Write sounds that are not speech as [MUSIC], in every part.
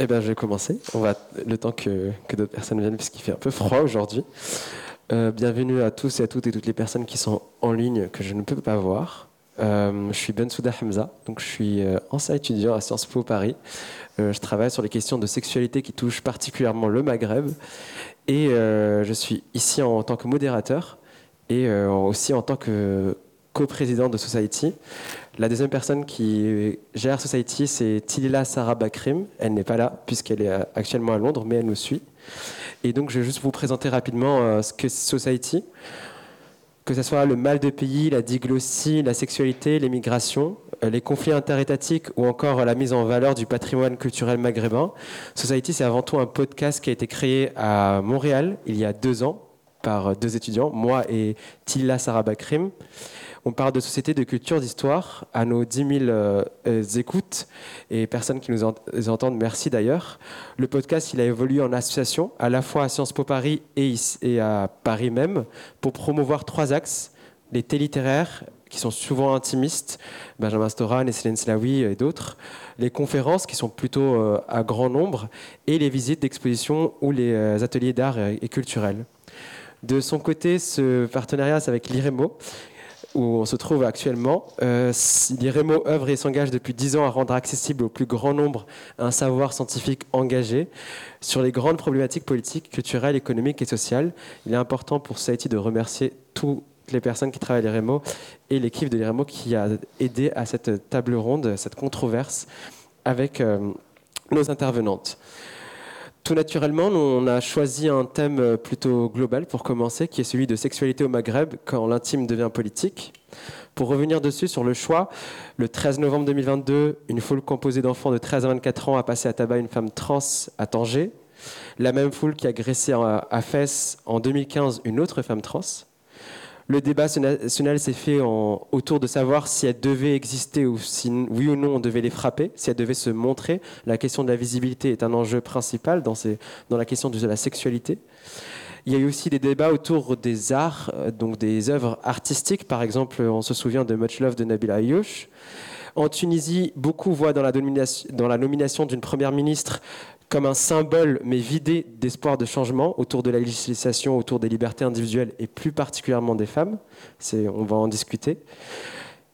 Eh ben, je vais commencer. On va le temps que, d'autres personnes viennent, puisqu'il fait un peu froid aujourd'hui. Euh, bienvenue à tous et à toutes et toutes les personnes qui sont en ligne que je ne peux pas voir. Euh, je suis Ben Souda Hamza, donc je suis euh, ancien étudiant à Sciences Po Paris. je travaille sur les questions de sexualité qui touchent particulièrement le Maghreb. Et je suis ici en tant que modérateur et aussi en tant que co-président de Society. La deuxième personne qui gère Society, c'est Tilila Sarah Bakrim. Elle n'est pas là puisqu'elle est actuellement à Londres, mais elle nous suit. Et donc, je vais juste vous présenter rapidement euh, ce que Society. Que ce soit le mal de pays, la diglossie, la sexualité, l'émigration, euh, les conflits interétatiques ou encore la mise en valeur du patrimoine culturel maghrébin. Society, c'est avant tout un podcast qui a été créé à Montréal il y a deux ans par deux étudiants, moi et Tilla Sarabakrim. On parle de société, de culture, d'histoire à nos 10 000 euh, écoutes et personnes qui nous entendent. Merci d'ailleurs. Le podcast, il a évolué en association, à la fois à Sciences Po Paris et, à Paris même, pour promouvoir trois axes les littéraires, qui sont souvent intimistes, Benjamin Storan Céline Slaoui et d'autres, les conférences qui sont plutôt euh, à grand nombre, et les visites d'exposition ou les euh, ateliers d'art et culturels. De son côté, ce partenariat, c'est avec l'IREMO, où on se trouve actuellement. Euh, L'IREMO œuvre et s'engage depuis dix ans à rendre accessible au plus grand nombre un savoir scientifique engagé sur les grandes problématiques politiques, culturelles, économiques et sociales. Il est important pour Saïti de remercier toutes les personnes qui travaillent à l'IREMO et l'équipe de l'IREMO qui a aidé à cette table ronde, cette controverse avec euh, nos intervenantes. Tout naturellement, on a choisi un thème euh, plutôt global pour commencer, qui est celui de sexualité au Maghreb quand l'intime devient politique. Pour revenir dessus sur le choix, le 13 novembre 2022, une foule composée d'enfants de 13 à 24 ans a passé à tabac une femme trans à Tanger. La même foule qui a agressé à Fès en 2015 une autre femme trans. Le débat national s'est fait autour de savoir si elles devaient exister ou si oui ou non on devait les frapper, si elles devaient se montrer. La question de la visibilité est un enjeu principal dans, la question de la sexualité. Il y a eu aussi des débats autour des arts, euh, donc des œuvres artistiques. Par exemple, on se souvient de Much Love de Nabila Ayouch. En Tunisie, beaucoup voient dans la nomination d'une première ministre comme un symbole, mais vidé d'espoir de changement autour de la législation, autour des libertés individuelles et plus particulièrement des femmes. On va en discuter.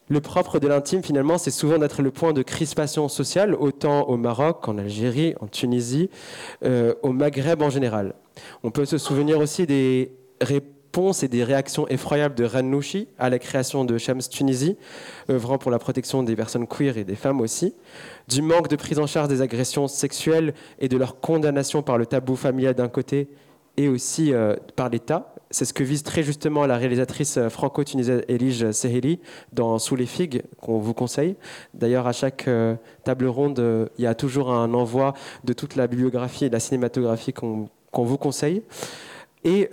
Le propre de l'intime, finalement, c'est souvent d'être le point de crispation sociale, autant au Maroc qu'en Algérie, en Tunisie, euh, au Maghreb en général. On peut se souvenir aussi des réponses et des réactions effroyables de Ranouchi à la création de Shams Tunisie, œuvrant pour la protection des personnes queer et des femmes aussi du manque de prise en charge des agressions sexuelles et de leur condamnation par le tabou familial d'un côté et aussi euh, par l'État. C'est ce que vise très justement la réalisatrice euh, franco-tunisienne Elige Seheli dans Sous les figues, qu'on vous conseille. D'ailleurs, à chaque euh, table ronde, il y a toujours un envoi de toute la bibliographie et de la cinématographie qu'on vous conseille. Et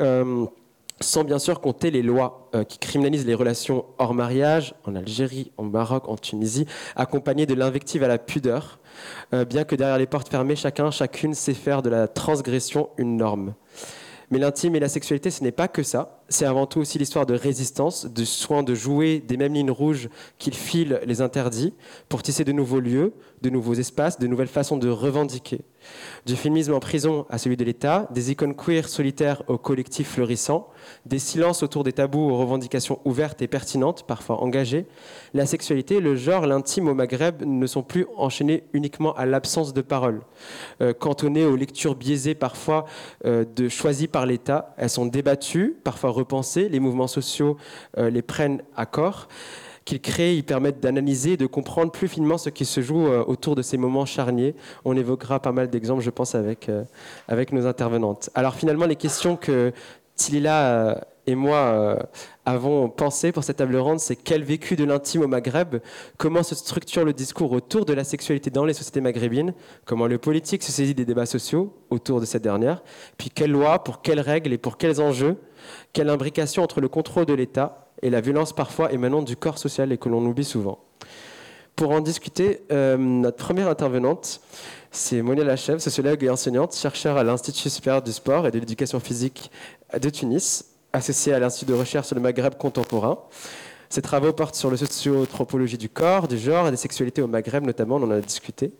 sans bien sûr compter les lois euh, qui criminalisent les relations hors mariage en Algérie, en Maroc, en Tunisie, accompagnées de l'invective à la pudeur, euh, bien que derrière les portes fermées, chacun, chacune sait faire de la transgression une norme. Mais l'intime et la sexualité, ce n'est pas que ça. C'est avant tout aussi l'histoire de résistance, de soin de jouer des mêmes lignes rouges qu'ils filent les interdits pour tisser de nouveaux lieux, de nouveaux espaces, de nouvelles façons de revendiquer. Du féminisme en prison à celui de l'État, des icônes queer solitaires aux collectifs florissants, des silences autour des tabous aux revendications ouvertes et pertinentes, parfois engagées, la sexualité, le genre, l'intime au Maghreb ne sont plus enchaînés uniquement à l'absence de parole, euh, cantonnés aux lectures biaisées parfois euh, de choisies par l'État. Elles sont débattues, parfois repensées, les mouvements sociaux euh, les prennent à corps qu'ils créent, ils permettent d'analyser, de comprendre plus finement ce qui se joue autour de ces moments charniers. On évoquera pas mal d'exemples, je pense, avec, avec nos intervenantes. Alors finalement, les questions que Tilila euh, et moi euh, avons pensé pour cette table ronde, c'est quel vécu de l'intime au Maghreb, comment se structure le discours autour de la sexualité dans les sociétés maghrébines, comment le politique se saisit des débats sociaux autour de cette dernière, puis quelles lois, pour quelles règles et pour quels enjeux, quelle imbrication entre le contrôle de l'État et la violence parfois émanant du corps social et que l'on oublie souvent. Pour en discuter, euh, notre première intervenante, c'est Monia Lachèvre, sociologue et enseignante, chercheur à l'Institut supérieur du sport et de l'éducation physique de Tunis, associée à l'Institut de recherche sur le Maghreb contemporain. Ses travaux portent sur la socio-anthropologie du corps, du genre et des sexualités au Maghreb notamment, on en a discuté.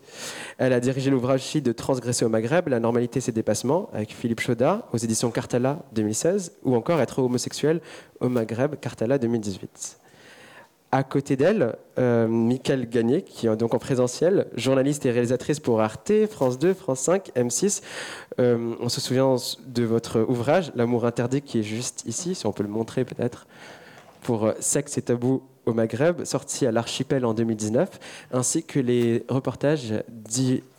Elle a dirigé l'ouvrage de Transgresser au Maghreb, La normalité et ses dépassements, avec Philippe Chaudat aux éditions Cartala 2016, ou encore Être homosexuel au Maghreb, Cartala 2018. À côté d'elle, euh, Gagné, qui est donc en présentiel, journaliste et réalisatrice pour Arte, France 2, France 5, M6. Euh, on se souvient de votre ouvrage, L'amour interdit, qui est juste ici, si on peut le montrer peut-être, pour euh, Sexe et tabou au Maghreb, sorti à l'Archipel en 2019, ainsi que les reportages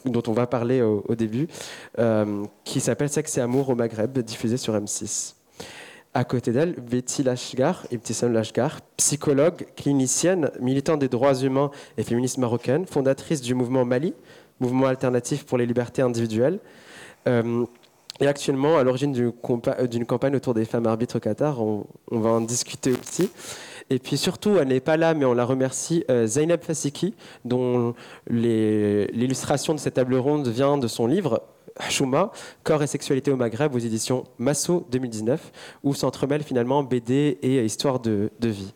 dont on va parler au, début, qui s'appellent Sexe et amour au Maghreb, diffusés sur M6. À côté d'elle, Betty Lashgar, Ibtissam Lashgar, psychologue, clinicienne, militante des droits humains et féministe marocaine, fondatrice du mouvement Mali, mouvement alternatif pour les libertés individuelles, euh, et actuellement à l'origine euh, d'une campagne autour des femmes arbitres au Qatar. On, va en discuter aussi. Et puis surtout, elle n'est pas là, mais on la remercie, euh, Zainab Fasiki, dont l'illustration de cette table ronde vient de son livre Chouma, Corps et sexualité au Maghreb aux éditions Masso 2019, où s'entremêlent finalement BD et histoire de, vie.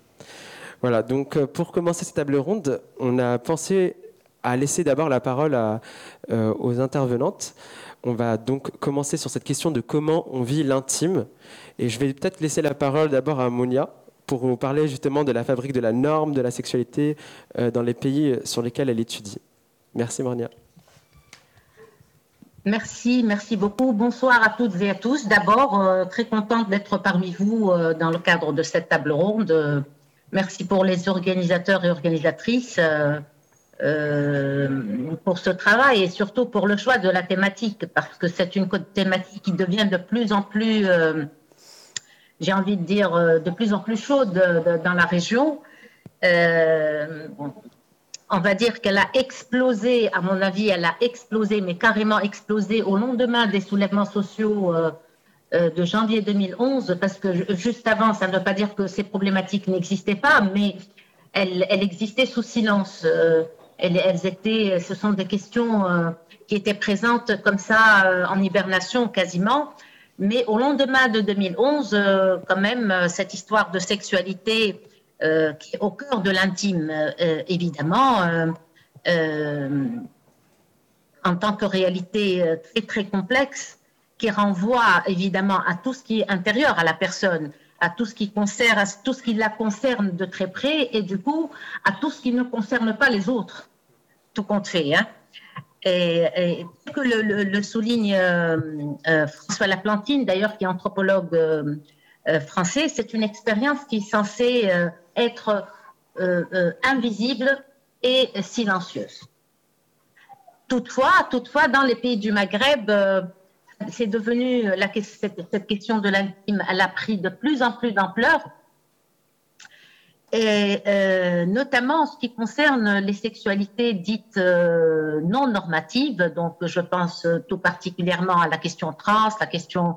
Voilà, donc euh, pour commencer cette table ronde, on a pensé à laisser d'abord la parole euh, aux intervenantes. On va donc commencer sur cette question de comment on vit l'intime. Et je vais peut-être laisser la parole d'abord à Monia pour nous parler justement de la fabrique de la norme de la sexualité euh, dans les pays sur lesquels elle étudie. Merci Monia. Merci, merci beaucoup. Bonsoir à toutes et à tous. D'abord, euh, très contente d'être parmi vous euh, dans le cadre de cette table ronde. merci pour les organisateurs et organisatrices euh, pour ce travail et surtout pour le choix de la thématique, parce que c'est une thématique qui devient de plus en plus, j'ai envie de dire, de plus en plus chaude dans la région on va dire qu'elle a explosé, à mon avis, elle a explosé, mais carrément explosé au lendemain des soulèvements sociaux euh, euh, de janvier 2011, parce que juste avant, ça ne veut pas dire que ces problématiques n'existaient pas, mais elles, existaient sous silence. Euh, elles, étaient, ce sont des questions qui étaient présentes comme ça en hibernation quasiment. Mais au lendemain de 2011, quand même, cette histoire de sexualité euh, qui est au cœur de l'intime, euh, évidemment, euh, en tant que réalité très très complexe, qui renvoie évidemment à tout ce qui est intérieur à la personne, à tout ce qui concerne, à tout ce qui la concerne de très près, et du coup à tout ce qui ne concerne pas les autres, tout compte fait. Hein. Et, que le, souligne François Laplantine, d'ailleurs, qui est anthropologue français, c'est une expérience qui est censée être euh, euh, invisible et silencieuse. Toutefois, toutefois, dans les pays du Maghreb, euh, c'est devenu la, cette, question de l'intime, elle a pris de plus en plus d'ampleur, et notamment en ce qui concerne les sexualités dites non normatives. Donc, je pense tout particulièrement à la question trans, la question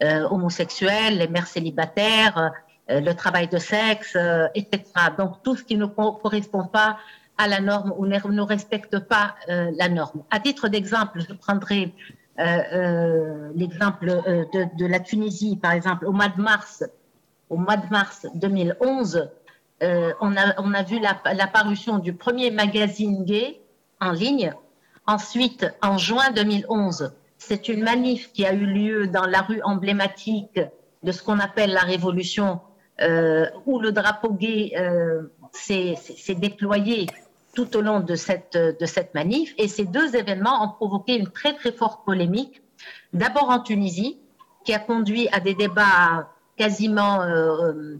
homosexuelle, les mères célibataires, euh, le travail de sexe, euh, etc. Donc tout ce qui ne correspond pas à la norme ou ne respecte pas euh, la norme. À titre d'exemple, je prendrai l'exemple de, de, la Tunisie, par exemple, au mois de mars, au mois de mars 2011, on, a, on a vu l'apparition la du premier magazine gay en ligne. Ensuite, en juin 2011, c'est une manif qui a eu lieu dans la rue emblématique de ce qu'on appelle la révolution euh, où le drapeau gay euh, s'est déployé tout au long de cette, de cette manif. Et ces deux événements ont provoqué une très très forte polémique, d'abord en Tunisie, qui a conduit à des débats quasiment, euh,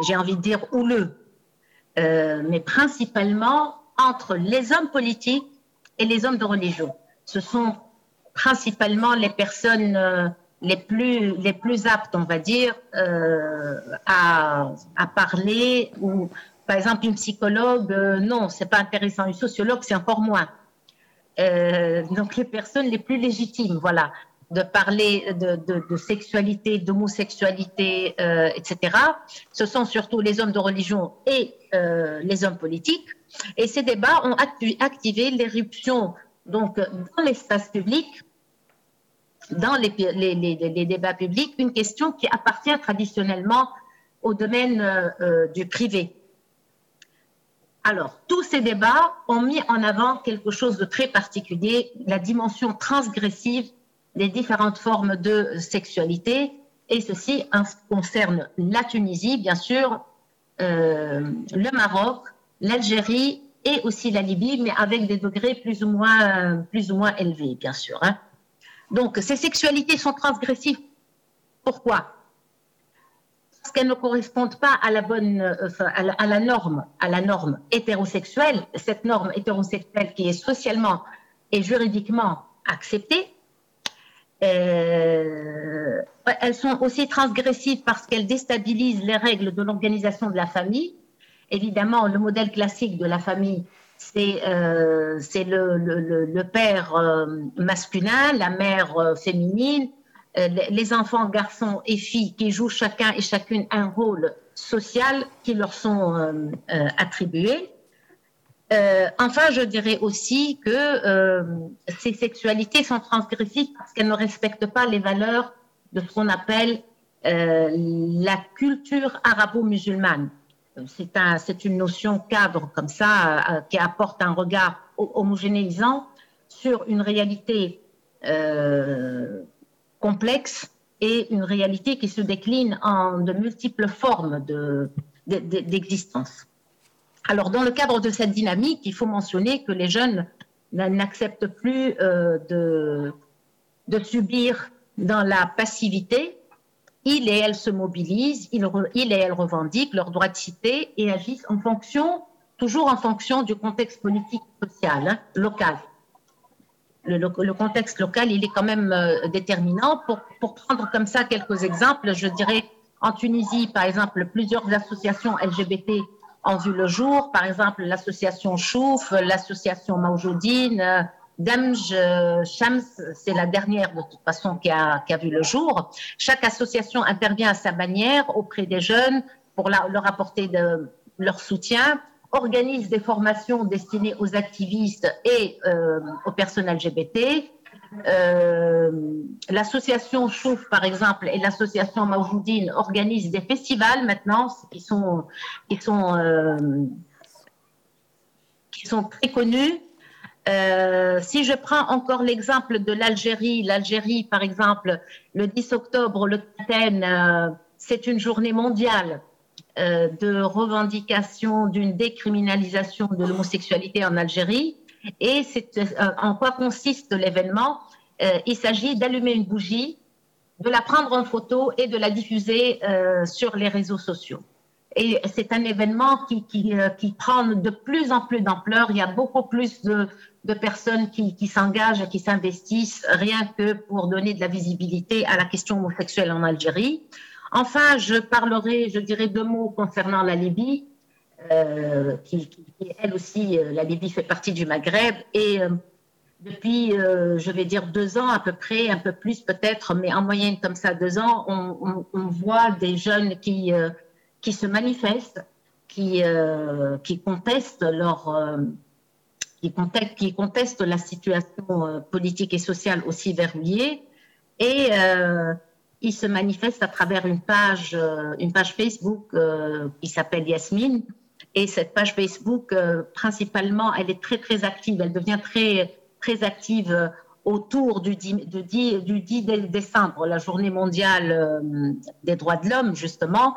j'ai envie de dire, houleux, mais principalement entre les hommes politiques et les hommes de religion. Ce sont principalement les personnes les plus, les plus aptes, on va dire, euh, à, à, parler. Ou, par exemple, une psychologue, euh, non, c'est pas intéressant. Une sociologue, c'est encore moins. Euh, donc, les personnes les plus légitimes, voilà, de parler de, sexualité, d'homosexualité, euh, etc., ce sont surtout les hommes de religion et euh, les hommes politiques. Et ces débats ont activé l'éruption donc dans l'espace public dans les, débats publics une question qui appartient traditionnellement au domaine du privé. Alors, tous ces débats ont mis en avant quelque chose de très particulier, la dimension transgressive des différentes formes de sexualité. Et ceci concerne la Tunisie, bien sûr, euh, le Maroc, l'Algérie et aussi la Libye, mais avec des degrés plus ou moins, élevés, bien sûr. Hein. Donc, ces sexualités sont transgressives. Pourquoi? Qu'elles ne correspondent pas à la bonne, euh, à, la, norme, à la norme hétérosexuelle, cette norme hétérosexuelle qui est socialement et juridiquement acceptée. Euh, elles sont aussi transgressives parce qu'elles déstabilisent les règles de l'organisation de la famille. Évidemment, le modèle classique de la famille, c'est euh, le, père masculin, la mère féminine, les enfants, garçons et filles, qui jouent chacun et chacune un rôle social qui leur sont euh, euh, attribués. enfin, je dirais aussi que ces sexualités sont transgressives parce qu'elles ne respectent pas les valeurs de ce qu'on appelle la culture arabo-musulmane. C'est un, une notion cadre comme ça qui apporte un regard homogénéisant sur une réalité complexe et une réalité qui se décline en de multiples formes d'existence. Alors, dans le cadre de cette dynamique, il faut mentionner que les jeunes n'acceptent plus euh, de, subir dans la passivité. Ils et elles se mobilisent, ils, et elles revendiquent leur droit de cité et agissent en fonction, toujours en fonction du contexte politique social, hein, local le, contexte local, il est quand même euh, déterminant. Pour, prendre comme ça quelques exemples, je dirais en Tunisie, par exemple, plusieurs associations LGBT ont vu le jour. Par exemple, l'association Chouf, l'association Maujoudine, euh, Damj, euh, Shams, c'est la dernière de toute façon qui a, qui a, vu le jour. Chaque association intervient à sa manière auprès des jeunes pour leur apporter leur soutien organise des formations destinées aux activistes et euh, aux personnes LGBT. Euh, l'association Chouf, par exemple, et l'association Maoujoudine organisent des festivals maintenant qui sont, euh, très connus. si je prends encore l'exemple de l'Algérie, l'Algérie, par exemple, le 10 octobre, le Qaten, c'est une journée mondiale euh, de revendication d'une décriminalisation de l'homosexualité en Algérie. Et c'est euh, en quoi consiste l'événement? Euh, Il s'agit d'allumer une bougie, de la prendre en photo et de la diffuser sur les réseaux sociaux. Et c'est un événement qui, qui, qui, prend de plus en plus d'ampleur. Il y a beaucoup plus de, de personnes qui, qui s'engagent qui s'investissent rien que pour donner de la visibilité à la question homosexuelle en Algérie. Enfin, je parlerai, je dirais deux mots concernant la Libye, euh, qui, elle aussi, euh, la Libye fait partie du Maghreb. Et euh, depuis, je vais dire deux ans à peu près, un peu plus peut-être, mais en moyenne comme ça, deux ans, on, voit des jeunes qui, qui se manifestent, qui, qui contestent leur... qui qui contestent la situation politique et sociale aussi verrouillée. Et il se manifeste à travers une page, euh, une page Facebook euh, qui s'appelle Yasmine. Et cette page Facebook, euh, principalement, elle est très, très active. Elle devient très, très active autour du 10, du 10, du 10 décembre, la journée mondiale des droits de l'homme, justement.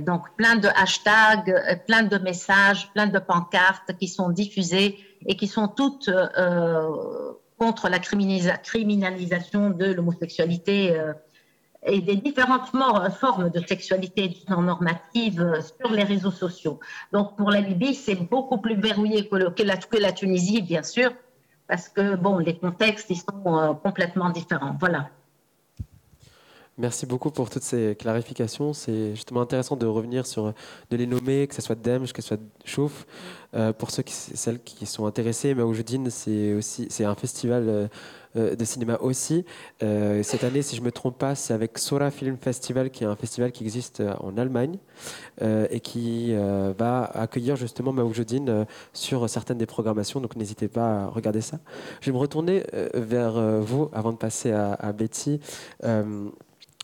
donc, plein de hashtags, plein de messages, plein de pancartes qui sont diffusées et qui sont toutes contre la criminalisation de l'homosexualité et des différentes formes de sexualité non normative euh, sur les réseaux sociaux. Donc pour la Libye, c'est beaucoup plus verrouillé que, la, la, Tunisie, bien sûr, parce que bon, les contextes ils sont euh, complètement différents. Voilà. Merci beaucoup pour toutes ces clarifications. C'est justement intéressant de revenir sur, de les nommer, que ce soit Demj, que ce soit Chouf. Euh, pour ceux celles qui sont intéressées, Maoujoudine, c'est aussi c'est un festival euh, euh, de cinéma aussi. cette année, si je me trompe pas, c'est avec Sora Film Festival, qui est un festival qui existe en Allemagne et qui va accueillir justement Maoujoudine sur certaines des programmations. Donc n'hésitez pas à regarder ça. Je vais me retourner vers vous avant de passer à Betty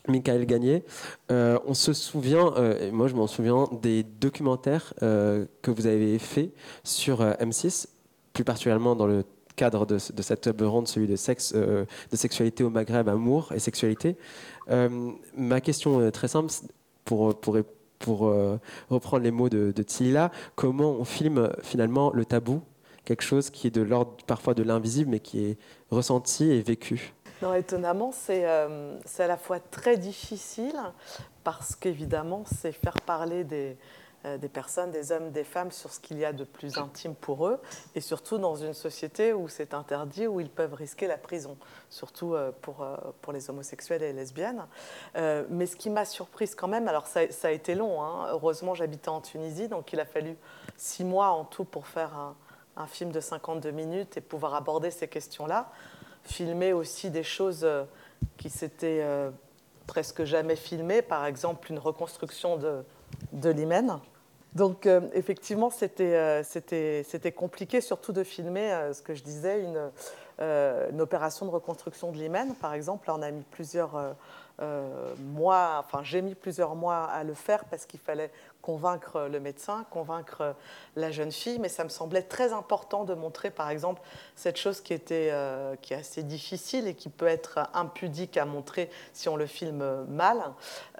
Michael Gagné. on se souvient, et moi je m'en souviens, des documentaires que vous avez faits sur M6, plus particulièrement dans le cadre de, cette table ronde, celui de, sexe, de sexualité au Maghreb, amour et sexualité. ma question est très simple, pour, reprendre les mots de, de Tilila, comment on filme finalement le tabou quelque chose qui est de l'ordre parfois de l'invisible, mais qui est ressenti et vécu? Non, étonnamment, c'est euh, à la fois très difficile, parce qu'évidemment, c'est faire parler des, euh, des personnes, des hommes, des femmes, sur ce qu'il y a de plus intime pour eux, et surtout dans une société où c'est interdit, où ils peuvent risquer la prison, surtout euh, pour, euh, pour les homosexuels et les lesbiennes. mais ce qui m'a surprise quand même, alors ça, a été long, hein. heureusement j'habitais en Tunisie, donc il a fallu six mois en tout pour faire un, un film de 52 minutes et pouvoir aborder ces questions-là. Filmer aussi des choses qui s'étaient presque jamais filmées, par exemple une reconstruction de, de l'hymen. Donc euh, effectivement, euh, c'était compliqué, surtout de filmer, euh, ce que je disais, une, une opération de reconstruction de l'hymen, par exemple. Là, on a mis plusieurs euh, enfin, j'ai mis plusieurs mois à le faire parce qu'il fallait convaincre le médecin, convaincre la jeune fille, mais ça me semblait très important de montrer, par exemple, cette chose qui, était, euh, qui est assez difficile et qui peut être impudique à montrer si on le filme mal.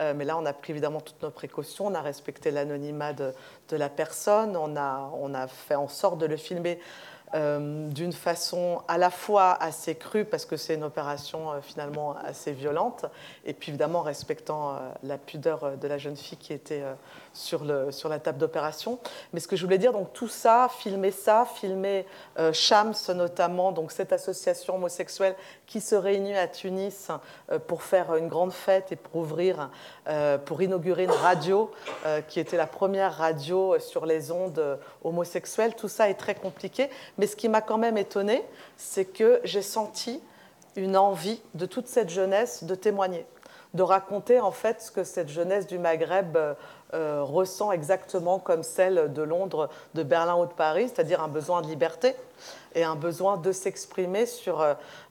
Euh, mais là, on a pris évidemment toutes nos précautions, on a respecté l'anonymat de, de, la personne, on a, on a fait en sorte de le filmer euh, d'une façon à la fois assez crue, parce que c'est une opération euh, finalement assez violente, et puis évidemment respectant euh, la pudeur de la jeune fille qui était sur, la table d'opération. Mais ce que je voulais dire, donc tout ça, filmer ça, filmer Shams notamment, donc cette association homosexuelle qui se réunit à Tunis pour faire une grande fête et pour ouvrir, pour inaugurer une radio qui était la première radio sur les ondes homosexuelles. Tout ça est très compliqué. Mais ce qui m'a quand même étonné, c'est que j'ai senti une envie de toute cette jeunesse de témoigner, de raconter en fait ce que cette jeunesse du Maghreb euh, euh, ressent exactement comme celle de Londres, de Berlin ou de Paris, c'est-à-dire un besoin de liberté et un besoin de s'exprimer sur,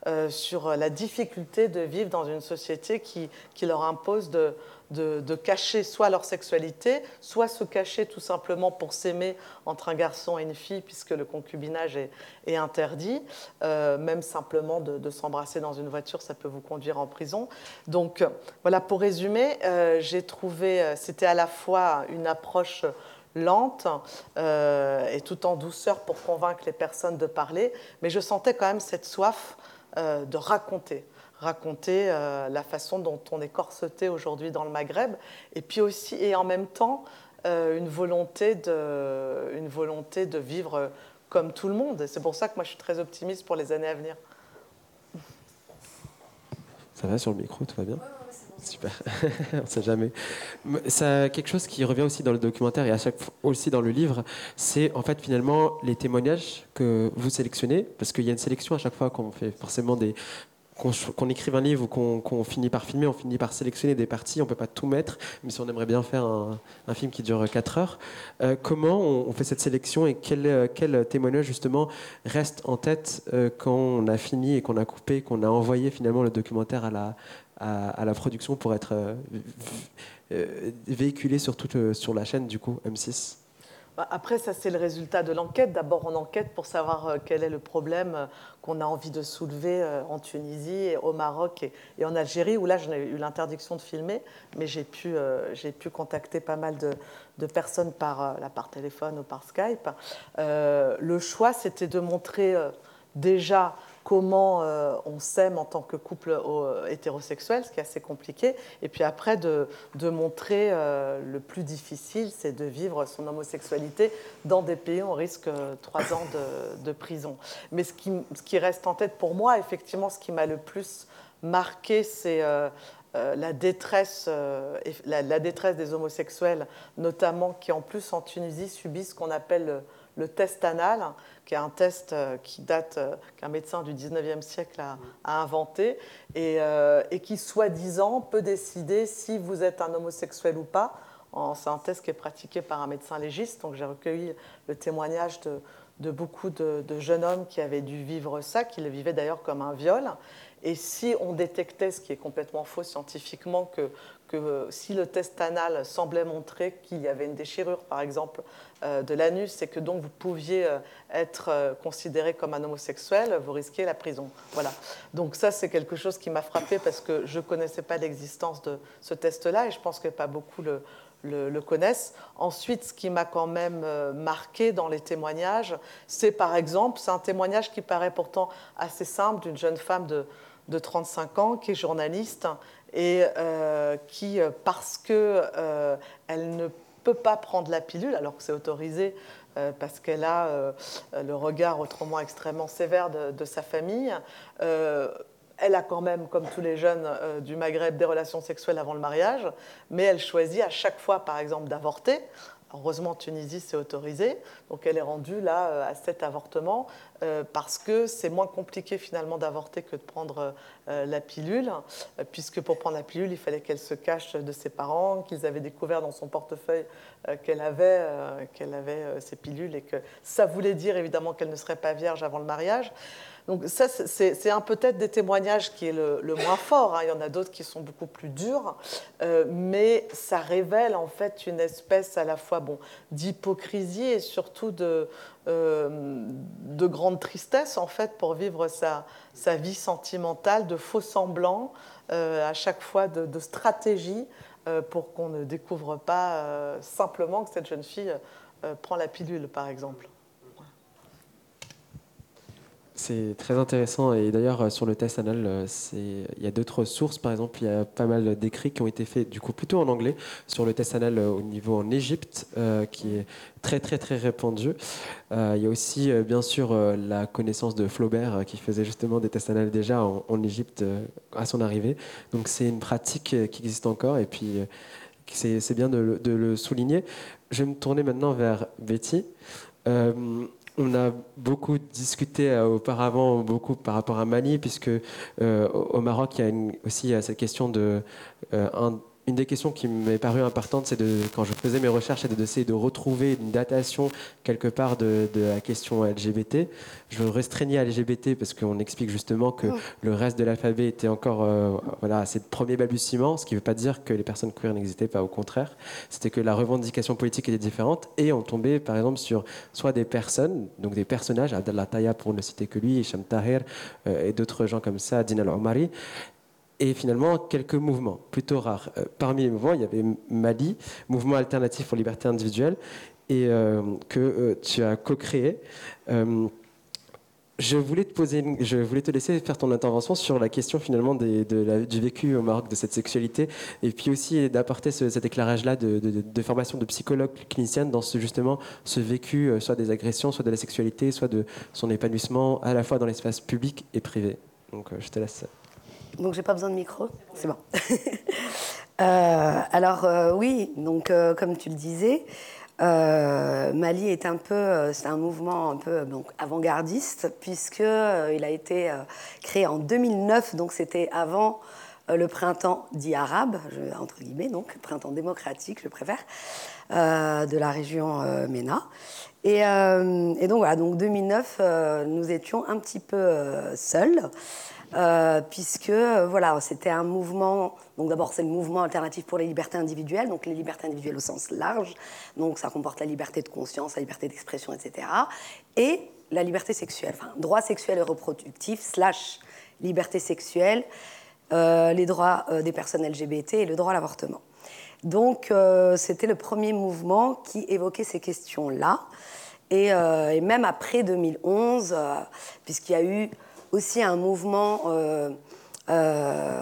euh, sur la difficulté de vivre dans une société qui, qui leur impose de, de, cacher soit leur sexualité, soit se cacher tout simplement pour s'aimer entre un garçon et une fille, puisque le concubinage est, interdit. Euh, même simplement de, s'embrasser dans une voiture, ça peut vous conduire en prison. Donc voilà, pour résumer, euh, j'ai trouvé, euh, c'était à la fois une approche lente et tout en douceur pour convaincre les personnes de parler, mais je sentais quand même cette soif de raconter raconter euh, la façon dont on est corseté aujourd'hui dans le Maghreb, et puis aussi, et en même temps, euh, une, volonté de, une volonté de vivre comme tout le monde. C'est pour ça que moi, je suis très optimiste pour les années à venir. Ça va sur le micro, tout va bien Super, [LAUGHS] on ne sait jamais. Ça, quelque chose qui revient aussi dans le documentaire et à chaque fois aussi dans le livre, c'est en fait finalement les témoignages que vous sélectionnez, parce qu'il y a une sélection à chaque fois qu'on fait forcément des, qu'on écrive un livre ou qu'on finit par filmer, on finit par sélectionner des parties, on ne peut pas tout mettre, mais si on aimerait bien faire un, film qui dure 4 heures, euh, comment on, fait cette sélection et quel, quel, témoignage justement reste en tête euh, quand on a fini et qu'on a coupé, qu'on a envoyé finalement le documentaire à la, production pour être euh, véhiculé sur, toute, sur la chaîne du coup M6 bah, après, ça, c'est le résultat de l'enquête. D'abord, on enquête pour savoir euh, quel est le problème euh, qu'on a envie de soulever euh, en Tunisie, au Maroc et, en Algérie, où là, j'ai eu l'interdiction de filmer, mais j'ai pu, j'ai pu contacter pas mal de, personnes par, là, par téléphone ou par Skype. le choix, c'était de montrer déjà comment euh, on s'aime en tant que couple euh, hétérosexuel, ce qui est assez compliqué, et puis après de, montrer euh, le plus difficile, c'est de vivre son homosexualité dans des pays où on risque trois ans de, prison. Mais ce qui, reste en tête pour moi, effectivement, ce qui m'a le plus marqué, c'est la, détresse, la, détresse des homosexuels, notamment qui en plus en Tunisie subissent ce qu'on appelle le test anal, qui est un test euh, qui date, euh, qu'un médecin du 19e siècle a, inventé, et, euh, et qui, soi-disant, peut décider si vous êtes un homosexuel ou pas. C'est un test qui est pratiqué par un médecin légiste, donc j'ai recueilli le témoignage de, de beaucoup de, jeunes hommes qui avaient dû vivre ça, qui le vivaient d'ailleurs comme un viol. Et si on détectait, ce qui est complètement faux scientifiquement, que, que si le test anal semblait montrer qu'il y avait une déchirure, par exemple, euh, de l'anus, et que donc vous pouviez euh, être euh, considéré comme un homosexuel, vous risquez la prison. Voilà. Donc ça, c'est quelque chose qui m'a frappé parce que je ne connaissais pas l'existence de ce test-là, et je pense que pas beaucoup le, connaissent. Ensuite, ce qui m'a quand même euh, marqué dans les témoignages, c'est par exemple, c'est un témoignage qui paraît pourtant assez simple d'une jeune femme de, 35 ans qui est journaliste et euh, qui, euh, parce qu'elle elle ne peut pas prendre la pilule, alors que c'est autorisé parce qu'elle a le regard autrement extrêmement sévère de, sa famille, elle a quand même, comme tous les jeunes euh, du Maghreb, des relations sexuelles avant le mariage, mais elle choisit à chaque fois, par exemple, d'avorter. Heureusement, en Tunisie, c'est autorisé. Donc, elle est rendue là euh, à cet avortement euh, parce que c'est moins compliqué finalement d'avorter que de prendre la pilule, puisque pour prendre la pilule, il fallait qu'elle se cache de ses parents, qu'ils avaient découvert dans son portefeuille qu'elle avait, qu'elle avait ces pilules et que ça voulait dire évidemment qu'elle ne serait pas vierge avant le mariage. Donc ça, c'est un peut-être des témoignages qui est le, moins fort. Hein. Il y en a d'autres qui sont beaucoup plus durs, euh, mais ça révèle en fait une espèce à la fois bon, d'hypocrisie et surtout de, euh, de grande tristesse en fait pour vivre sa, sa vie sentimentale, de faux semblants, euh, à chaque fois de stratégie pour qu'on ne découvre pas simplement que cette jeune fille prend la pilule, par exemple. C'est très intéressant et d'ailleurs euh, sur le test anal, euh, il y a d'autres sources. Par exemple, il y a pas mal d'écrits qui ont été faits du coup plutôt en anglais sur le test anal euh, au niveau en Égypte, qui est très très très répandu. il y a aussi bien sûr la connaissance de Flaubert qui faisait justement des tests anal déjà en, Égypte à son arrivée. Donc c'est une pratique qui existe encore et puis c'est bien de, de, le souligner. Je vais me tourner maintenant vers Betty. On a beaucoup discuté euh, auparavant, beaucoup par rapport à Mali, puisque euh, au Maroc, il y a aussi cette question de euh, une des questions qui m'est parue importante, c'est de, quand je faisais mes recherches, c'était d'essayer de retrouver une datation quelque part de, la question LGBT. Je restreignais à LGBT parce qu'on explique justement que oh. le reste de l'alphabet était encore, euh, voilà, c'est le premier balbutiement, ce qui ne veut pas dire que les personnes queer n'existaient pas, au contraire. C'était que la revendication politique était différente et on tombait par exemple sur soit des personnes, donc des personnages, Abdallah Taya pour ne citer que lui, Hicham Tahir euh, et d'autres gens comme ça, Dina al-Omari, et finalement quelques mouvements plutôt rares. Euh, parmi les mouvements, il y avait Mali, mouvement alternatif pour liberté individuelle, et euh, que euh, tu as co-créé. je voulais te poser, je voulais te laisser faire ton intervention sur la question finalement du vécu au Maroc de cette sexualité, et puis aussi d'apporter cet éclairage-là de, formation de psychologue clinicienne dans justement ce vécu, soit des agressions, soit de la sexualité, soit de son épanouissement à la fois dans l'espace public et privé. Donc je te laisse. Donc j'ai pas besoin de micro C'est bon. [LAUGHS] Euh, alors euh, oui, euh, comme tu le disais, Mali est un peu, c'est un mouvement un peu avant-gardiste puisque il a été créé en 2009, donc c'était avant le printemps dit arabe, entre guillemets, donc printemps démocratique, je préfère, de la région MENA. Et, et, donc voilà, donc 2009, nous étions un petit peu seuls. Euh, puisque euh, voilà, c'était un mouvement. Donc d'abord, c'est le mouvement alternatif pour les libertés individuelles, donc les libertés individuelles au sens large. Donc ça comporte la liberté de conscience, la liberté d'expression, etc. Et la liberté sexuelle, enfin droit sexuel et reproductif slash liberté sexuelle, euh, les droits des personnes LGBT et le droit à l'avortement. Donc c'était le premier mouvement qui évoquait ces questions-là. Et, et, même après 2011, puisqu'il y a eu aussi un mouvement euh, euh,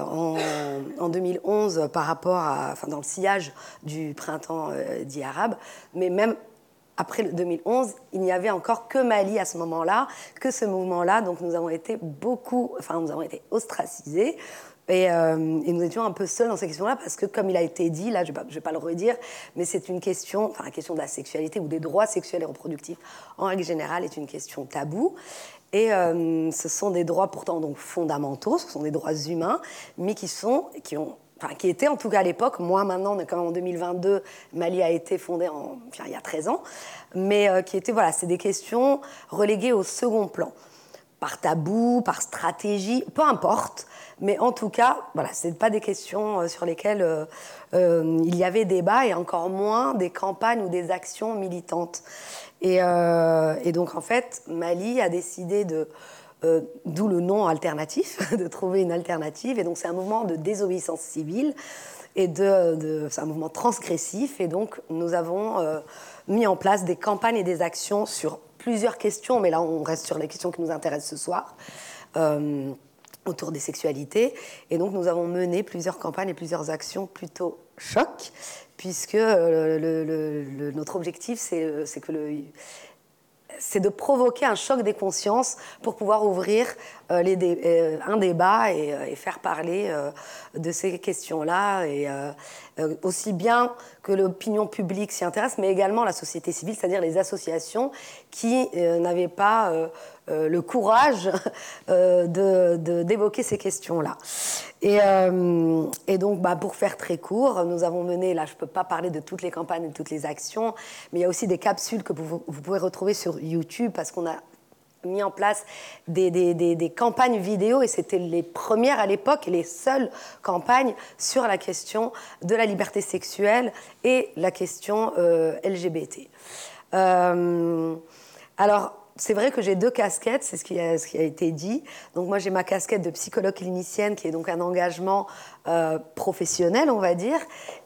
en, 2011 par rapport à, enfin, dans le sillage du printemps euh, dit arabe, mais même après 2011, il n'y avait encore que Mali à ce moment-là, que ce mouvement-là. Donc nous avons été beaucoup, enfin nous avons été ostracisés. Et, nous étions un peu seuls dans ces questions-là parce que, comme il a été dit, là, je ne vais, pas le redire, mais c'est une question, enfin, la question de la sexualité ou des droits sexuels et reproductifs, en règle générale, est une question taboue. Et euh, ce sont des droits pourtant donc fondamentaux, ce sont des droits humains, mais qui sont, qui ont, enfin, qui était en tout cas à l'époque, moi maintenant, quand en 2022, Mali a été fondé en, il y a 13 ans, mais qui étaient, voilà, c'est des questions reléguées au second plan, par tabou, par stratégie, peu importe, mais en tout cas, voilà, ce pas des questions sur lesquelles il y avait débat et encore moins des campagnes ou des actions militantes. Et, et donc en fait, Mali a décidé de euh, d'où le nom alternatif, [LAUGHS] de trouver une alternative. Et donc c'est un mouvement de désobéissance civile et de, c'est un mouvement transgressif. Et donc nous avons euh, mis en place des campagnes et des actions sur plusieurs questions, mais là on reste sur les questions qui nous intéressent ce soir. Euh, autour des sexualités. Et donc nous avons mené plusieurs campagnes et plusieurs actions plutôt choc, puisque notre objectif, c'est que le, c'est de provoquer un choc des consciences pour pouvoir ouvrir euh, euh, un débat et, euh, faire parler de ces questions-là, aussi bien que l'opinion publique s'y intéresse, mais également la société civile, c'est-à-dire les associations qui n'avaient pas euh, le courage [LAUGHS] euh, d'évoquer ces questions-là. Et, euh, donc, bah, pour faire très court, nous avons mené, là je ne peux pas parler de toutes les campagnes et de toutes les actions, mais il y a aussi des capsules que vous, pouvez retrouver sur YouTube parce qu'on a mis en place des, des, campagnes vidéo et c'était les premières à l'époque et les seules campagnes sur la question de la liberté sexuelle et la question LGBT. alors, c'est vrai que j'ai deux casquettes, c'est ce qui, a, été dit. Donc moi j'ai ma casquette de psychologue clinicienne qui est donc un engagement euh, professionnel, on va dire,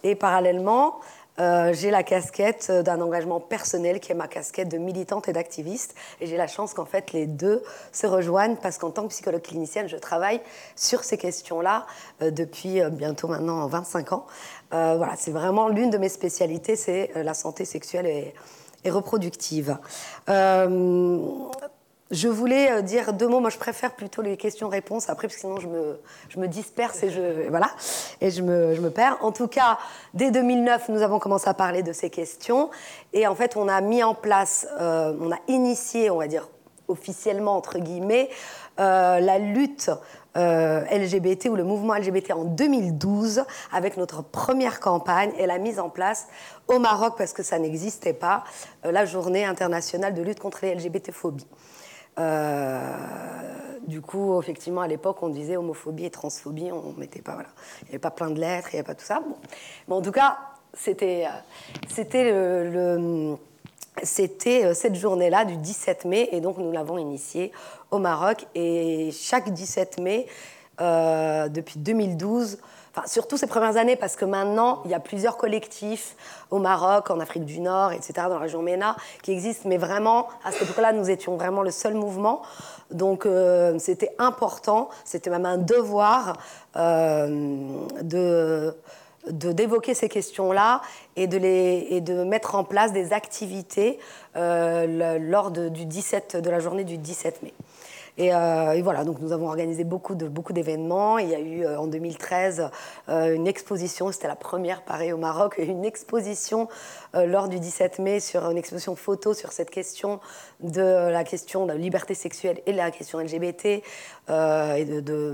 et parallèlement euh, j'ai la casquette d'un engagement personnel qui est ma casquette de militante et d'activiste. Et j'ai la chance qu'en fait les deux se rejoignent parce qu'en tant que psychologue clinicienne, je travaille sur ces questions-là euh, depuis bientôt maintenant 25 ans. voilà, c'est vraiment l'une de mes spécialités, c'est la santé sexuelle et reproductive. Euh, je voulais euh, dire deux mots. Moi, je préfère plutôt les questions-réponses après, parce que sinon je me, je me disperse et je, voilà, et je me, je me perds. En tout cas, dès 2009, nous avons commencé à parler de ces questions. Et en fait, on a mis en place, euh, on a initié, on va dire officiellement, entre guillemets, la lutte euh, LGBT ou le mouvement LGBT en 2012 avec notre première campagne et la mise en place au Maroc, parce que ça n'existait pas, euh, la journée internationale de lutte contre les LGBT-phobies. Euh, du coup, effectivement, à l'époque, on disait homophobie et transphobie, on mettait pas, voilà, il n'y avait pas plein de lettres, il n'y avait pas tout ça. Mais en tout cas, c'était, c'était le c'était euh, cette journée-là du 17 mai, et donc nous l'avons initiée au Maroc. Et chaque 17 mai, euh, depuis 2012, surtout ces premières années, parce que maintenant, il y a plusieurs collectifs au Maroc, en Afrique du Nord, etc., dans la région MENA, qui existent, mais vraiment, à cette époque-là, nous étions vraiment le seul mouvement. Donc euh, c'était important, c'était même un devoir de d'évoquer ces questions-là et de, mettre en place des activités euh, lors du 17, de la journée du 17 mai. Euh, et, voilà, donc nous avons organisé beaucoup de beaucoup d'événements. Il y a eu euh, en 2013 une exposition, c'était la première pareil au Maroc, une exposition lors du 17 mai sur une exposition photo sur cette question de la question de la liberté sexuelle et de la question LGBT et de,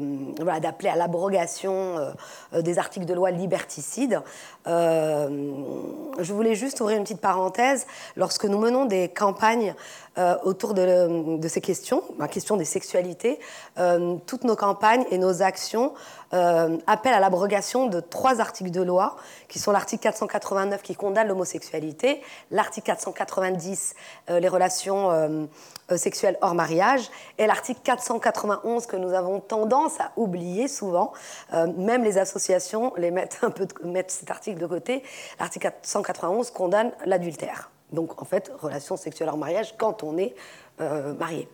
d'appeler à l'abrogation des articles de loi liberticides. je voulais juste ouvrir une petite parenthèse. Lorsque nous menons des campagnes euh, autour de, ces questions, la question des sexualités. Euh, toutes nos campagnes et nos actions euh, appellent à l'abrogation de trois articles de loi, qui sont l'article 489 qui condamne l'homosexualité, l'article 490 les relations sexuelles hors mariage, et l'article 491 que nous avons tendance à oublier souvent, même les associations les mettent mettent cet article de côté. L'article 491 condamne l'adultère. Donc en fait, relation sexuelle en mariage quand on est euh, marié.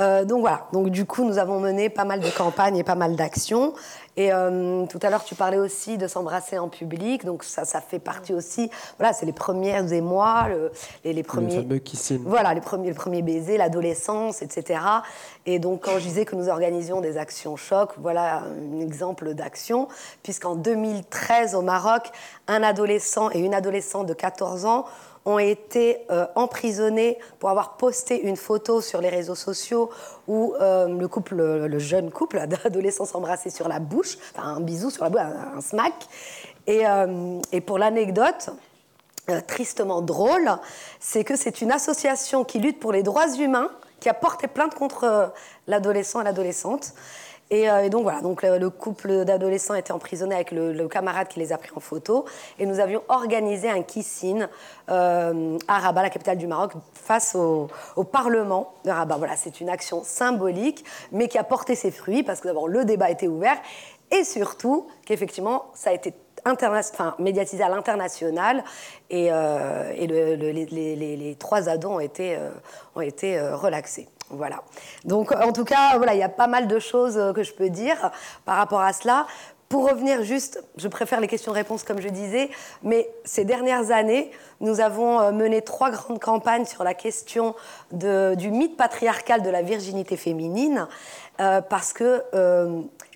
Euh, donc voilà, donc du coup nous avons mené pas mal de campagnes et pas mal d'actions. Et euh, tout à l'heure tu parlais aussi de s'embrasser en public, donc ça, ça fait partie aussi, voilà, c'est les premières émois, le, les, les, premiers... Le kissing. Voilà, les premiers, le premier baiser, l'adolescence, etc. Et donc quand je disais que nous organisions des actions choc, voilà un exemple d'action, puisqu'en 2013 au Maroc, un adolescent et une adolescente de 14 ans ont été euh, emprisonnés pour avoir posté une photo sur les réseaux sociaux où euh, le couple, le jeune couple [LAUGHS] d'adolescents s'embrassait sur la bouche, enfin un bisou sur la bouche, un, smack. Et, et pour l'anecdote, tristement drôle, c'est que c'est une association qui lutte pour les droits humains qui a porté plainte contre l'adolescent et l'adolescente. Euh, et, donc voilà, donc le, couple d'adolescents était emprisonné avec le, camarade qui les a pris en photo. Et nous avions organisé un kissing euh, à Rabat, la capitale du Maroc, face au, Parlement de Rabat. Voilà, c'est une action symbolique, mais qui a porté ses fruits parce que d'abord le débat était ouvert et surtout qu'effectivement ça a été médiatisé à l'international et, euh, et les, trois ados ont été, ont été relaxés. Voilà. Donc, en tout cas, voilà, il y a pas mal de choses euh, que je peux dire par rapport à cela. Pour revenir juste, je préfère les questions-réponses comme je disais, mais ces dernières années, nous avons euh, mené trois grandes campagnes sur la question du mythe patriarcal de la virginité féminine, euh, parce que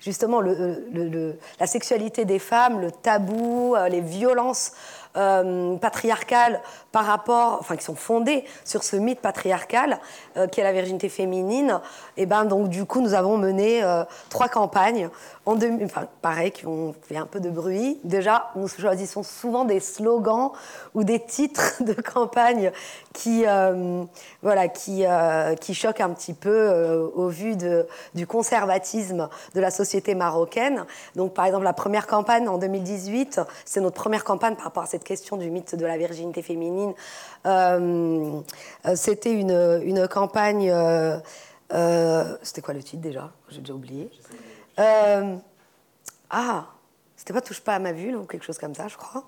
justement la sexualité des femmes, le tabou, les violences euh, patriarcales par rapport, enfin qui sont fondées sur ce mythe patriarcal euh, qui est la virginité féminine. Et ben donc du coup nous avons mené euh, trois campagnes en enfin pareil qui ont fait un peu de bruit. Déjà nous choisissons souvent des slogans ou des titres [LAUGHS] de campagne qui voilà qui qui choquent un petit peu au vu du conservatisme de la société marocaine. Donc par exemple la première campagne en 2018, c'est notre première campagne par rapport à cette question du mythe de la virginité féminine. Euh, euh, c'était une, une, campagne. Euh, c'était quoi le titre déjà? J'ai déjà oublié. Ah, c'était pas Touche pas à ma vulve ou quelque chose comme ça, je crois.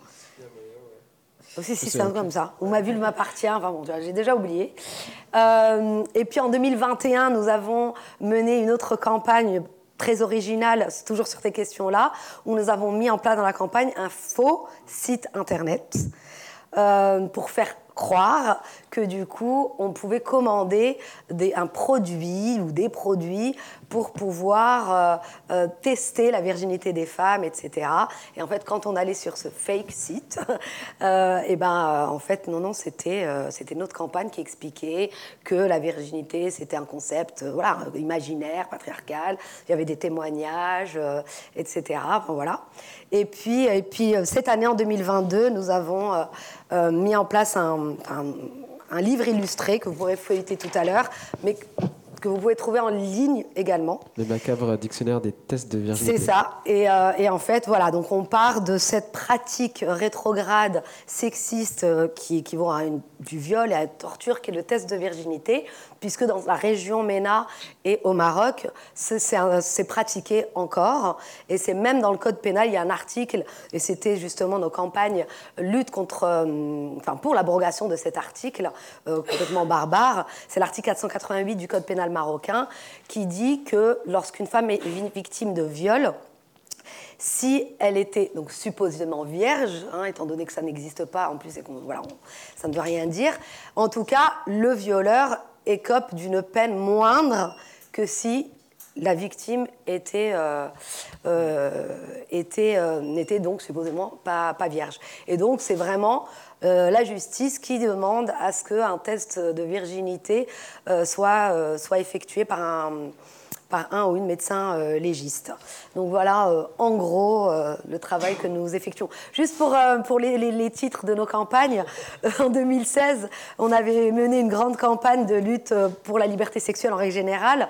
Aussi, si c'est un comme ça. Ou ma vulve m'appartient. Enfin bon, j'ai déjà oublié. et puis en 2021, nous avons mené une autre campagne très original, toujours sur ces questions-là, où nous avons mis en place dans la campagne un faux site internet euh, pour faire croire que du coup, on pouvait commander des, un produit ou des produits pour pouvoir euh, euh, tester la virginité des femmes, etc. Et en fait, quand on allait sur ce fake site, [LAUGHS] euh, et ben, en fait, non, non, c'était c'était notre campagne qui expliquait que la virginité, c'était un concept voilà, imaginaire, patriarcal. Il y avait des témoignages, etc. voilà. Et puis, et puis, cette année, en 2022, nous avons mis en place un livre illustré que vous pourrez feuilleter tout à l'heure, mais que vous pouvez trouver en ligne également. Le macabre dictionnaire des tests de virginité. C'est ça. Et, euh, et, en fait, voilà, donc on part de cette pratique rétrograde sexiste euh, qui équivaut à une, du viol et à la torture, qui est le test de virginité, puisque dans la région MENA et au Maroc, c'est pratiqué encore. Et c'est même dans le code pénal, il y a un article, et c'était justement nos campagnes lutte contre, euh, enfin, pour l'abrogation de cet article euh, complètement barbare. C'est l'article 488 du code pénal marocain qui dit que lorsqu'une femme est victime de viol, si elle était donc supposément vierge, hein, étant donné que ça n'existe pas, en plus voilà, ça ne veut rien dire, en tout cas, le violeur écope d'une peine moindre que si la victime était, euh, euh, euh, n'était donc supposément pas, vierge. Et donc c'est vraiment la justice qui demande à ce qu'un test de virginité soit effectué par un par un ou une médecin euh, légiste. Donc voilà, euh, en gros, euh, le travail que nous effectuons. Juste pour, pour les, les, titres de nos campagnes, en 2016, on avait mené une grande campagne de lutte pour la liberté sexuelle en règle générale,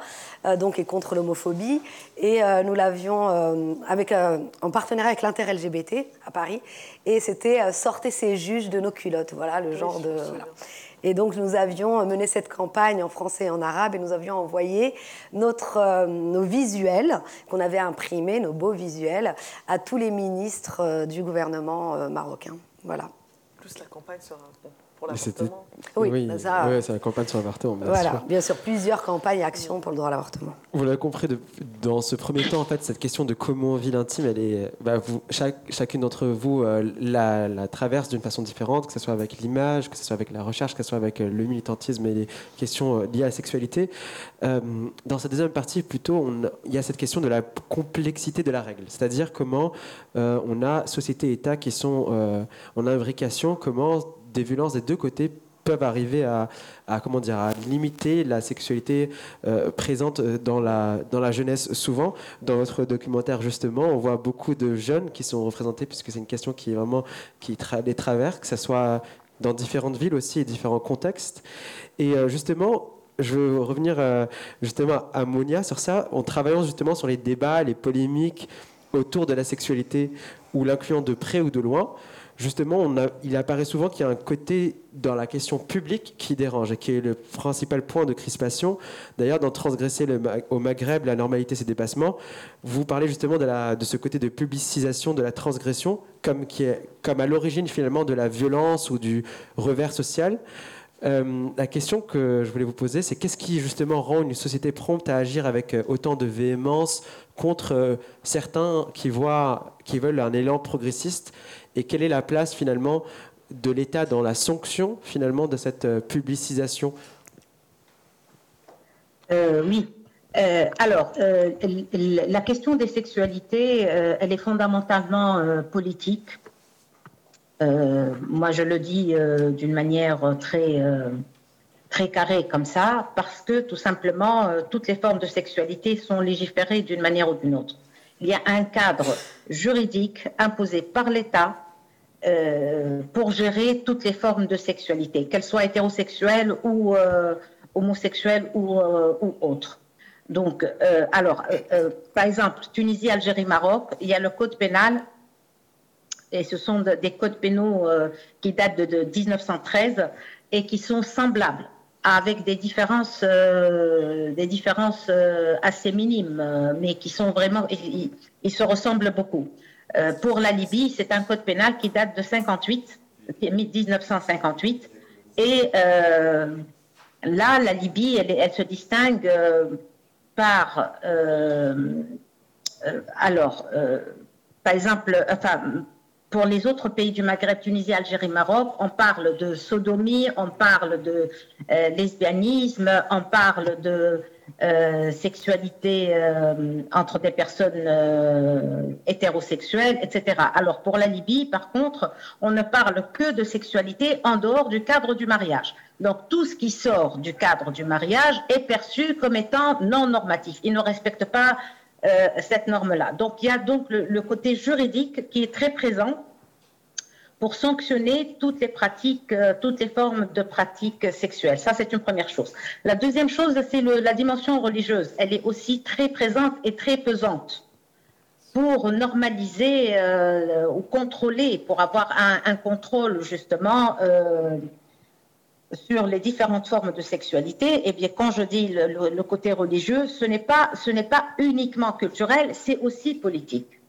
donc et contre l'homophobie, et nous l'avions avec en partenariat avec l'inter-LGBT à Paris, et c'était sortez ces juges de nos culottes, voilà le genre de. Et donc nous avions mené cette campagne en français et en arabe et nous avions envoyé euh, nos visuels qu'on avait imprimés, nos beaux visuels, à tous les ministres euh, du gouvernement euh, marocain. Voilà. Plus la campagne un oui, oui c'est la campagne sur l'avortement. Bien voilà, sûr. bien sûr, plusieurs campagnes et actions pour le droit à l'avortement. Vous l'avez compris, dans ce premier temps, en fait, cette question de comment on vit l'intime, elle est, bah, vous, chaque, chacune d'entre vous euh, la, traverse d'une façon différente, que ce soit avec l'image, que ce soit avec la recherche, que ce soit avec euh, le militantisme et les questions euh, liées à la sexualité. dans cette deuxième partie, plutôt, il y a cette question de la complexité de la règle, c'est-à-dire comment on a société et État qui sont en imbrication, comment des violences des deux côtés peuvent arriver à, comment dire, à limiter la sexualité euh, présente dans la, dans la jeunesse. Souvent, dans votre documentaire, justement, on voit beaucoup de jeunes qui sont représentés, puisque c'est une question qui est vraiment qui les traverse, que ce soit dans différentes villes aussi et différents contextes. Et justement, je veux revenir justement à Monia sur ça, en travaillant justement sur les débats, les polémiques autour de la sexualité, ou l'incluant de près ou de loin justement, il apparaît souvent qu'il y a un côté dans la question publique qui dérange et qui est le principal point de crispation. D'ailleurs, dans Transgresser au Maghreb, la normalité, ses dépassements, vous parlez justement de, ce côté de publicisation de la transgression comme à l'origine finalement de la violence ou du revers social. Euh, la question que je voulais vous poser, c'est qu'est-ce qui justement rend une société prompte à agir avec euh, autant de véhémence contre euh, certains qui, voient, qui veulent un élan progressiste et quelle est la place finalement de l'État dans la sanction finalement de cette euh, publicisation? Euh, Oui. Euh, alors, la question des sexualités, elle est fondamentalement politique. moi, je le dis d'une manière très, très carrée comme ça, parce que tout simplement, toutes les formes de sexualité sont légiférées d'une manière ou d'une autre. Il y a un cadre juridique imposé par l'État euh, pour gérer toutes les formes de sexualité, qu'elles soient hétérosexuelles ou euh, homosexuelles ou, euh, ou, autres. Donc, alors, par exemple, Tunisie, Algérie, Maroc, il y a le code pénal, et ce sont des codes pénaux qui datent de, 1913 et qui sont semblables avec des différences, des différences assez minimes, mais qui sont vraiment, ils se ressemblent beaucoup. Euh, pour la Libye, c'est un code pénal qui date de 58, 1958. Et euh, là, la Libye, elle, se distingue euh, par, alors, par exemple, enfin, pour les autres pays du Maghreb, Tunisie, Algérie, Maroc, on parle de sodomie, on parle de lesbianisme, on parle de euh, sexualité euh, entre des personnes euh, hétérosexuelles, etc. Alors pour la Libye, par contre, on ne parle que de sexualité en dehors du cadre du mariage. Donc tout ce qui sort du cadre du mariage est perçu comme étant non normatif. Il ne respecte pas cette norme-là. Donc il y a donc le côté juridique qui est très présent pour sanctionner toutes les pratiques, euh, toutes les formes de pratiques sexuelles. Ça, c'est une première chose. La deuxième chose, c'est la dimension religieuse. Elle est aussi très présente et très pesante pour normaliser euh, ou contrôler, pour avoir un, contrôle justement euh, sur les différentes formes de sexualité. Et eh bien, quand je dis le, côté religieux, ce n'est pas uniquement culturel, c'est aussi politique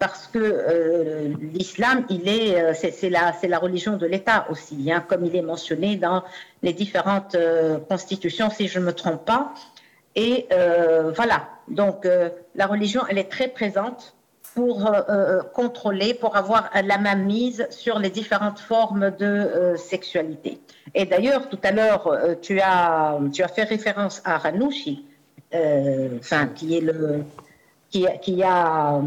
parce que euh, l'islam, il est, euh, c'est la, religion de l'État aussi, hein, comme il est mentionné dans les différentes euh, constitutions, si je ne me trompe pas. Et voilà, donc la religion, elle est très présente pour contrôler, pour avoir la main mise sur les différentes formes de sexualité. Et d'ailleurs, tout à l'heure, tu, as, fait référence à Ranouchi, qui est le, qui, a,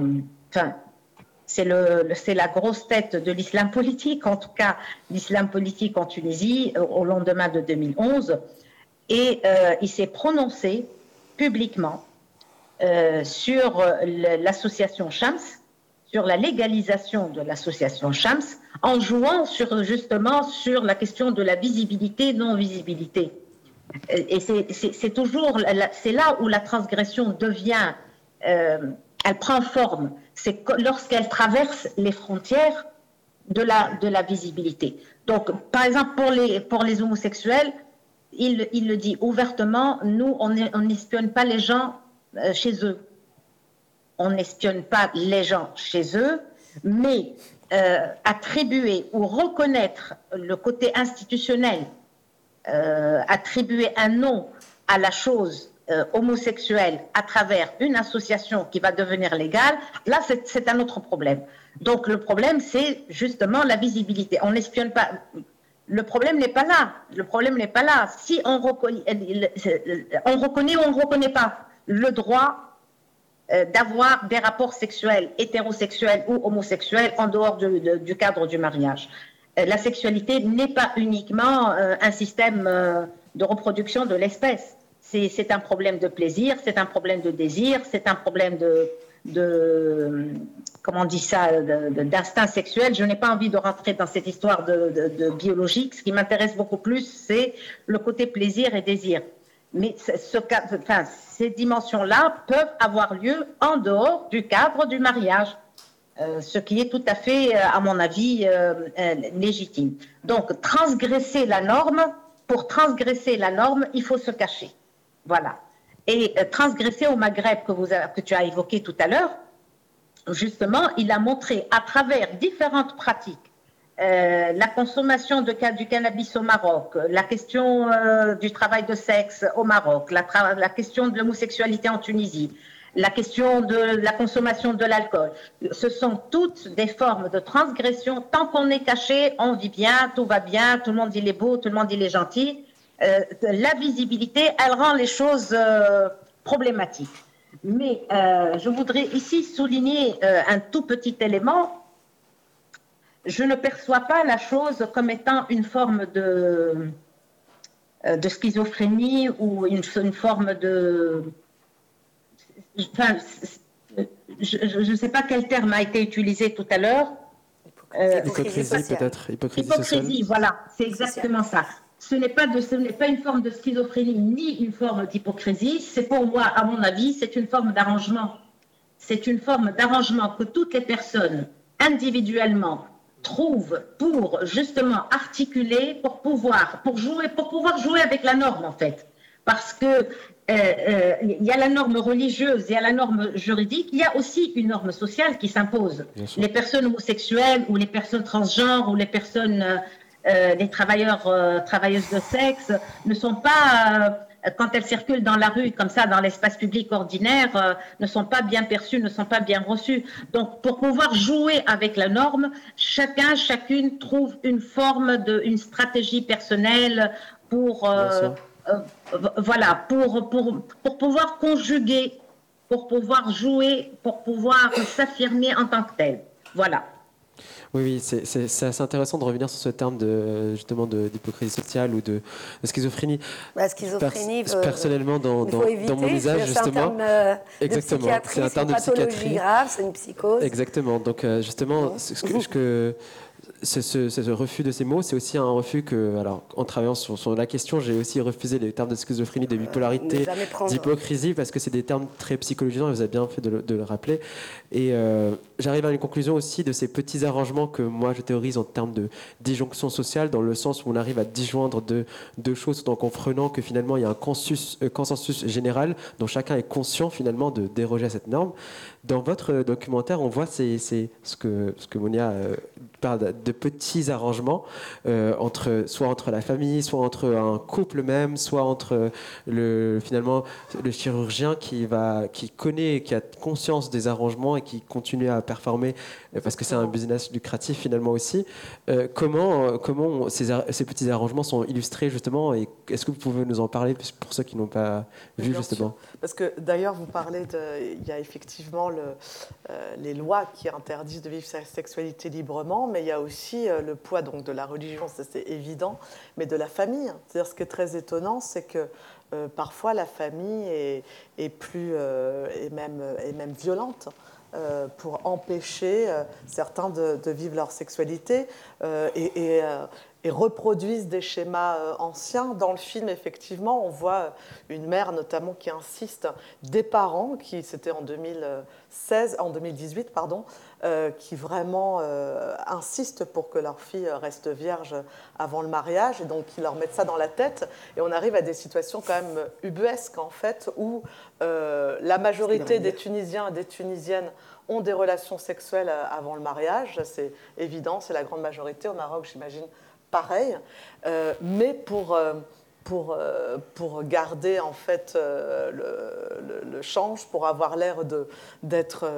c'est la grosse tête de l'islam politique, en tout cas l'islam politique en Tunisie euh, au lendemain de 2011. Et euh, il s'est prononcé publiquement euh, sur l'association Shams, sur la légalisation de l'association Shams, en jouant justement sur la question de la visibilité, non-visibilité. Et c'est toujours, c'est là où la transgression devient, elle prend forme c'est lorsqu'elle traverse les frontières de la, de la visibilité. Donc, par exemple, pour les, pour les homosexuels, il, il le dit ouvertement, nous, on n'espionne pas les gens euh, chez eux. On n'espionne pas les gens chez eux, mais euh, attribuer ou reconnaître le côté institutionnel, euh, attribuer un nom à la chose euh, homosexuels à travers une association qui va devenir légale, là, c'est un autre problème. Donc, le problème, c'est justement la visibilité. On n'espionne pas. Le problème n'est pas là. Le problème n'est pas là. Si on reconnaît, on reconnaît ou on ne reconnaît pas le droit euh, d'avoir des rapports sexuels, hétérosexuels ou homosexuels en dehors du cadre du mariage. la sexualité n'est pas uniquement un système de reproduction de l'espèce. C'est un problème de plaisir, c'est un problème de désir, c'est un problème de, comment on dit ça, d'instinct sexuel. Je n'ai pas envie de rentrer dans cette histoire de, biologique. Ce qui m'intéresse beaucoup plus, c'est le côté plaisir et désir. Mais ce, enfin, ces dimensions-là peuvent avoir lieu en dehors du cadre du mariage, euh, ce qui est tout à fait, euh, à mon avis, euh, légitime. Donc, transgresser la norme, pour transgresser la norme, il faut se cacher. Voilà. Et transgresser au Maghreb que, tu as évoqué tout à l'heure, justement, il a montré à travers différentes pratiques, euh, la consommation du cannabis au Maroc, la question euh, du travail de sexe au Maroc, la, la question de l'homosexualité en Tunisie, la question de la consommation de l'alcool. Ce sont toutes des formes de transgression. Tant qu'on est caché, on vit bien, tout va bien, tout le monde il est beau, tout le monde il est gentil. Euh, la visibilité, elle rend les choses problématiques. Mais euh, je voudrais ici souligner euh, un tout petit élément. Je ne perçois pas la chose comme étant une forme de, euh, de schizophrénie ou une, forme de... Enfin, je ne sais pas quel terme a été utilisé tout à l'heure. hypocrisie peut-être. Hypocrisie, hypocrisie voilà, c'est exactement ça ce n'est pas, pas une forme de schizophrénie ni une forme d'hypocrisie. C'est pour moi, à mon avis, c'est une forme d'arrangement. C'est une forme d'arrangement que toutes les personnes individuellement trouvent pour justement articuler, pour pouvoir, pour jouer, pour pouvoir jouer avec la norme en fait. Parce que euh, euh, il y a la norme religieuse, il y a la norme juridique, il y a aussi une norme sociale qui s'impose. Les personnes homosexuelles ou les personnes transgenres ou les personnes euh, les travailleurs, euh, travailleuses de sexe ne sont pas, euh, quand elles circulent dans la rue comme ça, dans l'espace public ordinaire, ne sont pas bien perçues, ne sont pas bien reçues. Donc, pour pouvoir jouer avec la norme, chacun, chacune trouve une forme de, une stratégie personnelle pour, voilà, pour, pour, pour pouvoir conjuguer, pour pouvoir jouer, pour pouvoir s'affirmer en tant que tel. Voilà. Oui, oui, c'est assez intéressant de revenir sur ce terme de justement d'hypocrisie sociale ou de, schizophrénie. La bah, schizophrénie, personnellement, dans, dans, dans, mon usage, justement. Un Exactement. C'est un terme de psychiatrie. grave, c'est une psychose. Exactement. Donc, euh, justement, ce que, ce que ce, refus de ces mots, c'est aussi un refus que, alors, en travaillant sur, la question, j'ai aussi refusé les termes de schizophrénie, de bipolarité, d'hypocrisie, parce que c'est des termes très psychologiques, et vous avez bien fait de le, rappeler. Et euh, j'arrive à une conclusion aussi de ces petits arrangements que moi je théorise en termes de disjonction sociale, dans le sens où on arrive à disjoindre deux, choses, en comprenant que finalement il y a un consensus, euh, consensus général dont chacun est conscient finalement de déroger à cette norme. Dans votre documentaire, on voit c'est ce que, ce que Monia euh, parle de petits arrangements euh, entre soit entre la famille, soit entre un couple même, soit entre le finalement le chirurgien qui va qui connaît, qui a conscience des arrangements et qui continue à performer euh, parce que c'est un business lucratif finalement aussi. Euh, comment comment ces, ces, petits arrangements sont illustrés justement et est-ce que vous pouvez nous en parler pour ceux qui n'ont pas vu justement? Parce que d'ailleurs vous parlez de il y a effectivement le, les lois qui interdisent de vivre sa sexualité librement, mais il y a aussi euh, le poids donc, de la religion, c'est évident, mais de la famille. C'est-à-dire ce qui est très étonnant, c'est que euh, parfois la famille est, plus, euh, et même, est même violente. pour empêcher certains de, vivre leur sexualité et reproduisent des schémas euh, anciens. Dans le film, effectivement, on voit une mère notamment qui insiste, des parents qui, c'était en 2016, en 2018, pardon, euh, qui vraiment euh, insistent pour que leur fille reste vierge avant le mariage, et donc qui leur mettent ça dans la tête. Et on arrive à des situations quand même ubuesques, en fait, où la majorité des Tunisiens et des Tunisiennes ont des relations sexuelles avant le mariage. C'est évident, c'est la grande majorité. Au Maroc, j'imagine, pareil, euh, mais pour, euh, pour, euh, pour garder en fait le, le, change, pour avoir l'air d'être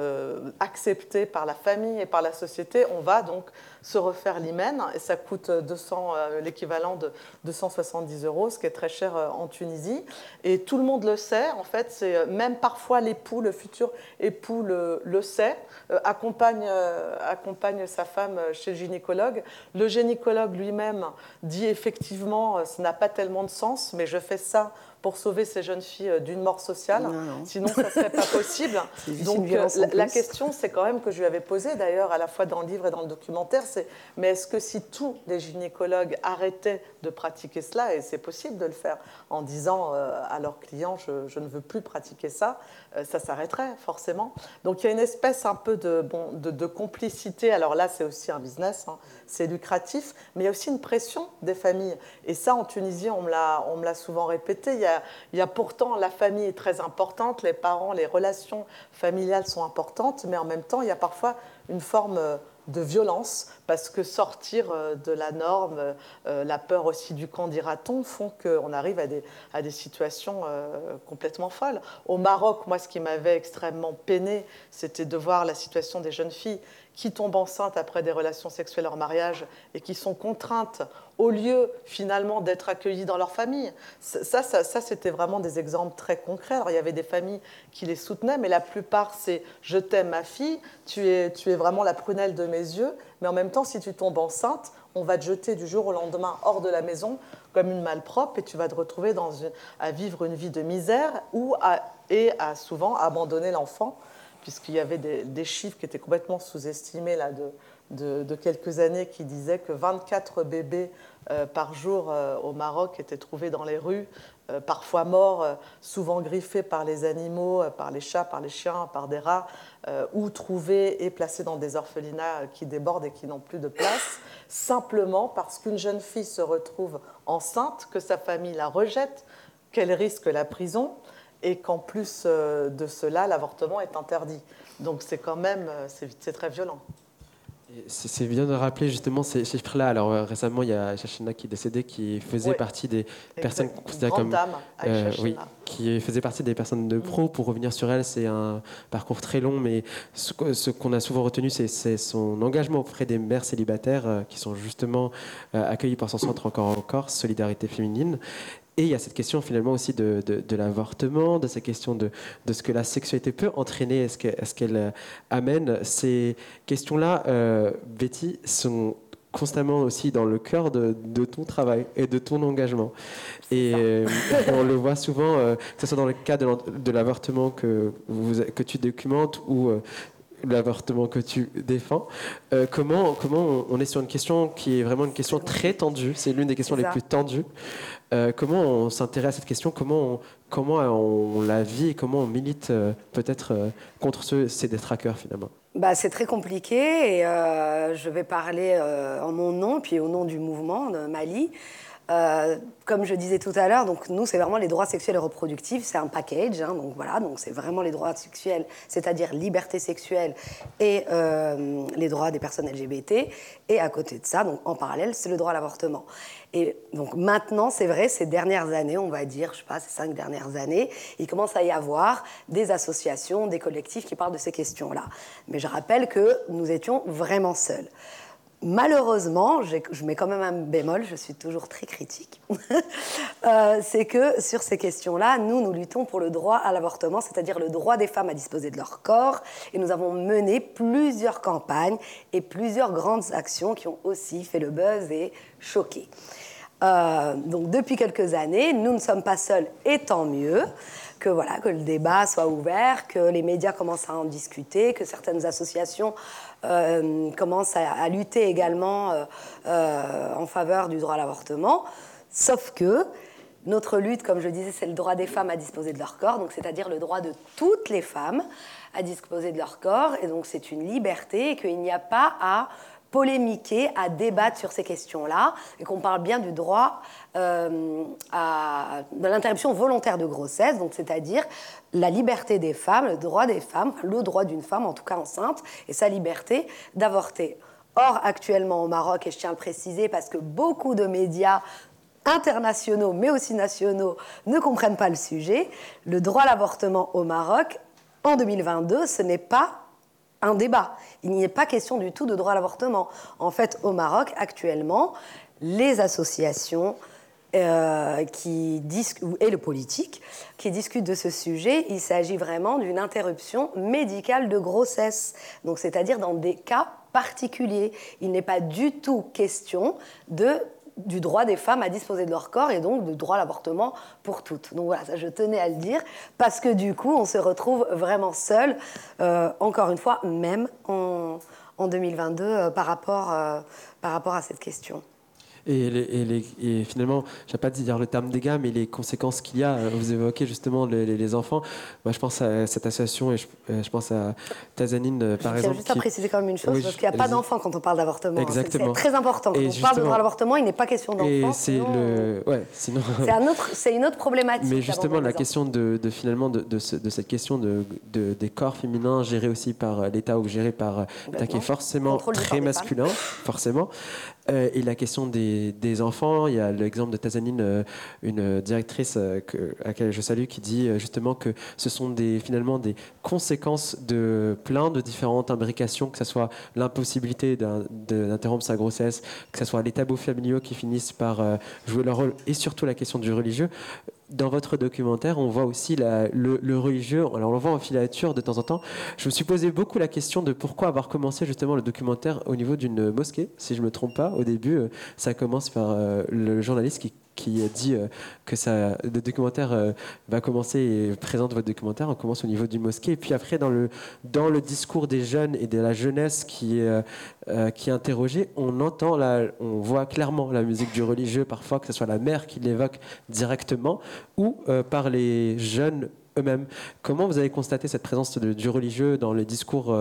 accepté par la famille et par la société, on va donc se refaire l'hymen et ça coûte 200, l'équivalent de 270 euros, ce qui est très cher en Tunisie. Et tout le monde le sait, en fait, c'est même parfois l'époux, le futur époux le, le sait, accompagne, accompagne sa femme chez le gynécologue. Le gynécologue lui-même dit effectivement, ça n'a pas tellement de sens, mais je fais ça pour sauver ces jeunes filles euh, d'une mort sociale. Sinon, ça ne serait pas [LAUGHS] possible. Donc, euh, la, question, c'est quand même que je lui avais posée, d'ailleurs, à la fois dans le livre et dans le documentaire, c'est mais est-ce que si tous les gynécologues arrêtaient de pratiquer cela, et c'est possible de le faire en disant euh, à leurs clients, je, ne veux plus pratiquer ça, ça s'arrêterait forcément. Donc, il y a une espèce un peu de, bon, de, complicité. Alors là, c'est aussi un business, hein. c'est lucratif, mais il y a aussi une pression des familles. Et ça, en Tunisie, on me l'a souvent répété. Il y a il y a pourtant, la famille est très importante, les parents, les relations familiales sont importantes, mais en même temps, il y a parfois une forme euh, de violence, parce que sortir euh, de la norme, euh, la peur aussi du camp, dira-t-on, font qu'on arrive à des, à des situations complètement folles. Au Maroc, moi, ce qui m'avait extrêmement peiné, c'était de voir la situation des jeunes filles qui tombent enceintes après des relations sexuelles hors mariage et qui sont contraintes au lieu finalement d'être accueillies dans leur famille. Ça, ça, ça c'était vraiment des exemples très concrets. Alors il y avait des familles qui les soutenaient, mais la plupart c'est je t'aime ma fille, tu es, tu es vraiment la prunelle de mes yeux, mais en même temps si tu tombes enceinte, on va te jeter du jour au lendemain hors de la maison comme une malpropre et tu vas te retrouver à vivre une vie de misère ou et à souvent abandonner l'enfant puisqu'il y avait des, chiffres qui étaient complètement sous-estimés là, de, de, quelques années qui disaient que 24 bébés euh, par jour euh, au Maroc étaient trouvés dans les rues, euh, parfois morts, souvent griffés par les animaux, par les chats, par les chiens, par des rats, ou trouvés et placés dans des orphelinats qui débordent et qui n'ont plus de place, simplement parce qu'une jeune fille se retrouve enceinte, que sa famille la rejette, qu'elle risque la prison et qu'en plus euh, de cela, l'avortement est interdit. Donc c'est quand même, euh, c'est très violent. C'est bien de rappeler justement ces chiffres-là. Alors euh, récemment, il y a Shachina qui est décédée, qui faisait partie des personnes considérées comme dame, oui, qui faisait partie des personnes de pro. Mm. Pour revenir sur elle, c'est un parcours très long, mais ce, qu'on a souvent retenu, c'est son engagement auprès des mères célibataires qui sont justement accueillies par son centre encore encore Solidarité féminine, et il y a cette question finalement aussi de, de, l'avortement, de cette question de, de, ce que la sexualité peut entraîner, est-ce qu'elle est euh, amène. Ces questions-là, euh, Betty, sont constamment aussi dans le cœur de, ton travail et de ton engagement? Et euh, on le voit souvent, que ce soit dans le cas de l'avortement que, que tu documentes ou l'avortement que tu défends. comment, comment on est sur une question qui est vraiment une question très tendue, c'est l'une des questions les plus tendues. Euh, comment on s'intéresse à cette question? Comment on, comment on, la vit et comment on milite euh, peut-être euh, contre ces détraqueurs finalement? Bah, C'est très compliqué et je vais parler en mon nom, puis au nom du mouvement de Mali. Euh, comme je disais tout à l'heure, donc nous c'est vraiment les droits sexuels et reproductifs, c'est un package, hein, donc voilà, donc c'est vraiment les droits sexuels, c'est-à-dire liberté sexuelle et euh, les droits des personnes LGBT, et à côté de ça, donc en parallèle, c'est le droit à l'avortement. Et donc maintenant, c'est vrai, ces dernières années, on va dire, je sais pas, ces cinq dernières années, il commence à y avoir des associations, des collectifs qui parlent de ces questions-là. Mais je rappelle que nous étions vraiment seuls. Malheureusement, je mets quand même un bémol, je suis toujours très critique, [LAUGHS] euh, c'est que sur ces questions-là, nous, nous luttons pour le droit à l'avortement, c'est-à-dire le droit des femmes à disposer de leur corps, et nous avons mené plusieurs campagnes et plusieurs grandes actions qui ont aussi fait le buzz et choqué. Euh, donc depuis quelques années, nous ne sommes pas seuls, et tant mieux que voilà que le débat soit ouvert, que les médias commencent à en discuter, que certaines associations euh, commencent à, lutter également euh, euh, en faveur du droit à l'avortement. Sauf que notre lutte, comme je disais, c'est le droit des femmes à disposer de leur corps, donc c'est-à-dire le droit de toutes les femmes à disposer de leur corps, et donc c'est une liberté qu'il n'y a pas à polémiquer, à débattre sur ces questions-là, et qu'on parle bien du droit euh, à, de l'interruption volontaire de grossesse, donc c'est-à-dire la liberté des femmes, le droit des femmes, le droit d'une femme, en tout cas enceinte, et sa liberté d'avorter. Or, actuellement au Maroc, et je tiens à le préciser parce que beaucoup de médias internationaux, mais aussi nationaux, ne comprennent pas le sujet, le droit à l'avortement au Maroc, en 2022, ce n'est pas un débat. Il n'y est pas question du tout de droit à l'avortement. En fait, au Maroc, actuellement, les associations euh, qui et le politique qui discutent de ce sujet, il s'agit vraiment d'une interruption médicale de grossesse. Donc, c'est-à-dire dans des cas particuliers. Il n'est pas du tout question de du droit des femmes à disposer de leur corps et donc du droit à l'avortement pour toutes. Donc voilà, ça je tenais à le dire parce que du coup on se retrouve vraiment seul, euh, encore une fois, même en, 2022 euh, par, rapport, euh, par rapport à cette question. Et, les, et, finalement, je n'ai pas dit dire le terme dégâts, mais les conséquences qu'il y a. Euh, vous évoquez justement les, enfants. Moi, je pense à cette association et je, euh, pense à Tazanine, euh, par exemple. Je juste à préciser quand même une chose, parce qu'il n'y a pas d'enfants quand on parle d'avortement. Exactement. C'est très important. Quand on parle de droit à l'avortement, il n'est pas question d'enfants. c'est le... ouais, sinon... un une autre problématique. Mais justement, la question de, finalement de, de, cette question de, des corps féminins gérés aussi par l'État ou gérés par l'État qui est forcément très masculin, forcément. Euh, et la question des, enfants, il y a l'exemple de Tazanine, euh, une directrice euh, à laquelle je salue, qui dit justement que ce sont finalement des conséquences de plein de différentes imbrications, que ce soit l'impossibilité d'interrompre sa grossesse, que ce soit les tabous familiaux qui finissent par jouer leur rôle, et surtout la question du religieux dans votre documentaire, on voit aussi le, religieux, alors on le voit en filature de temps en temps. Je me suis posé beaucoup la question de pourquoi avoir commencé justement le documentaire au niveau d'une mosquée, si je ne me trompe pas. Au début, euh, ça commence par euh, le journaliste qui qui dit euh, que ça, le documentaire euh, va commencer et présente votre documentaire. On commence au niveau du mosquée. Et puis après, dans le, dans le discours des jeunes et de la jeunesse qui euh, qui est interrogée, on entend, la, on voit clairement la musique du religieux, parfois que ce soit la mère qui l'évoque directement ou par les jeunes eux-mêmes. Comment vous avez constaté cette présence du religieux dans le discours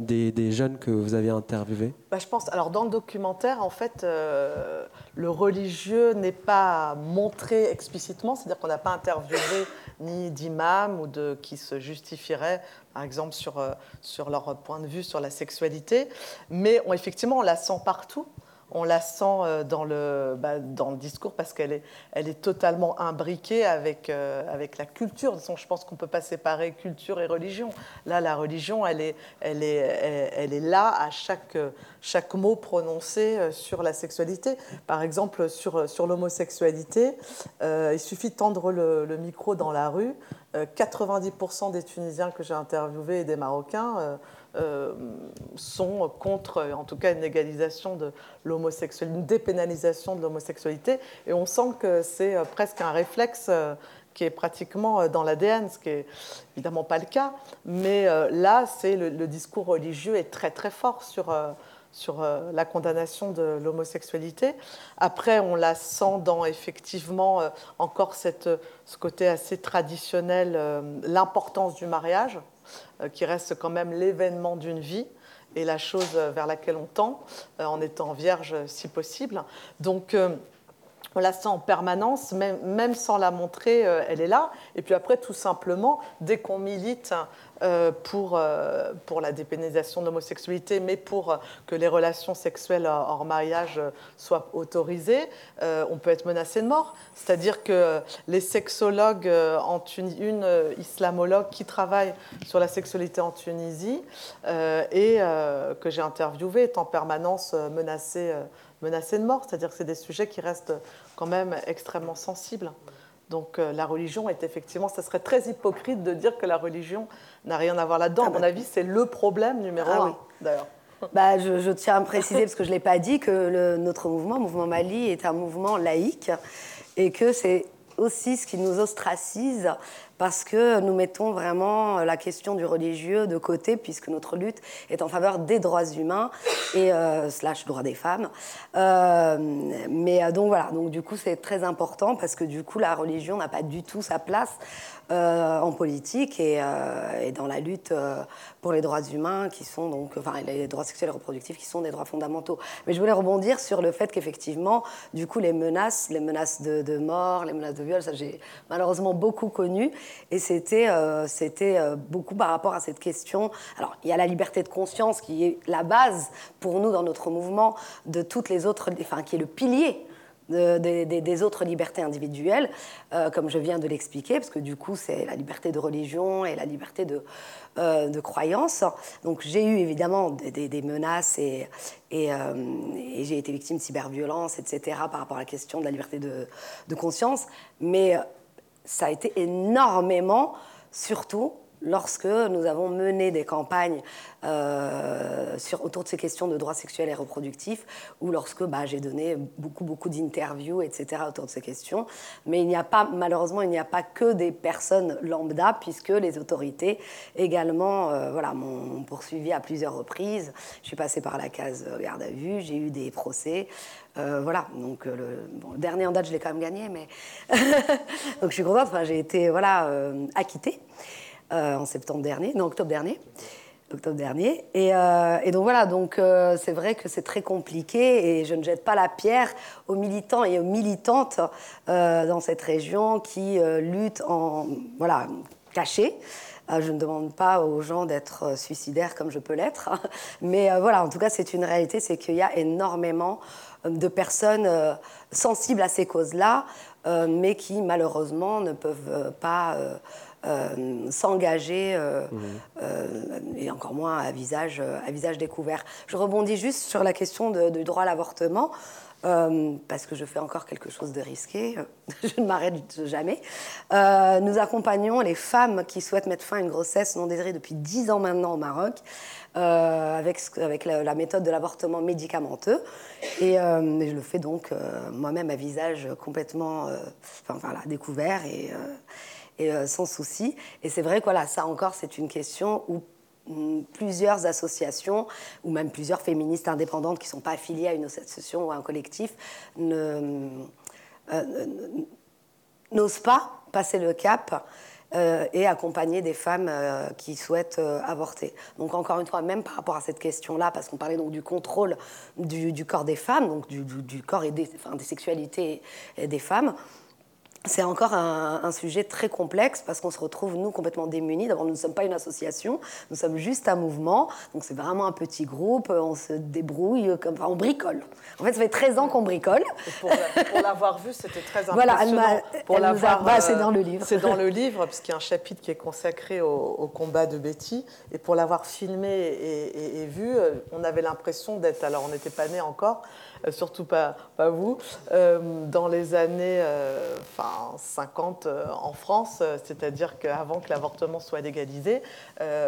des, jeunes que vous avez interviewés? Bah, Je pense, alors dans le documentaire, en fait, euh, le religieux n'est pas montré explicitement, c'est-à-dire qu'on n'a pas interviewé [LAUGHS] ni d'imams ou de qui se justifieraient, par exemple, sur, euh, sur leur point de vue sur la sexualité, mais on, effectivement, on la sent partout on la sent euh, dans le, bah, dans le discours parce qu'elle est, elle est totalement imbriquée avec, euh, avec la culture. je pense qu'on ne peut pas séparer culture et religion. Là, la religion, elle est, elle est, elle, est là à chaque, chaque mot prononcé euh, sur la sexualité. Par exemple, sur, sur l'homosexualité, il suffit de tendre le, micro dans la rue. 90% des Tunisiens que j'ai interviewés et des Marocains euh, sont contre, en tout cas, une légalisation de l'homosexualité, une dépénalisation de l'homosexualité. Et on sent que c'est euh, presque un réflexe euh, qui est pratiquement dans l'ADN, ce qui n'est évidemment pas le cas. Mais là, c'est le, discours religieux est très très fort sur, sur la condamnation de l'homosexualité. Après, on la sent dans effectivement encore cette, ce côté assez traditionnel, l'importance du mariage. Euh, qui reste quand même l'événement d'une vie et la chose vers laquelle on tend euh, en étant vierge si possible. Donc euh, on la sent en permanence, même, sans la montrer, elle est là. Et puis après, tout simplement, dès qu'on milite euh, pour, euh, pour la dépénalisation de l'homosexualité, mais pour que les relations sexuelles hors mariage soient autorisées, euh, on peut être menacé de mort. C'est-à-dire que les sexologues, en une islamologue qui travaille sur la sexualité en Tunisie et que j'ai interviewée, est en permanence menacée, menacée de mort. C'est-à-dire que c'est des sujets qui restent quand même extrêmement sensibles. Donc la religion est effectivement, ça serait très hypocrite de dire que la religion n'a rien à voir là-dedans. à ah mon bah. avis, c'est le problème numéro ah un, d'ailleurs. Bah, je, tiens à préciser, parce que je ne l'ai pas dit, que le, notre mouvement, Mouvement Mali, est un mouvement laïque et que c'est aussi ce qui nous ostracise parce que nous mettons vraiment la question du religieux de côté, puisque notre lutte est en faveur des droits humains et euh, slash droits des femmes. Euh, mais euh, donc voilà, donc du coup c'est très important parce que du coup la religion n'a pas du tout sa place en politique et, et, dans la lutte pour les droits humains qui sont donc, enfin les droits sexuels et reproductifs qui sont des droits fondamentaux. Mais je voulais rebondir sur le fait qu'effectivement, du coup les menaces, les menaces de, de mort, les menaces de viol, ça j'ai malheureusement beaucoup connu. Et c'était euh, c'était euh, beaucoup par rapport à cette question. Alors, il y a la liberté de conscience qui est la base pour nous dans notre mouvement de toutes les autres, enfin, qui est le pilier des autres libertés individuelles, euh, comme je viens de l'expliquer, parce que du coup, c'est la liberté de religion et la liberté de, euh, de croyance. Donc, j'ai eu évidemment des, menaces et, et, j'ai été victime de cyberviolence, etc., par rapport à la question de la liberté de, de conscience. Mais ça a été énormément, surtout lorsque nous avons mené des campagnes euh, autour de ces questions de droits sexuels et reproductifs, ou lorsque bah, j'ai donné beaucoup, beaucoup d'interviews, etc., autour de ces questions. Mais il n'y a pas, malheureusement, il n'y a pas que des personnes lambda, puisque les autorités également euh, m'ont poursuivi à plusieurs reprises. Je suis passée par la case garde à vue, j'ai eu des procès. Euh, voilà, donc le, dernier en date, je l'ai quand même gagné, mais [LAUGHS] donc je suis contente. J'ai été acquittée. Euh, en septembre dernier, non, octobre dernier. Octobre dernier. Et, euh, donc voilà, donc euh, c'est vrai que c'est très compliqué et je ne jette pas la pierre aux militants et aux militantes dans cette région qui luttent en voilà cachés. Je ne demande pas aux gens d'être suicidaires comme je peux l'être, [LAUGHS] mais voilà, en tout cas, c'est une réalité, c'est qu'il y a énormément de personnes sensibles à ces causes-là, mais qui malheureusement ne peuvent pas euh, s'engager, euh, mmh. euh, et encore moins à visage, à visage découvert. Je rebondis juste sur la question du droit à l'avortement. parce que je fais encore quelque chose de risqué, [LAUGHS] je ne m'arrête jamais. nous accompagnons les femmes qui souhaitent mettre fin à une grossesse non désirée depuis 10 ans maintenant au Maroc, avec, avec la, méthode de l'avortement médicamenteux. Et, je le fais donc moi-même à visage complètement enfin, voilà, découvert et, et euh, sans souci. Et c'est vrai que voilà, ça encore, c'est une question où mm, plusieurs associations ou même plusieurs féministes indépendantes qui ne sont pas affiliées à une association ou à un collectif euh, n'osent pas passer le cap euh, et accompagner des femmes qui souhaitent avorter. Donc encore une fois, même par rapport à cette question-là, parce qu'on parlait donc du contrôle du, corps des femmes, donc du, corps et des sexualités des femmes, c'est encore un, sujet très complexe parce qu'on se retrouve, nous, complètement démunis. D'abord, nous ne sommes pas une association, nous sommes juste un mouvement. Donc, c'est vraiment un petit groupe, on se débrouille, comme, on bricole. En fait, ça fait 13 ans qu'on bricole. pour, l'avoir vu, c'était très [LAUGHS] impressionnant. Voilà, elle pour bah, c'est dans le livre. C'est dans le [LAUGHS] livre, puisqu'il y a un chapitre qui est consacré au, combat de Betty. Et pour l'avoir filmé et, et, vu, euh, on avait l'impression d'être, alors on n'était pas né encore, euh, surtout pas, pas vous, euh, dans les années enfin, 50 en France, c'est-à-dire qu'avant que l'avortement soit légalisé,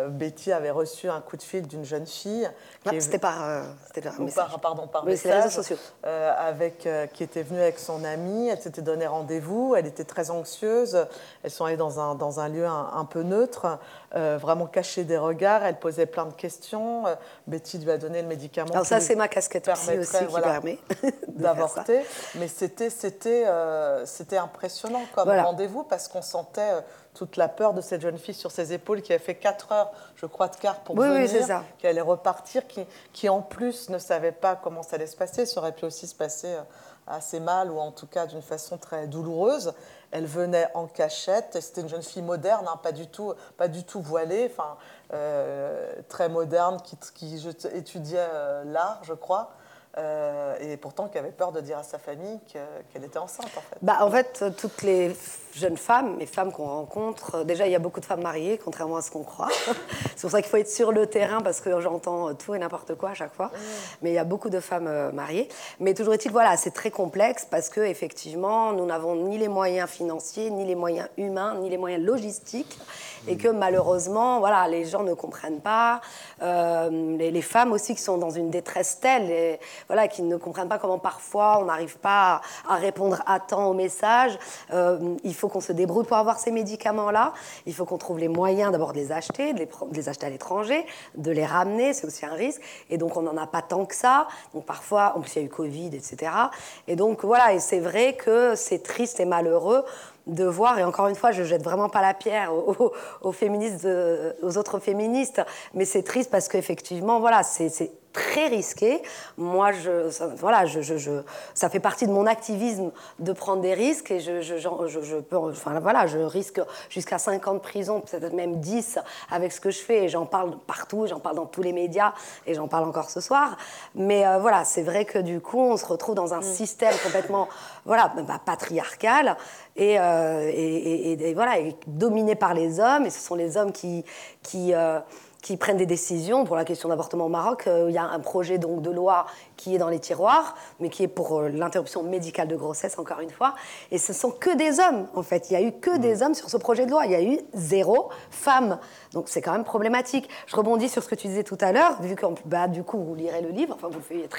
Betty avait reçu un coup de fil d'une jeune fille. Qui c'était par, c'était par, pardon, par oui, message, réseaux sociaux. avec, qui était venue avec son amie, elle s'était donné rendez-vous, elle était très anxieuse, elles sont allées dans un, dans un lieu un, peu neutre, vraiment caché des regards, elle posait plein de questions, Betty lui a donné le médicament. Alors ça c'est ma casquette aussi, permet [LAUGHS] d'avorter. Mais c'était c'était euh, c'était impressionnant comme rendez-vous parce qu'on sentait euh, toute la peur de cette jeune fille sur ses épaules qui a fait 4 heures, je crois, de car pour venir, qui allait repartir, qui, qui en plus ne savait pas comment ça allait se passer. Ça aurait pu aussi se passer euh, assez mal ou en tout cas d'une façon très douloureuse. Elle venait en cachette. C'était une jeune fille moderne, hein, pas du tout, pas du tout voilée, enfin très moderne, qui, qui étudiait l'art, je crois. Euh, et pourtant qui avait peur de dire à sa famille qu'elle était enceinte en fait. Bah, en fait, toutes les jeunes femmes, les femmes qu'on rencontre, euh, déjà il y a beaucoup de femmes mariées, contrairement à ce qu'on croit. [LAUGHS] c'est pour ça qu'il faut être sur le terrain parce que j'entends tout et n'importe quoi à chaque fois. Mais il y a beaucoup de femmes euh, mariées. Mais toujours est-il, voilà, c'est très complexe parce que effectivement, nous n'avons ni les moyens financiers, ni les moyens humains, ni les moyens logistiques et que malheureusement, voilà, les gens ne comprennent pas. Euh, les, femmes aussi qui sont dans une détresse telle, voilà, qui ne comprennent pas comment parfois on n'arrive pas à, répondre à temps aux messages. Euh, il faut qu'on se débrouille pour avoir ces médicaments-là. Il faut qu'on trouve les moyens d'abord de les acheter, de les, de les acheter à l'étranger, de les ramener, c'est aussi un risque. Et donc on n'en a pas tant que ça. Donc parfois, en plus il y a eu Covid, etc. Et donc voilà, et c'est vrai que c'est triste et malheureux de voir, et encore une fois, je jette vraiment pas la pierre aux, féministes, aux autres féministes, mais c'est triste parce qu'effectivement, voilà, c'est très risqué. Moi, je, ça, voilà, je, je, ça fait partie de mon activisme de prendre des risques et je, je peux, enfin, voilà, je risque jusqu'à 5 ans de prison, peut-être même 10 avec ce que je fais et j'en parle partout, j'en parle dans tous les médias et j'en parle encore ce soir. Mais euh, voilà, c'est vrai que du coup, on se retrouve dans un mm. système complètement voilà, bah, patriarcal euh, et, et, voilà, dominé par les hommes et ce sont les hommes qui, qui euh, qui prennent des décisions pour la question d'avortement au Maroc. Euh, il y a un projet donc de loi qui est dans les tiroirs, mais qui est pour euh, l'interruption médicale de grossesse, encore une fois. Et ce sont que des hommes, en fait. Il n'y a eu que des hommes sur ce projet de loi. Il y a eu zéro femme. Donc c'est quand même problématique. Je rebondis sur ce que tu disais tout à l'heure, vu que bah, du coup, vous lirez le livre, enfin, vous le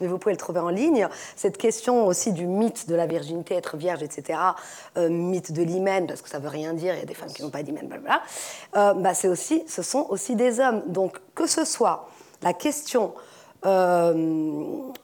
mais vous pouvez le trouver en ligne. Cette question aussi du mythe de la virginité, être vierge, etc., euh, mythe de l'hymen, parce que ça veut rien dire, il y a des femmes qui n'ont pas d'hymen, blablabla, euh, bah, c'est aussi, ce sont aussi des hommes. Donc que ce soit la question euh,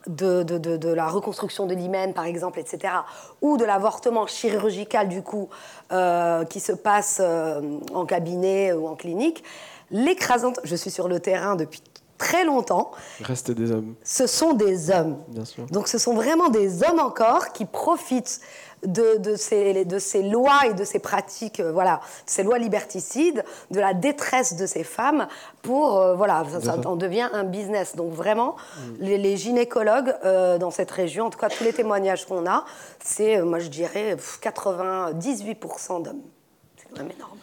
de, de, la reconstruction de l'hymen, par exemple, etc., ou de l'avortement chirurgical, du coup, euh, qui se passe euh, en cabinet ou en clinique, l'écrasante, je suis sur le terrain depuis très longtemps. Reste des hommes. Ce sont des hommes. Bien sûr. Donc ce sont vraiment des hommes encore qui profitent de, ces, de, ces, lois et de ces pratiques, euh, voilà, ces lois liberticides, de la détresse de ces femmes pour, euh, voilà, ça, en devient un business. Donc vraiment, mm. les, gynécologues euh, dans cette région, en tout cas tous les témoignages qu'on a, c'est, moi je dirais, 98% d'hommes. C'est quand même énorme.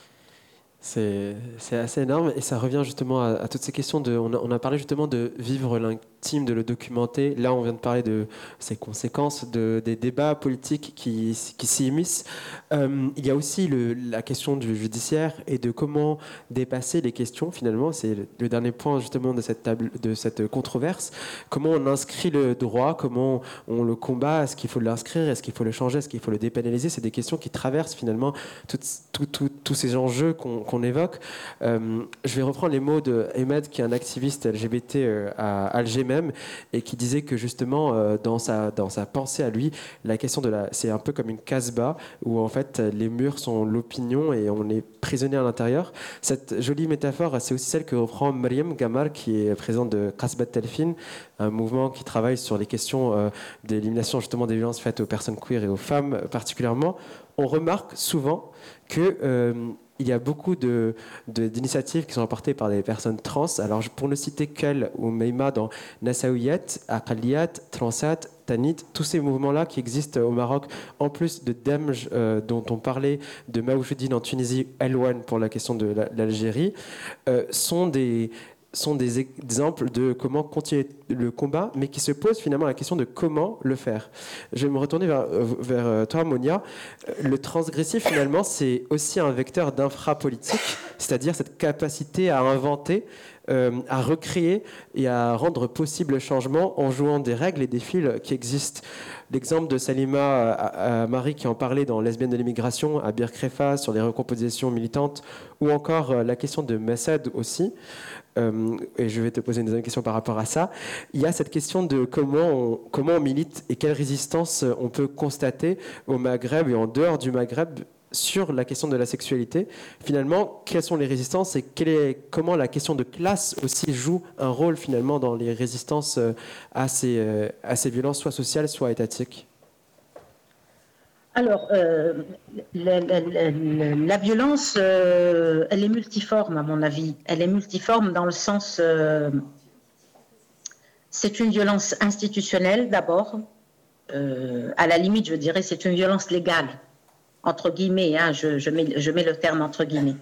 C'est assez énorme et ça revient justement à, toutes ces questions de. On a, on a parlé justement de vivre de le documenter. Là, on vient de parler de ces conséquences, de, des débats politiques qui, qui s'y émissent. Euh, il y a aussi la question du judiciaire et de comment dépasser les questions finalement. C'est le, dernier point justement de cette, table, de cette controverse. Comment on inscrit le droit, comment on le combat, est-ce qu'il faut l'inscrire, est-ce qu'il faut le changer, est-ce qu'il faut le dépénaliser? C'est des questions qui traversent finalement tous ces enjeux qu'on évoque. Euh, je vais reprendre les mots de qui est un activiste LGBT euh, à Alger et qui disait que justement, euh, dans, sa, dans sa pensée à lui, la question de la. C'est un peu comme une casse-bas, où en fait, les murs sont l'opinion et on est prisonnier à l'intérieur. Cette jolie métaphore, c'est aussi celle que reprend Mariam Gamar, qui est présidente de Kasbat Telfin, un mouvement qui travaille sur les questions d'élimination justement des violences faites aux personnes queer et aux femmes particulièrement. On remarque souvent que il y a beaucoup d'initiatives qui sont apportées par des personnes trans. Alors, pour ne citer qu'elle ou Meima dans Nassaouyet, Akaliyat, Transat, Tanit, tous ces mouvements-là qui existent au Maroc, en plus de Demj, euh, dont on parlait, de Maoujoudine en Tunisie, Elwan pour la question de l'Algérie, euh, sont des, sont des exemples de comment continuer le combat, mais qui se posent finalement la question de comment le faire. Je vais me retourner vers, vers euh, toi, Monia. Le transgressif, finalement, c'est aussi un vecteur d'infrapolitique, c'est-à-dire cette capacité à inventer, euh, à recréer et à rendre possible le changement en jouant des règles et des fils qui existent. L'exemple de Salima à, Marie qui en parlait dans Lesbienne de l'immigration à Birkrefa sur les recompositions militantes, ou encore euh, la question de Messed aussi. Euh, et je vais te poser une deuxième question par rapport à ça. Il y a cette question de comment on milite et quelle résistance on peut constater au Maghreb et en dehors du Maghreb sur la question de la sexualité. Finalement, quelles sont les résistances et comment la question de classe aussi joue un rôle finalement dans les résistances euh, à ces, euh, à ces violences soit sociales, soit étatiques? Alors, euh, la, violence, elle est multiforme, à mon avis. Elle est multiforme dans le sens, c'est une violence institutionnelle d'abord. à la limite, je dirais, c'est une violence légale, entre guillemets. Hein, je, mets, le terme entre guillemets.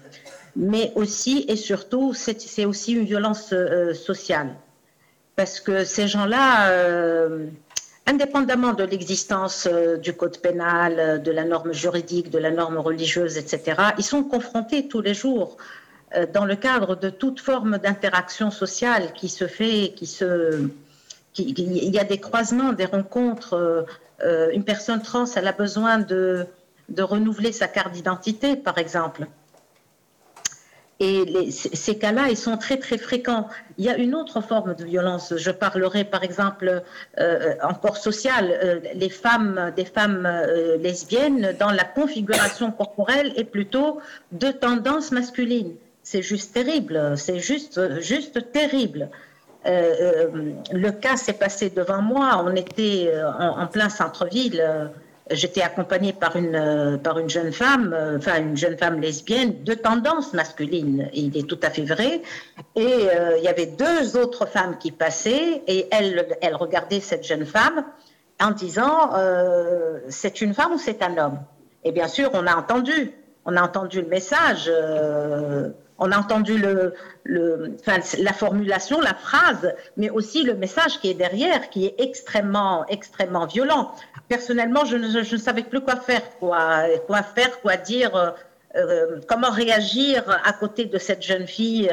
Mais aussi et surtout, c'est aussi une violence sociale, parce que ces gens-là indépendamment de l'existence euh, du code pénal, euh, de la norme juridique, de la norme religieuse, etc., ils sont confrontés tous les jours euh, dans le cadre de toute forme d'interaction sociale qui se fait, qui se, il y a des croisements, des rencontres. une personne trans, elle a besoin de, de renouveler sa carte d'identité, par exemple. Et ces cas-là, ils sont très très fréquents. Il y a une autre forme de violence. Je parlerai par exemple euh, encore sociale. Euh, femmes, des femmes euh, lesbiennes, dans la configuration corporelle est plutôt de tendance masculine. C'est juste terrible. C'est juste juste terrible. le cas s'est passé devant moi. On était en, plein centre-ville. J'étais accompagnée par une, par une jeune femme, enfin une jeune femme lesbienne de tendance masculine, il est tout à fait vrai. Et il y avait deux autres femmes qui passaient et elles, elles regardaient cette jeune femme en disant c'est une femme ou c'est un homme? Et bien sûr, on a entendu, on a entendu le message, euh, on a entendu la formulation, la phrase, mais aussi le message qui est derrière, qui est extrêmement, extrêmement violent. Personnellement, je ne, savais plus quoi faire, quoi, quoi faire, quoi dire, euh, euh, comment réagir à côté de cette jeune fille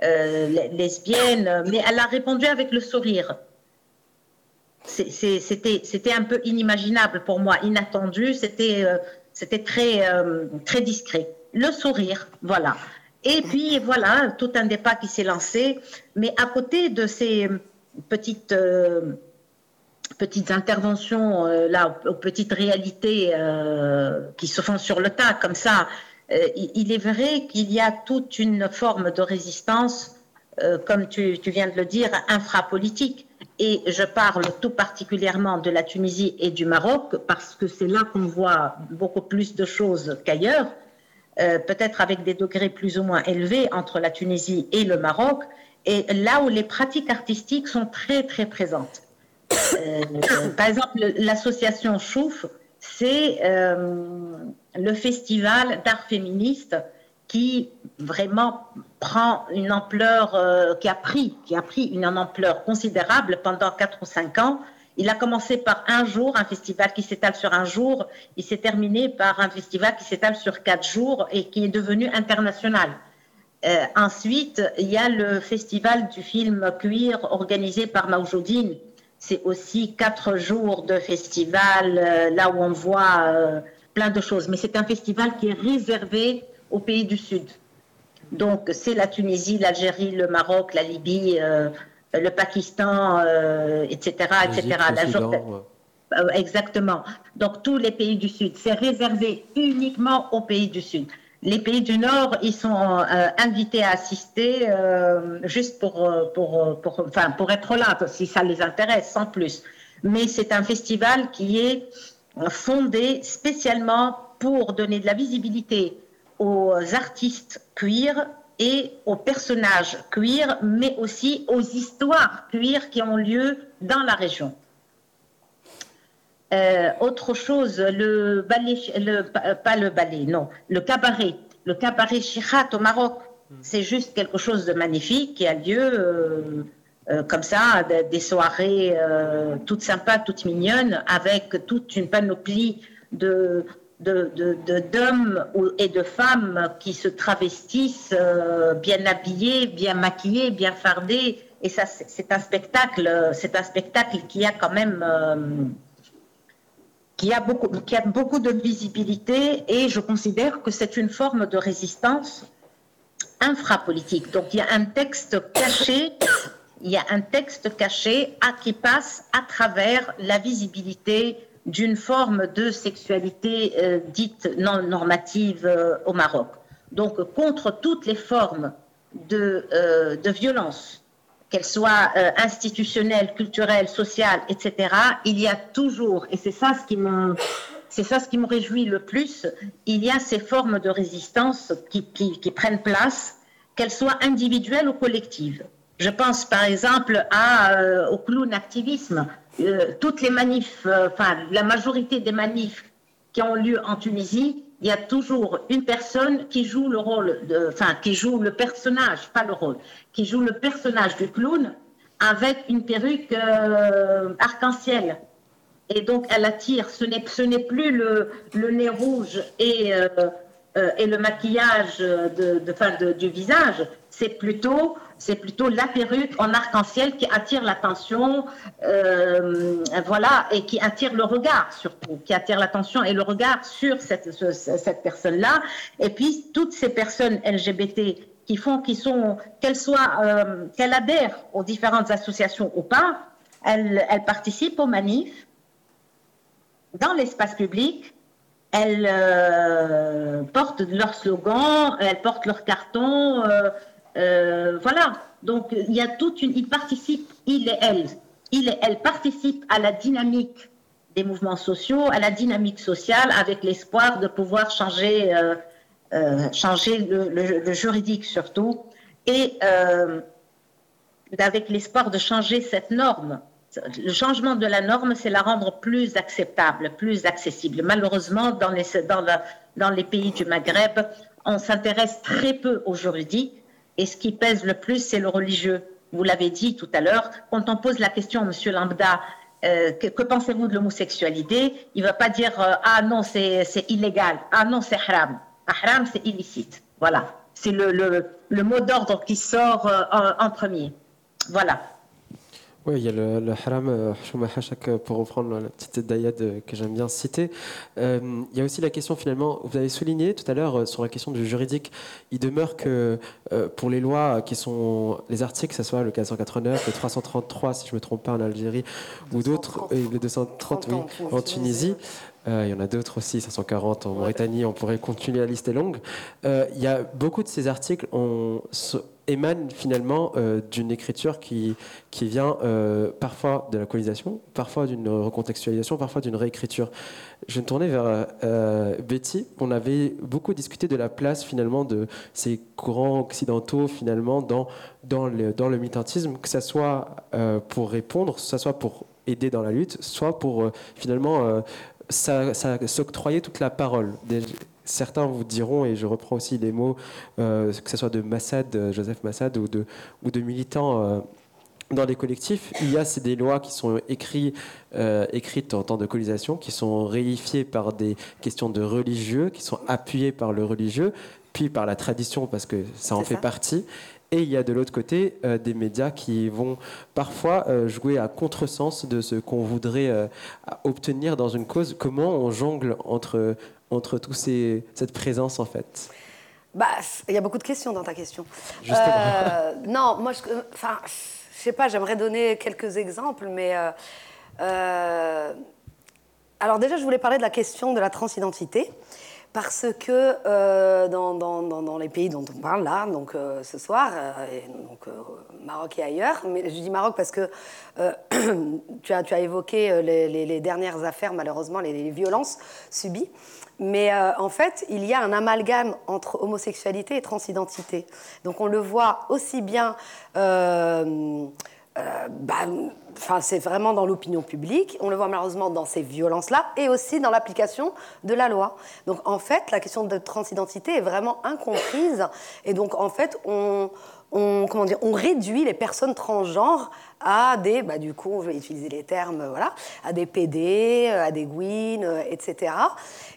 lesbienne, mais elle a répondu avec le sourire c'était un peu inimaginable pour moi, inattendu, c'était euh, très, euh, très discret. Le sourire, voilà. Et puis voilà, tout un débat qui s'est lancé, mais à côté de ces petites, euh, petites interventions, là, aux petites réalités qui se font sur le tas, comme ça, il est vrai qu'il y a toute une forme de résistance, comme tu, tu viens de le dire, infrapolitique. Et je parle tout particulièrement de la Tunisie et du Maroc parce que c'est là qu'on voit beaucoup plus de choses qu'ailleurs, euh, peut-être avec des degrés plus ou moins élevés entre la Tunisie et le Maroc, et là où les pratiques artistiques sont très très présentes. Euh, par exemple, l'association Chouf, c'est euh, le festival d'art féministe qui vraiment prend une ampleur, euh, qui a pris, qui a pris une ampleur considérable pendant 4 ou 5 ans. Il a commencé par un jour, un festival qui s'étale sur un jour. Il s'est terminé par un festival qui s'étale sur quatre jours et qui est devenu international. Euh, ensuite, il y a le festival du film cuir organisé par Maujoudine. C'est aussi quatre jours de festival, euh, là où on voit plein de choses. Mais c'est un festival qui est réservé aux pays du Sud. Donc, c'est la Tunisie, l'Algérie, le Maroc, la Libye, euh, le Pakistan, etc., etc. La Exactement. Donc, tous les pays du Sud. C'est réservé uniquement aux pays du Sud. Les pays du Nord, ils sont euh, invités à assister euh, juste pour, pour, pour, enfin, pour être là, si ça les intéresse, sans plus. Mais c'est un festival qui est fondé spécialement pour donner de la visibilité aux artistes queer et aux personnages queer, mais aussi aux histoires queer qui ont lieu dans la région. Euh, autre chose, le ballet, le, pas le ballet, non, le cabaret, le cabaret Chichat au Maroc, hmm. c'est juste quelque chose de magnifique qui a lieu euh, euh, comme ça, des soirées toutes sympas, toutes mignonnes, avec toute une panoplie de, d'hommes de, et de femmes qui se travestissent euh, bien habillés, bien maquillés, bien fardés. Et ça, c'est un spectacle, c'est un spectacle qui a quand même, euh, qui a beaucoup, qui a beaucoup de visibilité. Et je considère que c'est une forme de résistance infrapolitique. Donc il y a un texte caché. Il y a un texte caché à, qui passe à travers la visibilité d'une forme de sexualité euh, dite non normative euh, au Maroc. Donc contre toutes les formes de, euh, de violence, qu'elles soient institutionnelles, culturelles, sociales, etc., il y a toujours, et c'est ça ce qui me... C'est ça ce qui me réjouit le plus. Il y a ces formes de résistance qui, qui, prennent place, qu'elles soient individuelles ou collectives. Je pense par exemple au clown activisme. Euh, toutes les manifs, euh, enfin la majorité des manifs qui ont lieu en Tunisie, il y a toujours une personne qui joue le rôle, enfin qui joue le personnage, pas le rôle, qui joue le personnage du clown avec une perruque euh, arc-en-ciel. Et donc elle attire, ce n'est plus le, nez rouge et, et le maquillage de, du visage, c'est plutôt c'est plutôt la perruque en arc-en-ciel qui attire l'attention, euh, voilà, et qui attire le regard surtout, qui attire l'attention et le regard sur cette, cette personne-là. Et puis toutes ces personnes LGBT qui font, qui sont, qu'elles soient, euh, qu'elles adhèrent aux différentes associations ou pas, elles, participent aux manifs dans l'espace public elles euh, portent leur slogan, elles portent leur carton, euh, voilà. Donc, il y a toute une. Il participe, il et elle, il et elle participent à la dynamique des mouvements sociaux, à la dynamique sociale, avec l'espoir de pouvoir changer, euh, euh, changer le, juridique surtout, et euh, avec l'espoir de changer cette norme. Le changement de la norme, c'est la rendre plus acceptable, plus accessible. Malheureusement, dans les, dans, dans les pays du Maghreb, on s'intéresse très peu au juridique et ce qui pèse le plus, c'est le religieux. Vous l'avez dit tout à l'heure, quand on pose la question à M. Lambda, euh, que, pensez-vous de l'homosexualité Il ne va pas dire euh, Ah non, c'est illégal, ah non, c'est haram. Ah, haram, c'est illicite. Voilà. C'est le, mot d'ordre qui sort euh, en premier. Voilà. Oui, il y a le, le haram, euh, pour reprendre la petite dayade euh, que j'aime bien citer. Euh, il y a aussi la question finalement, vous avez souligné tout à l'heure sur la question du juridique, il demeure que pour les lois qui sont les articles, que ce soit le 489, le 333 si je ne me trompe pas en Algérie, ou d'autres, le 230 oui, en Tunisie, il y en a d'autres aussi, 540 en Mauritanie, on pourrait continuer, la liste est longue. il y a beaucoup de ces articles, on, émane finalement euh, d'une écriture qui, qui vient euh, parfois de la colonisation, parfois d'une recontextualisation, parfois d'une réécriture. Je me tourner vers euh, Betty. On avait beaucoup discuté de la place finalement de ces courants occidentaux finalement dans, dans, le, dans militantisme, que ce soit pour répondre, que ce soit pour aider dans la lutte, soit pour finalement s'octroyer toute la parole certains vous diront, et je reprends aussi les mots, euh, que ce soit de Massad, euh, Joseph Massad, ou de, ou de militants euh, dans les collectifs, il y a des lois qui sont écrites, écrites en temps de colonisation, qui sont réifiées par des questions de religieux, qui sont appuyées par le religieux, puis par la tradition, parce que ça en fait partie. Et il y a de l'autre côté des médias qui vont parfois jouer à contresens de ce qu'on voudrait obtenir dans une cause. Comment on jongle entre entre tous ces, cette présence en fait? Bah, Il y a beaucoup de questions dans ta question. Euh, non, moi, je, enfin, je sais pas, j'aimerais donner quelques exemples, mais. Euh, euh, alors, déjà, je voulais parler de la question de la transidentité. Parce que dans, dans, dans, les pays dont on parle là, donc ce soir, donc, Maroc et ailleurs, mais je dis Maroc parce que [CLEARS THROAT] tu, as, tu as évoqué les, les, dernières affaires, malheureusement, les, les violences subies. Mais euh, en fait, il y a un amalgame entre homosexualité et transidentité. Donc on le voit aussi bien, euh, euh, bah, c'est vraiment dans l'opinion publique, on le voit malheureusement dans ces violences-là, et aussi dans l'application de la loi. Donc en fait, la question de transidentité est vraiment incomprise, et donc en fait, on, comment dire, on réduit les personnes transgenres à des, bah, du coup, je vais utiliser les termes, voilà, à des PD, à des GWIN, etc.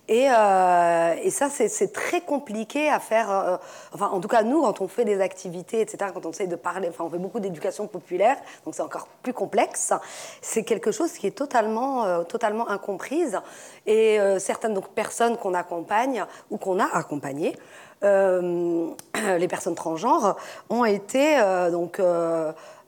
Et, euh, et ça, c'est très compliqué à faire. Euh, enfin, en tout cas, nous, quand on fait des activités, etc., quand on essaie de parler, enfin, on fait beaucoup d'éducation populaire, donc c'est encore plus complexe. C'est quelque chose qui est totalement, euh, totalement incomprise. Et certaines donc, personnes qu'on accompagne ou qu'on a accompagnées, [CLEARS THROAT] les personnes transgenres, ont été donc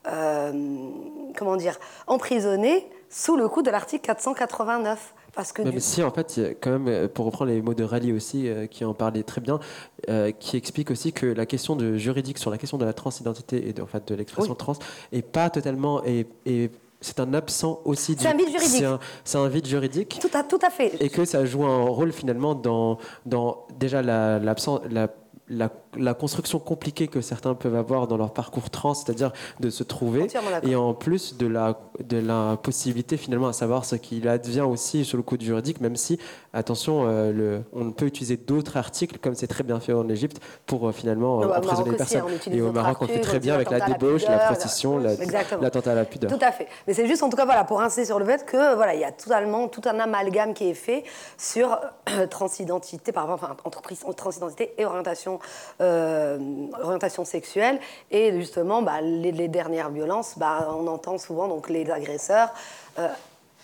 comment dire emprisonnées sous le coup de l'article 489. Parce que Même si, en fait, quand même, euh, pour reprendre les mots de Rally aussi, euh, qui en parlait très bien, euh, qui explique aussi que la question de juridique sur la question de la transidentité et de, en fait, de l'expression trans est pas totalement. Et, c'est un absent aussi. C'est un vide juridique. C'est un, vide juridique. Tout à, tout à fait. Et que ça joue un rôle finalement dans, dans déjà l'absence. La, la, la, construction compliquée que certains peuvent avoir dans leur parcours trans, c'est-à-dire de se trouver, et en plus de la, de la possibilité finalement à savoir ce qu'il advient aussi sur le coup du juridique, même si, attention, euh, le, on peut utiliser d'autres articles, comme c'est très bien fait en Égypte, pour euh, finalement euh, emprisonner les personnes. et au Maroc, on fait très bien avec la débauche, la, prostitution, l'attentat à la pudeur. Tout à fait. Mais c'est juste, en tout cas, voilà, pour insister sur le fait que voilà, il y a totalement tout un amalgame qui est fait sur [CLEARS THROAT] transidentité, par rapport entre transidentité et orientation euh, orientation sexuelle. Et justement, bah, les, dernières violences, bah, on entend souvent donc, les agresseurs euh,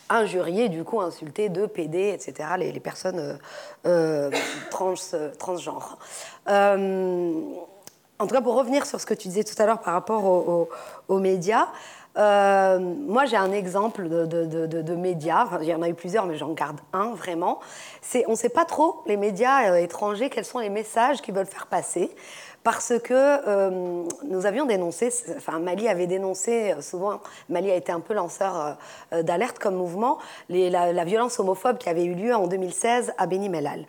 injurier, du coup, insulter de PD, etc., les, personnes euh, euh, trans, transgenres. en tout cas, pour revenir sur ce que tu disais tout à l'heure par rapport aux, médias, moi, j'ai un exemple de, de, de, médias. il y en a eu plusieurs, mais j'en garde un vraiment. C'est, on ne sait pas trop, les médias étrangers, quels sont les messages qu'ils veulent faire passer parce que euh, nous avions dénoncé, enfin Mali avait dénoncé, euh, souvent Mali a été un peu lanceur euh, d'alerte comme mouvement, la, la, violence homophobe qui avait eu lieu en 2016 à Beni Mellal.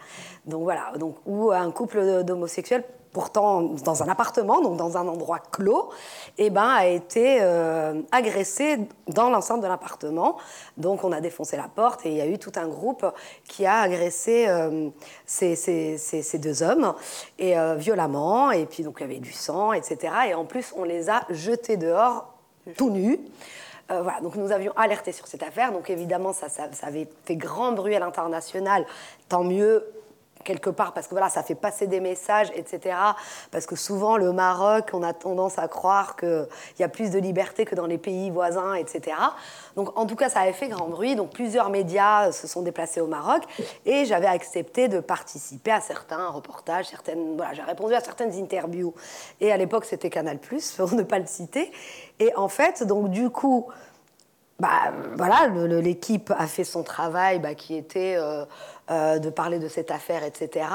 Donc voilà, donc, où un couple d'homosexuels pourtant dans un appartement, donc dans un endroit clos, eh ben, a été euh, agressé dans l'enceinte de l'appartement. Donc on a défoncé la porte et il y a eu tout un groupe qui a agressé euh, ces, deux hommes et euh, violemment. Et puis donc il y avait du sang, etc. Et en plus on les a jetés dehors tout nus. voilà, donc nous avions alerté sur cette affaire. Donc évidemment, ça avait fait grand bruit à l'international. Tant mieux, quelque part parce que voilà, ça fait passer des messages, etc. Parce que souvent, le Maroc, on a tendance à croire qu'il y a plus de liberté que dans les pays voisins, etc. Donc, en tout cas, ça avait fait grand bruit. Donc, plusieurs médias se sont déplacés au Maroc et j'avais accepté de participer à certains reportages, certaines. Voilà, j'ai répondu à certaines interviews. Et à l'époque, c'était Canal+, [LAUGHS] pour ne pas le citer. Et en fait, donc, du coup. Bah, voilà, l'équipe a fait son travail bah, qui était euh, euh, de parler de cette affaire, etc.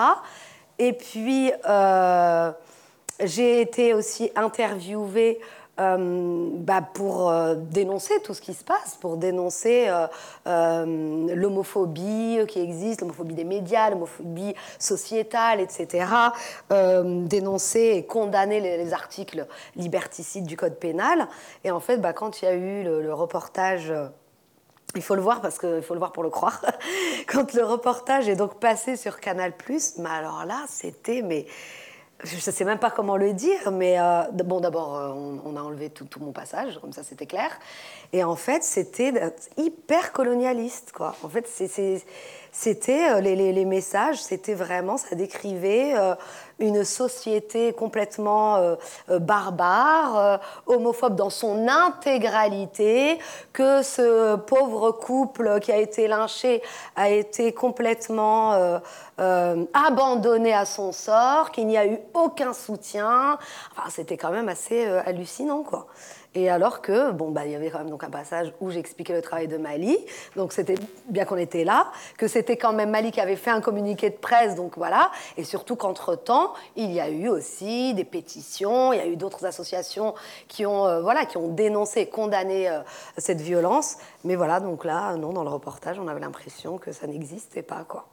Et puis, euh, j'ai été aussi interviewée euh, bah, pour dénoncer tout ce qui se passe, pour dénoncer l'homophobie qui existe, l'homophobie des médias, l'homophobie sociétale, etc. dénoncer et condamner les, articles liberticides du Code pénal. Et en fait, bah, quand il y a eu le reportage il faut le voir parce qu'il faut le voir pour le croire. [LAUGHS] Quand le reportage est donc passé sur Canal+, mais alors là, c'était mais je ne sais même pas comment le dire, mais euh, bon, d'abord, euh, on, a enlevé tout, tout, mon passage, comme ça c'était clair. Et en fait, c'était hyper colonialiste, quoi. En fait, c'était euh, les, messages, c'était vraiment, ça décrivait une société complètement euh, euh, barbare, euh, homophobe dans son intégralité, que ce pauvre couple qui a été lynché a été complètement abandonné à son sort, qu'il n'y a eu aucun soutien. Enfin, c'était quand même assez hallucinant, quoi. Et alors que, bon, bah, il y avait quand même donc un passage où j'expliquais le travail de Mali, donc c'était bien qu'on était là, que c'était quand même Mali qui avait fait un communiqué de presse, donc voilà, et surtout qu'entre-temps, il y a eu aussi des pétitions, il y a eu d'autres associations qui ont, euh, voilà, qui ont dénoncé condamné euh, cette violence, mais voilà, donc là, non, dans le reportage, on avait l'impression que ça n'existait pas, quoi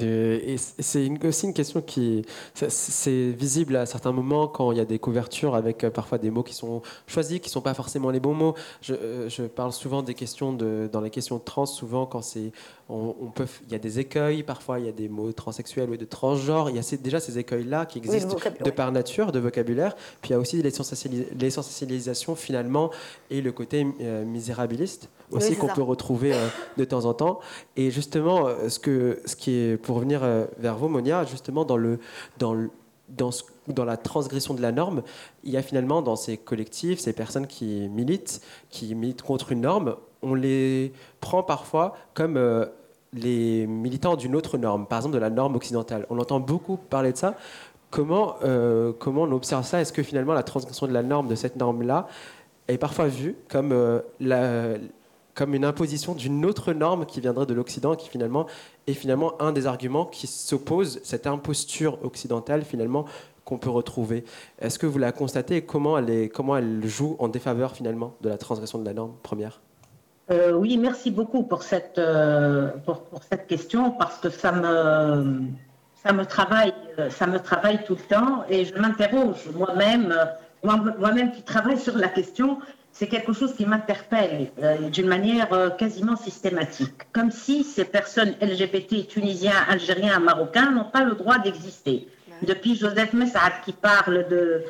et c'est aussi une question qui c'est visible à certains moments quand il y a des couvertures avec euh, parfois des mots qui sont choisis, qui ne sont pas forcément les bons mots. Je, euh, je, parle souvent des questions de, dans les questions trans, souvent quand c'est on, peut, il y a des écueils, parfois il y a des mots transsexuels ou de transgenre. Il y a déjà ces écueils-là qui existent de par nature, de vocabulaire. Puis il y a aussi l'essentialisation finalement et le côté euh, misérabiliste aussi qu'on peut retrouver euh, de temps en temps. Et justement, euh, ce, que, ce qui est pour revenir vers vous, Monia, justement dans le, dans le dans, dans, la transgression de la norme, il y a finalement dans ces collectifs, ces personnes qui militent, qui militent contre une norme, on les prend parfois comme les militants d'une autre norme, par exemple de la norme occidentale. On entend beaucoup parler de ça. Comment, euh, comment on observe ça? Est-ce que finalement la transgression de la norme, de cette norme-là, est parfois vue comme, euh, la, comme une imposition d'une autre norme qui viendrait de l'Occident, qui finalement est finalement un des arguments qui s'oppose, cette imposture occidentale finalement qu'on peut retrouver. Est-ce que vous la constatez et comment elle, comment elle joue en défaveur finalement de la transgression de la norme première? Euh, oui, merci beaucoup pour cette, euh, pour, cette question parce que ça me, ça, me travaille, ça me travaille tout le temps et je m'interroge moi-même, moi-même qui travaille sur la question, c'est quelque chose qui m'interpelle euh, d'une manière quasiment systématique, comme si ces personnes LGBT, tunisiens, algériens, marocains n'ont pas le droit d'exister. Depuis Joseph Messaad qui parle de,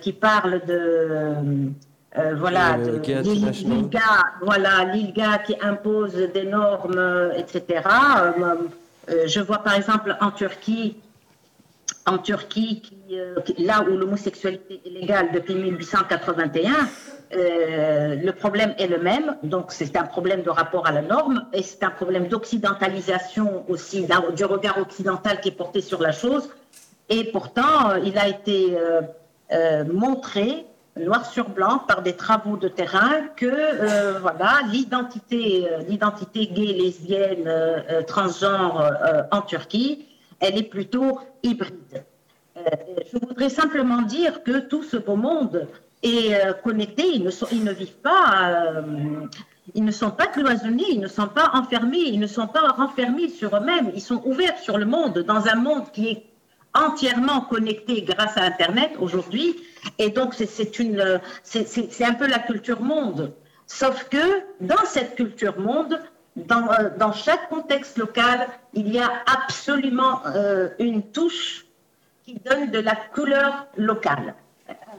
qui parle de euh, voilà, l'ILGA, voilà, l'ILGA qui impose des normes, euh, etc. Euh, je vois par exemple en Turquie, en Turquie, là où l'homosexualité est légale depuis 1881, le problème est le même. Donc c'est un problème de rapport à la norme et c'est un problème d'occidentalisation aussi, du regard occidental qui est porté sur la chose. Et pourtant, il a été montré noir sur blanc, par des travaux de terrain, que euh, voilà, l'identité, euh, l'identité gay, lesbienne, euh, transgenre en Turquie, elle est plutôt hybride. Je voudrais simplement dire que tout ce beau monde est connecté, ils ne, sont, ils ne vivent pas ils ne sont pas cloisonnés, ils ne sont pas enfermés, ils ne sont pas renfermés sur eux-mêmes, ils sont ouverts sur le monde, dans un monde qui est entièrement connecté grâce à Internet aujourd'hui. Et donc, c'est un peu la culture monde. Sauf que dans cette culture monde, dans, euh, dans chaque contexte local, il y a absolument euh, une touche qui donne de la couleur locale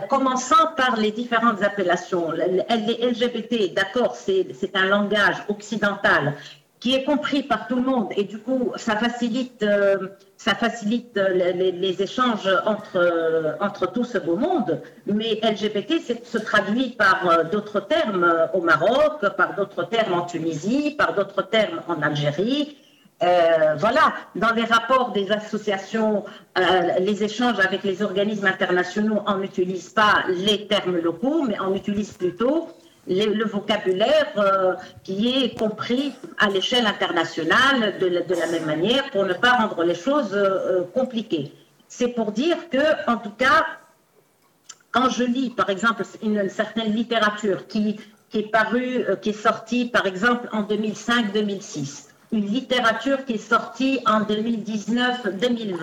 commençant par les différentes appellations. Les LGBT, d'accord, c'est un langage occidental qui est compris par tout le monde et du coup, ça facilite, euh, ça facilite les, échanges entre, euh, entre tout ce beau monde. Mais LGBT se traduit par euh, d'autres termes au Maroc, par d'autres termes en Tunisie, par d'autres termes en Algérie. Euh, voilà, dans les rapports des associations, euh, les échanges avec les organismes internationaux, on n'utilise pas les termes locaux, mais on utilise plutôt le vocabulaire euh, qui est compris à l'échelle internationale de, la même manière pour ne pas rendre les choses compliquées. C'est pour dire que, en tout cas, quand je lis, par exemple, une, certaine littérature qui, est parue, qui est sortie, par exemple, en 2005-2006, une littérature qui est sortie en 2019-2020.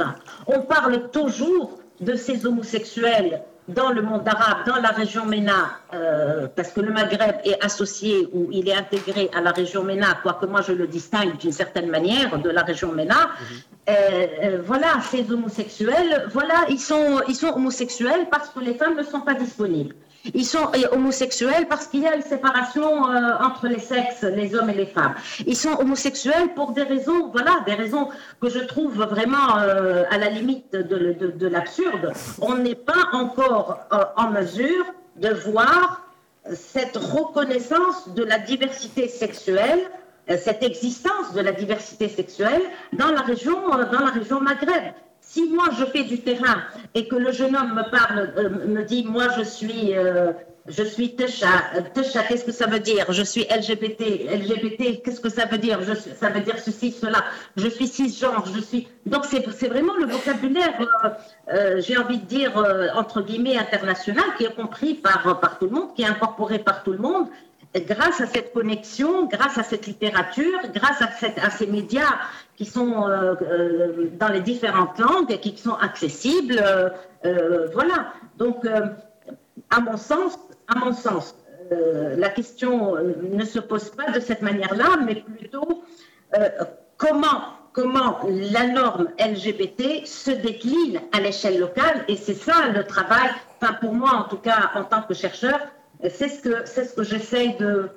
On parle toujours de ces homosexuels dans le monde arabe, dans la région MENA, euh, parce que le Maghreb est associé ou il est intégré à la région MENA, quoique moi je le distingue d'une certaine manière de la région MENA. Mhm. Euh, euh, voilà, ces homosexuels, voilà, ils sont, ils sont homosexuels parce que les femmes ne sont pas disponibles. Ils sont homosexuels parce qu'il y a une séparation euh, entre les sexes, les hommes et les femmes. Ils sont homosexuels pour des raisons, voilà, des raisons que je trouve vraiment euh, à la limite de, l'absurde. On n'est pas encore euh, en mesure de voir cette reconnaissance de la diversité sexuelle, cette existence de la diversité sexuelle dans la région, dans la région Maghreb. Si moi je fais du terrain et que le jeune homme me parle, euh, me dit moi je suis euh, je suis Tesha, Tesha qu'est-ce que ça veut dire? Je suis LGBT, LGBT qu'est-ce que ça veut dire? Ça veut dire ceci, cela. Je suis cisgenre, je suis. Donc c'est vraiment le vocabulaire, euh, j'ai envie de dire entre guillemets international qui est compris par tout le monde, qui est incorporé par tout le monde grâce à cette connexion, grâce à cette littérature, grâce à, ces médias qui sont euh, euh, dans les différentes langues et qui sont accessibles, euh, voilà. Donc, à mon sens, à mon sens, la question ne se pose pas de cette manière-là, mais plutôt comment comment la norme LGBT se décline à l'échelle locale, et c'est ça le travail, enfin pour moi en tout cas en tant que chercheur, c'est ce que, ce que j'essaie de,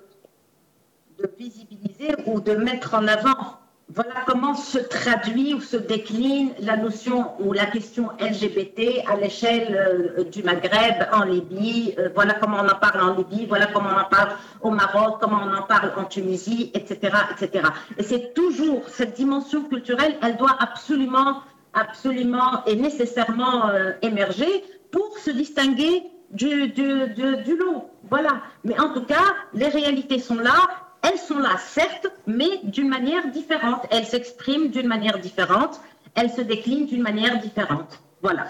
de visibiliser ou de mettre en avant. Voilà comment se traduit ou se décline la notion ou la question LGBT à l'échelle euh, du Maghreb, en Libye. Euh, voilà comment on en parle en Libye, voilà comment on en parle au Maroc, comment on en parle en Tunisie, etc. etc. Et c'est toujours cette dimension culturelle, elle doit absolument, absolument et nécessairement euh, émerger pour se distinguer du, du, lot. Voilà. Mais en tout cas, les réalités sont là. Elles sont là, certes, mais d'une manière différente. Elles s'expriment d'une manière différente. Elles se déclinent d'une manière différente. Voilà.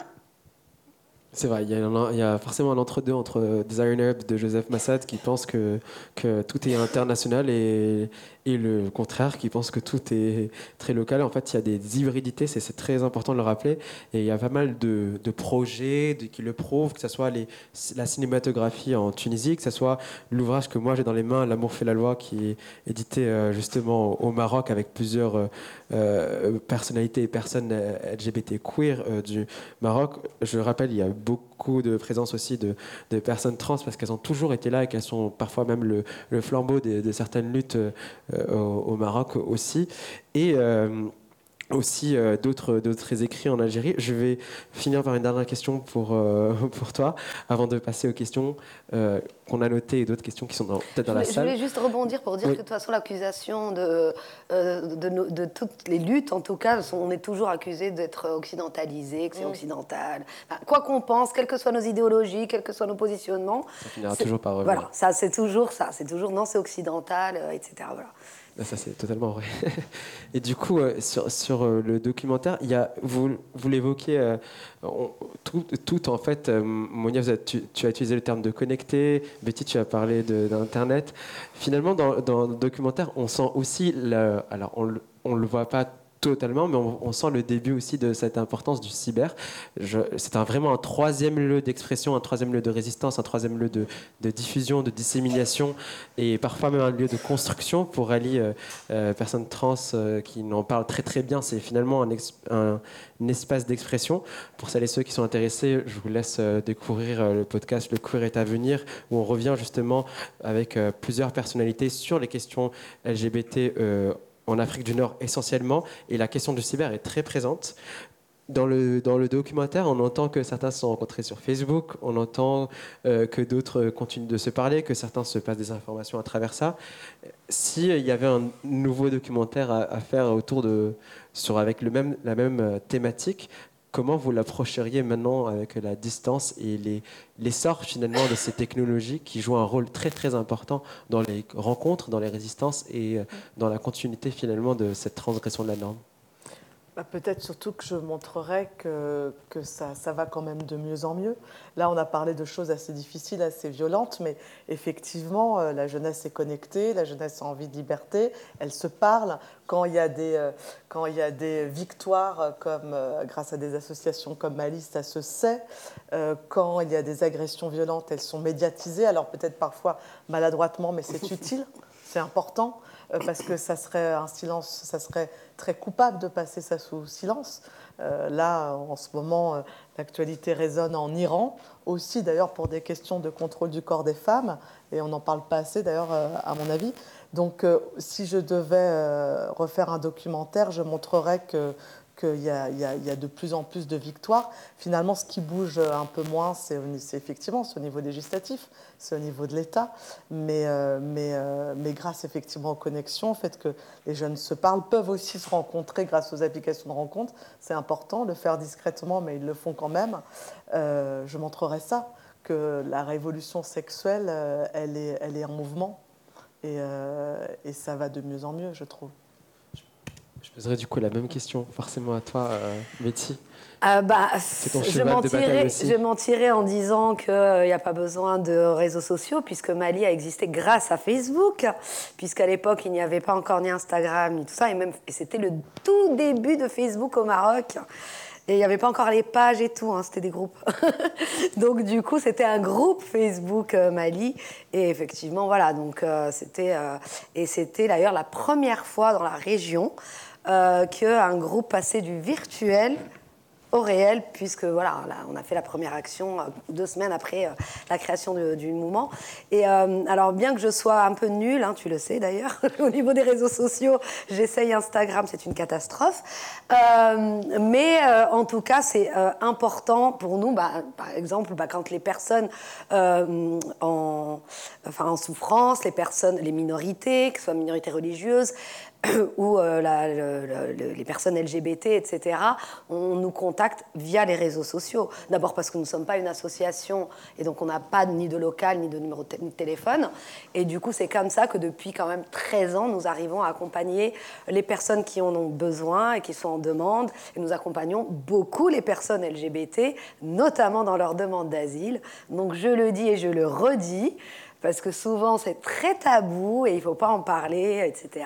C'est vrai, il y, a forcément un entre-deux entre Desire Herb de Joseph Massad qui pense que, que tout est international et, et le contraire qui pense que tout est très local. En fait, il y a des hybridités, c'est très important de le rappeler. Et il y a pas mal de, projets qui le prouvent, que ce soit la cinématographie en Tunisie, que ce soit l'ouvrage que moi j'ai dans les mains, L'amour fait la loi, qui est édité euh, justement au Maroc avec plusieurs euh, euh, personnalités et personnes LGBT queer du Maroc. Je le rappelle, il y a beaucoup de présence aussi de, personnes trans parce qu'elles ont toujours été là et qu'elles sont parfois même le, flambeau de, certaines luttes euh, au, Maroc aussi. Euh, aussi euh, d'autres d'autres écrits en Algérie. Je vais finir par une dernière question pour euh, [LAUGHS] pour toi avant de passer aux questions euh, qu'on a notées et d'autres questions qui sont peut-être dans la salle. Je voulais juste rebondir pour dire que de toute façon l'accusation de, de, de, toutes les luttes, en tout cas, on est toujours accusé d'être occidentalisé, que c'est occidental. quoi qu'on pense, quelles que soient nos idéologies, quels que soient nos positionnements, ça finira toujours par revenir. Voilà, ça c'est toujours ça, c'est toujours non, c'est occidental, etc. Voilà. Ça, c'est totalement vrai. [LAUGHS] Et du coup, euh, sur, sur euh, le documentaire, y a, vous, vous l'évoquez, euh, tout, en fait, Monia, tu, as utilisé le terme de connecter, Betty, tu as parlé d'Internet. Finalement, dans, dans, le documentaire, on sent aussi, le, alors on ne le voit pas totalement, mais on, sent le début aussi de cette importance du cyber. C'est vraiment un troisième lieu d'expression, un troisième lieu de résistance, un troisième lieu de, diffusion, de dissémination, et parfois même un lieu de construction pour Ali, euh, euh, personnes trans euh, qui n'en parlent très très bien. C'est finalement un, espace d'expression. Pour celles et ceux qui sont intéressés, je vous laisse découvrir le podcast Le Queer est à venir, où on revient justement avec plusieurs personnalités sur les questions LGBT en Afrique du Nord essentiellement, et la question du cyber est très présente. Dans le, dans le documentaire, on entend que certains se sont rencontrés sur Facebook, on entend euh, que d'autres continuent de se parler, que certains se passent des informations à travers ça. S'il y avait un nouveau documentaire à, faire autour de, sur, avec le même, la même euh, thématique, comment vous l'approcheriez maintenant avec la distance et l'essor finalement de ces technologies qui jouent un rôle très très important dans les rencontres, dans les résistances et euh, dans la continuité finalement de cette transgression de la norme? Bah, peut-être surtout que je montrerai que, que ça, ça, va quand même de mieux en mieux. Là, on a parlé de choses assez difficiles, assez violentes, mais effectivement, euh, la jeunesse est connectée, la jeunesse a envie de liberté, elle se parle. Quand il y a des, euh, quand il y a des victoires, euh, comme, grâce à des associations comme Malice, ça se sait. quand il y a des agressions violentes, elles sont médiatisées, alors peut-être parfois maladroitement, mais c'est [LAUGHS] utile, c'est important. Euh, parce que ça serait un silence, ça serait très coupable de passer ça sous silence. Euh, là, en ce moment, euh, l'actualité résonne en Iran, aussi d'ailleurs pour des questions de contrôle du corps des femmes, et on n'en parle pas assez d'ailleurs, à mon avis. Donc, si je devais refaire un documentaire, je montrerais que qu'il y, a de plus en plus de victoires. Finalement, ce qui bouge un peu moins, c'est effectivement au niveau législatif, c'est au niveau de l'État. Mais, euh, euh, mais, grâce effectivement aux connexions, au fait que les jeunes se parlent, peuvent aussi se rencontrer grâce aux applications de rencontre. C'est important, le faire discrètement, mais ils le font quand même. Euh, je montrerai ça, que la révolution sexuelle, elle, est, elle est en mouvement. Et, et ça va de mieux en mieux, je trouve. Je poserais du coup la même question, forcément à toi, euh, Betty. Euh, bah, je, mentirais, je mentirais en disant qu'il n'y euh, a pas besoin de réseaux sociaux, puisque Mali a existé grâce à Facebook, puisqu'à l'époque, il n'y avait pas encore ni Instagram, ni tout ça, et, même, et c'était le tout début de Facebook au Maroc. Et il n'y avait pas encore les pages et tout, hein, c'était des groupes. [LAUGHS] donc du coup, c'était un groupe Facebook euh, Mali. Et effectivement, voilà, donc c'était... et c'était d'ailleurs la première fois dans la région euh, qu'un groupe passait du virtuel au réel, puisque voilà, on a fait la première action euh, deux semaines après euh, la création du mouvement. Et alors, bien que je sois un peu nulle, hein, tu le sais d'ailleurs, [LAUGHS] au niveau des réseaux sociaux, j'essaye Instagram, c'est une catastrophe. mais en tout cas, c'est important pour nous, bah, par exemple, bah, quand les personnes en, en souffrance, les personnes, les minorités, que ce soit minorités religieuses, [COUGHS] ou euh, les personnes LGBT, etc., on nous contacte via les réseaux sociaux. D'abord parce que nous ne sommes pas une association et donc on n'a pas ni de local ni de numéro de téléphone. Et du coup, c'est comme ça que depuis quand même 13 ans, nous arrivons à accompagner les personnes qui en ont besoin et qui sont en demande. Et nous accompagnons beaucoup les personnes LGBT, notamment dans leur demande d'asile. Donc je le dis et je le redis parce que souvent c'est très tabou et il ne faut pas en parler, etc.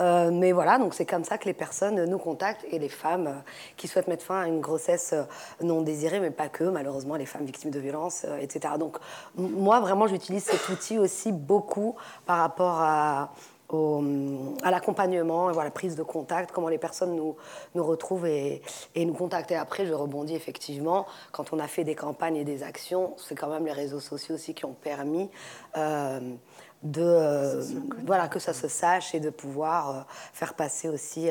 Euh, mais voilà, donc c'est comme ça que les personnes nous contactent et les femmes euh, qui souhaitent mettre fin à une grossesse euh, non désirée, mais pas que, malheureusement, les femmes victimes de violences, etc. Donc moi, vraiment, j'utilise cet outil aussi beaucoup par rapport à à l'accompagnement, à la prise de contact, comment les personnes nous, nous retrouvent et, nous contactent. Et après, je rebondis effectivement, quand on a fait des campagnes et des actions, c'est quand même les réseaux sociaux aussi qui ont permis euh, de, euh, voilà, que ça se sache et de pouvoir euh, faire passer aussi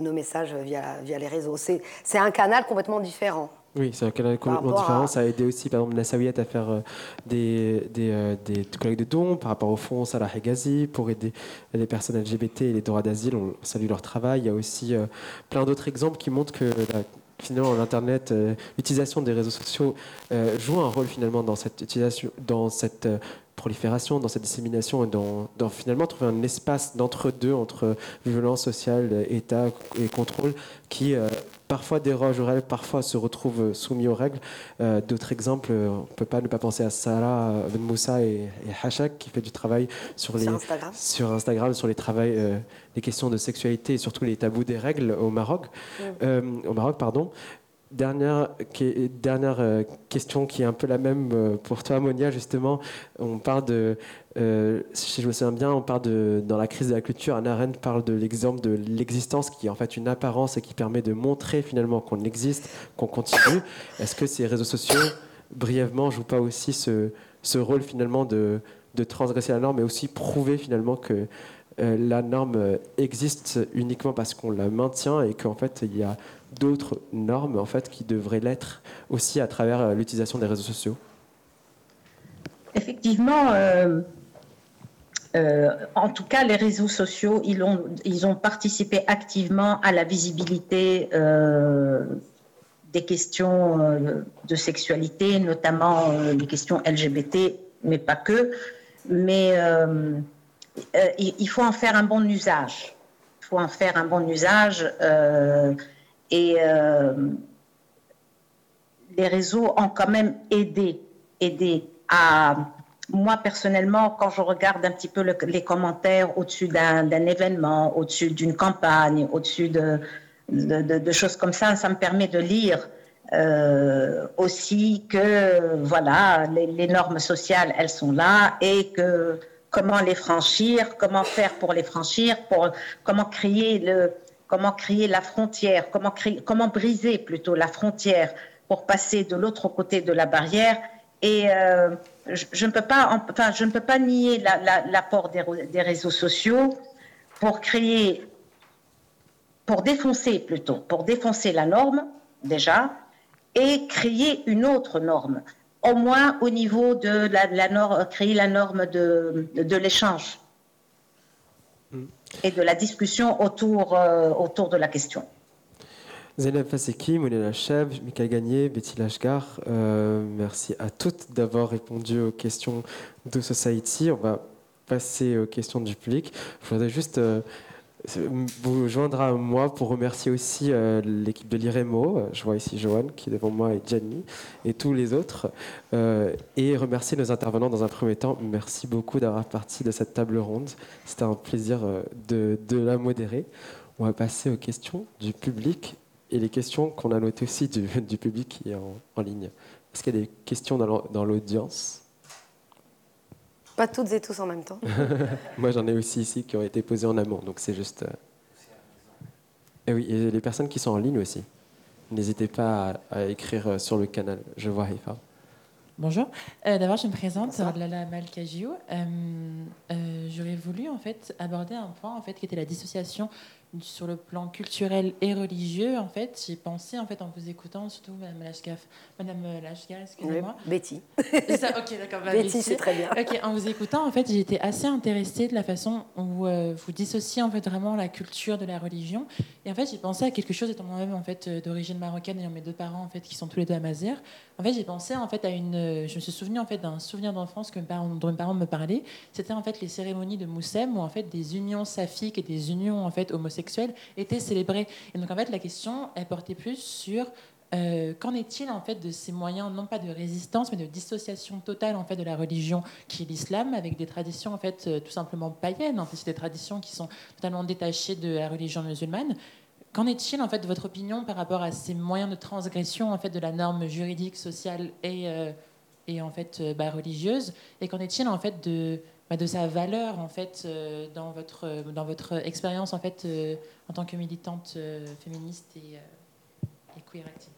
nos messages via, via les réseaux. C'est un canal complètement différent. Oui, c'est un canal complètement différent. Ça a aidé aussi, par exemple, Nassawiyat à faire euh, des, des, euh, des, collectes de dons par rapport au fonds Salah Hegazi pour aider les personnes LGBT et les droits d'asile. On salue leur travail. Il y a aussi euh, plein d'autres exemples qui montrent que finalement l'internet, l'utilisation des réseaux sociaux joue un rôle finalement dans cette utilisation, dans cette prolifération, dans cette dissémination et dans, dans finalement trouver un espace d'entre-deux entre violence sociale, État et contrôle qui parfois déroge aux règles, parfois se retrouve soumis aux règles. Euh, d'autres exemples, euh, on ne peut pas ne pas penser à Sarah Ben Moussa et, Hachak qui fait du travail sur, les, Instagram. sur Instagram, sur les, euh, les questions de sexualité et surtout les tabous des règles au Maroc. au Maroc pardon. Dernière, dernière question qui est un peu la même pour toi, Monia, justement. On parle de euh, si je me souviens bien, on parle dans la crise de la culture, Anna Arendt parle de l'exemple de l'existence qui est en fait une apparence et qui permet de montrer finalement qu'on existe, qu'on continue. Est-ce que ces réseaux sociaux, brièvement, jouent pas aussi ce, rôle finalement de, de, transgresser la norme, mais aussi prouver finalement que euh, la norme existe uniquement parce qu'on la maintient et qu'en fait il y a d'autres normes en fait qui devraient l'être aussi à travers euh, l'utilisation des réseaux sociaux Effectivement, euh, en tout cas, les réseaux sociaux, ils ont, ils ont participé activement à la visibilité euh, des questions euh, de sexualité, notamment les questions LGBT, mais pas que. Mais il faut en faire un bon usage. Il faut en faire un bon usage. Et les réseaux ont quand même aidé, aidé à moi, personnellement, quand je regarde un petit peu les commentaires au-dessus d'un événement, au-dessus d'une campagne, au-dessus de, de, choses comme ça, ça me permet de lire euh, aussi que voilà, les, normes sociales, elles sont là et que comment les franchir, comment faire pour les franchir, pour, comment créer le, comment créer la frontière, comment briser plutôt la frontière pour passer de l'autre côté de la barrière et euh, je, ne peux pas, nier l'apport des, réseaux sociaux pour créer, pour défoncer plutôt, pour défoncer la norme déjà et créer une autre norme, au moins au niveau de la, norme, créer la norme de, l'échange. Et de la discussion autour, euh, autour de la question. Zainab Faseki, Moulina Chev, Mika Gagné, Betty Lashgar, euh, merci à toutes d'avoir répondu aux questions de Society. On va passer aux questions du public. Je voudrais juste euh, vous joindre à moi pour remercier aussi euh, l'équipe de l'IREMO. Je vois ici Joanne qui est devant moi et Gianni et tous les autres. et remercier nos intervenants dans un premier temps. Merci beaucoup d'avoir parti de cette table ronde. C'était un plaisir de, la modérer. On va passer aux questions du public et les questions qu'on a notées aussi du [LAUGHS] public qui est en, ligne. Est-ce qu'il y a des questions dans l'audience Pas toutes et tous en même temps. [LAUGHS] Moi, j'en ai aussi ici qui ont été posées en amont, donc c'est juste. Euh, et oui, et les personnes qui sont en ligne aussi. N'hésitez pas à, écrire euh, sur le canal. Je vois Haifa. Bonjour. Euh, d'abord, je me présente, Lala Malkajiou. J'aurais voulu en fait aborder un point en fait qui était la dissociation sur le plan culturel et religieux, en fait, j'ai pensé, en fait, en vous écoutant, surtout Madame Lashkaf, Madame Lashka, excusez-moi. Betty. Ça, ok, d'accord. Bah, Betty, c'est très bien. Ok, en vous écoutant, en fait, j'ai été assez intéressée de la façon où euh, vous dissociez, en fait, vraiment la culture de la religion. Et en fait, j'ai pensé à quelque chose, étant moi-même, en fait, euh, d'origine marocaine, ayant mes deux parents, en fait, qui sont tous les deux à Mazères. En fait, j'ai pensé, en fait, à une... Je me suis souvenu, en fait, d'un souvenir d'enfance que mes parents, dont mes parents me parlaient. C'était, en fait, les cérémonies de Moussem, où, en fait, des unions saphiques et des unions, en fait, homosexuelles étaient célébrées. Et donc en fait la question elle portait plus sur euh, qu'en est-il en fait de ces moyens, non pas de résistance, mais de dissociation totale en fait de la religion qui est l'islam, avec des traditions en fait euh, tout simplement païennes, c'est des traditions qui sont totalement détachées de la religion musulmane. Qu'en est-il en fait de votre opinion par rapport à ces moyens de transgression en fait de la norme juridique, sociale et, euh, et en fait bah, religieuse? Et qu'en est-il en fait de bah, de sa valeur en fait dans votre dans votre expérience en fait en tant que militante féministe et, queer activiste?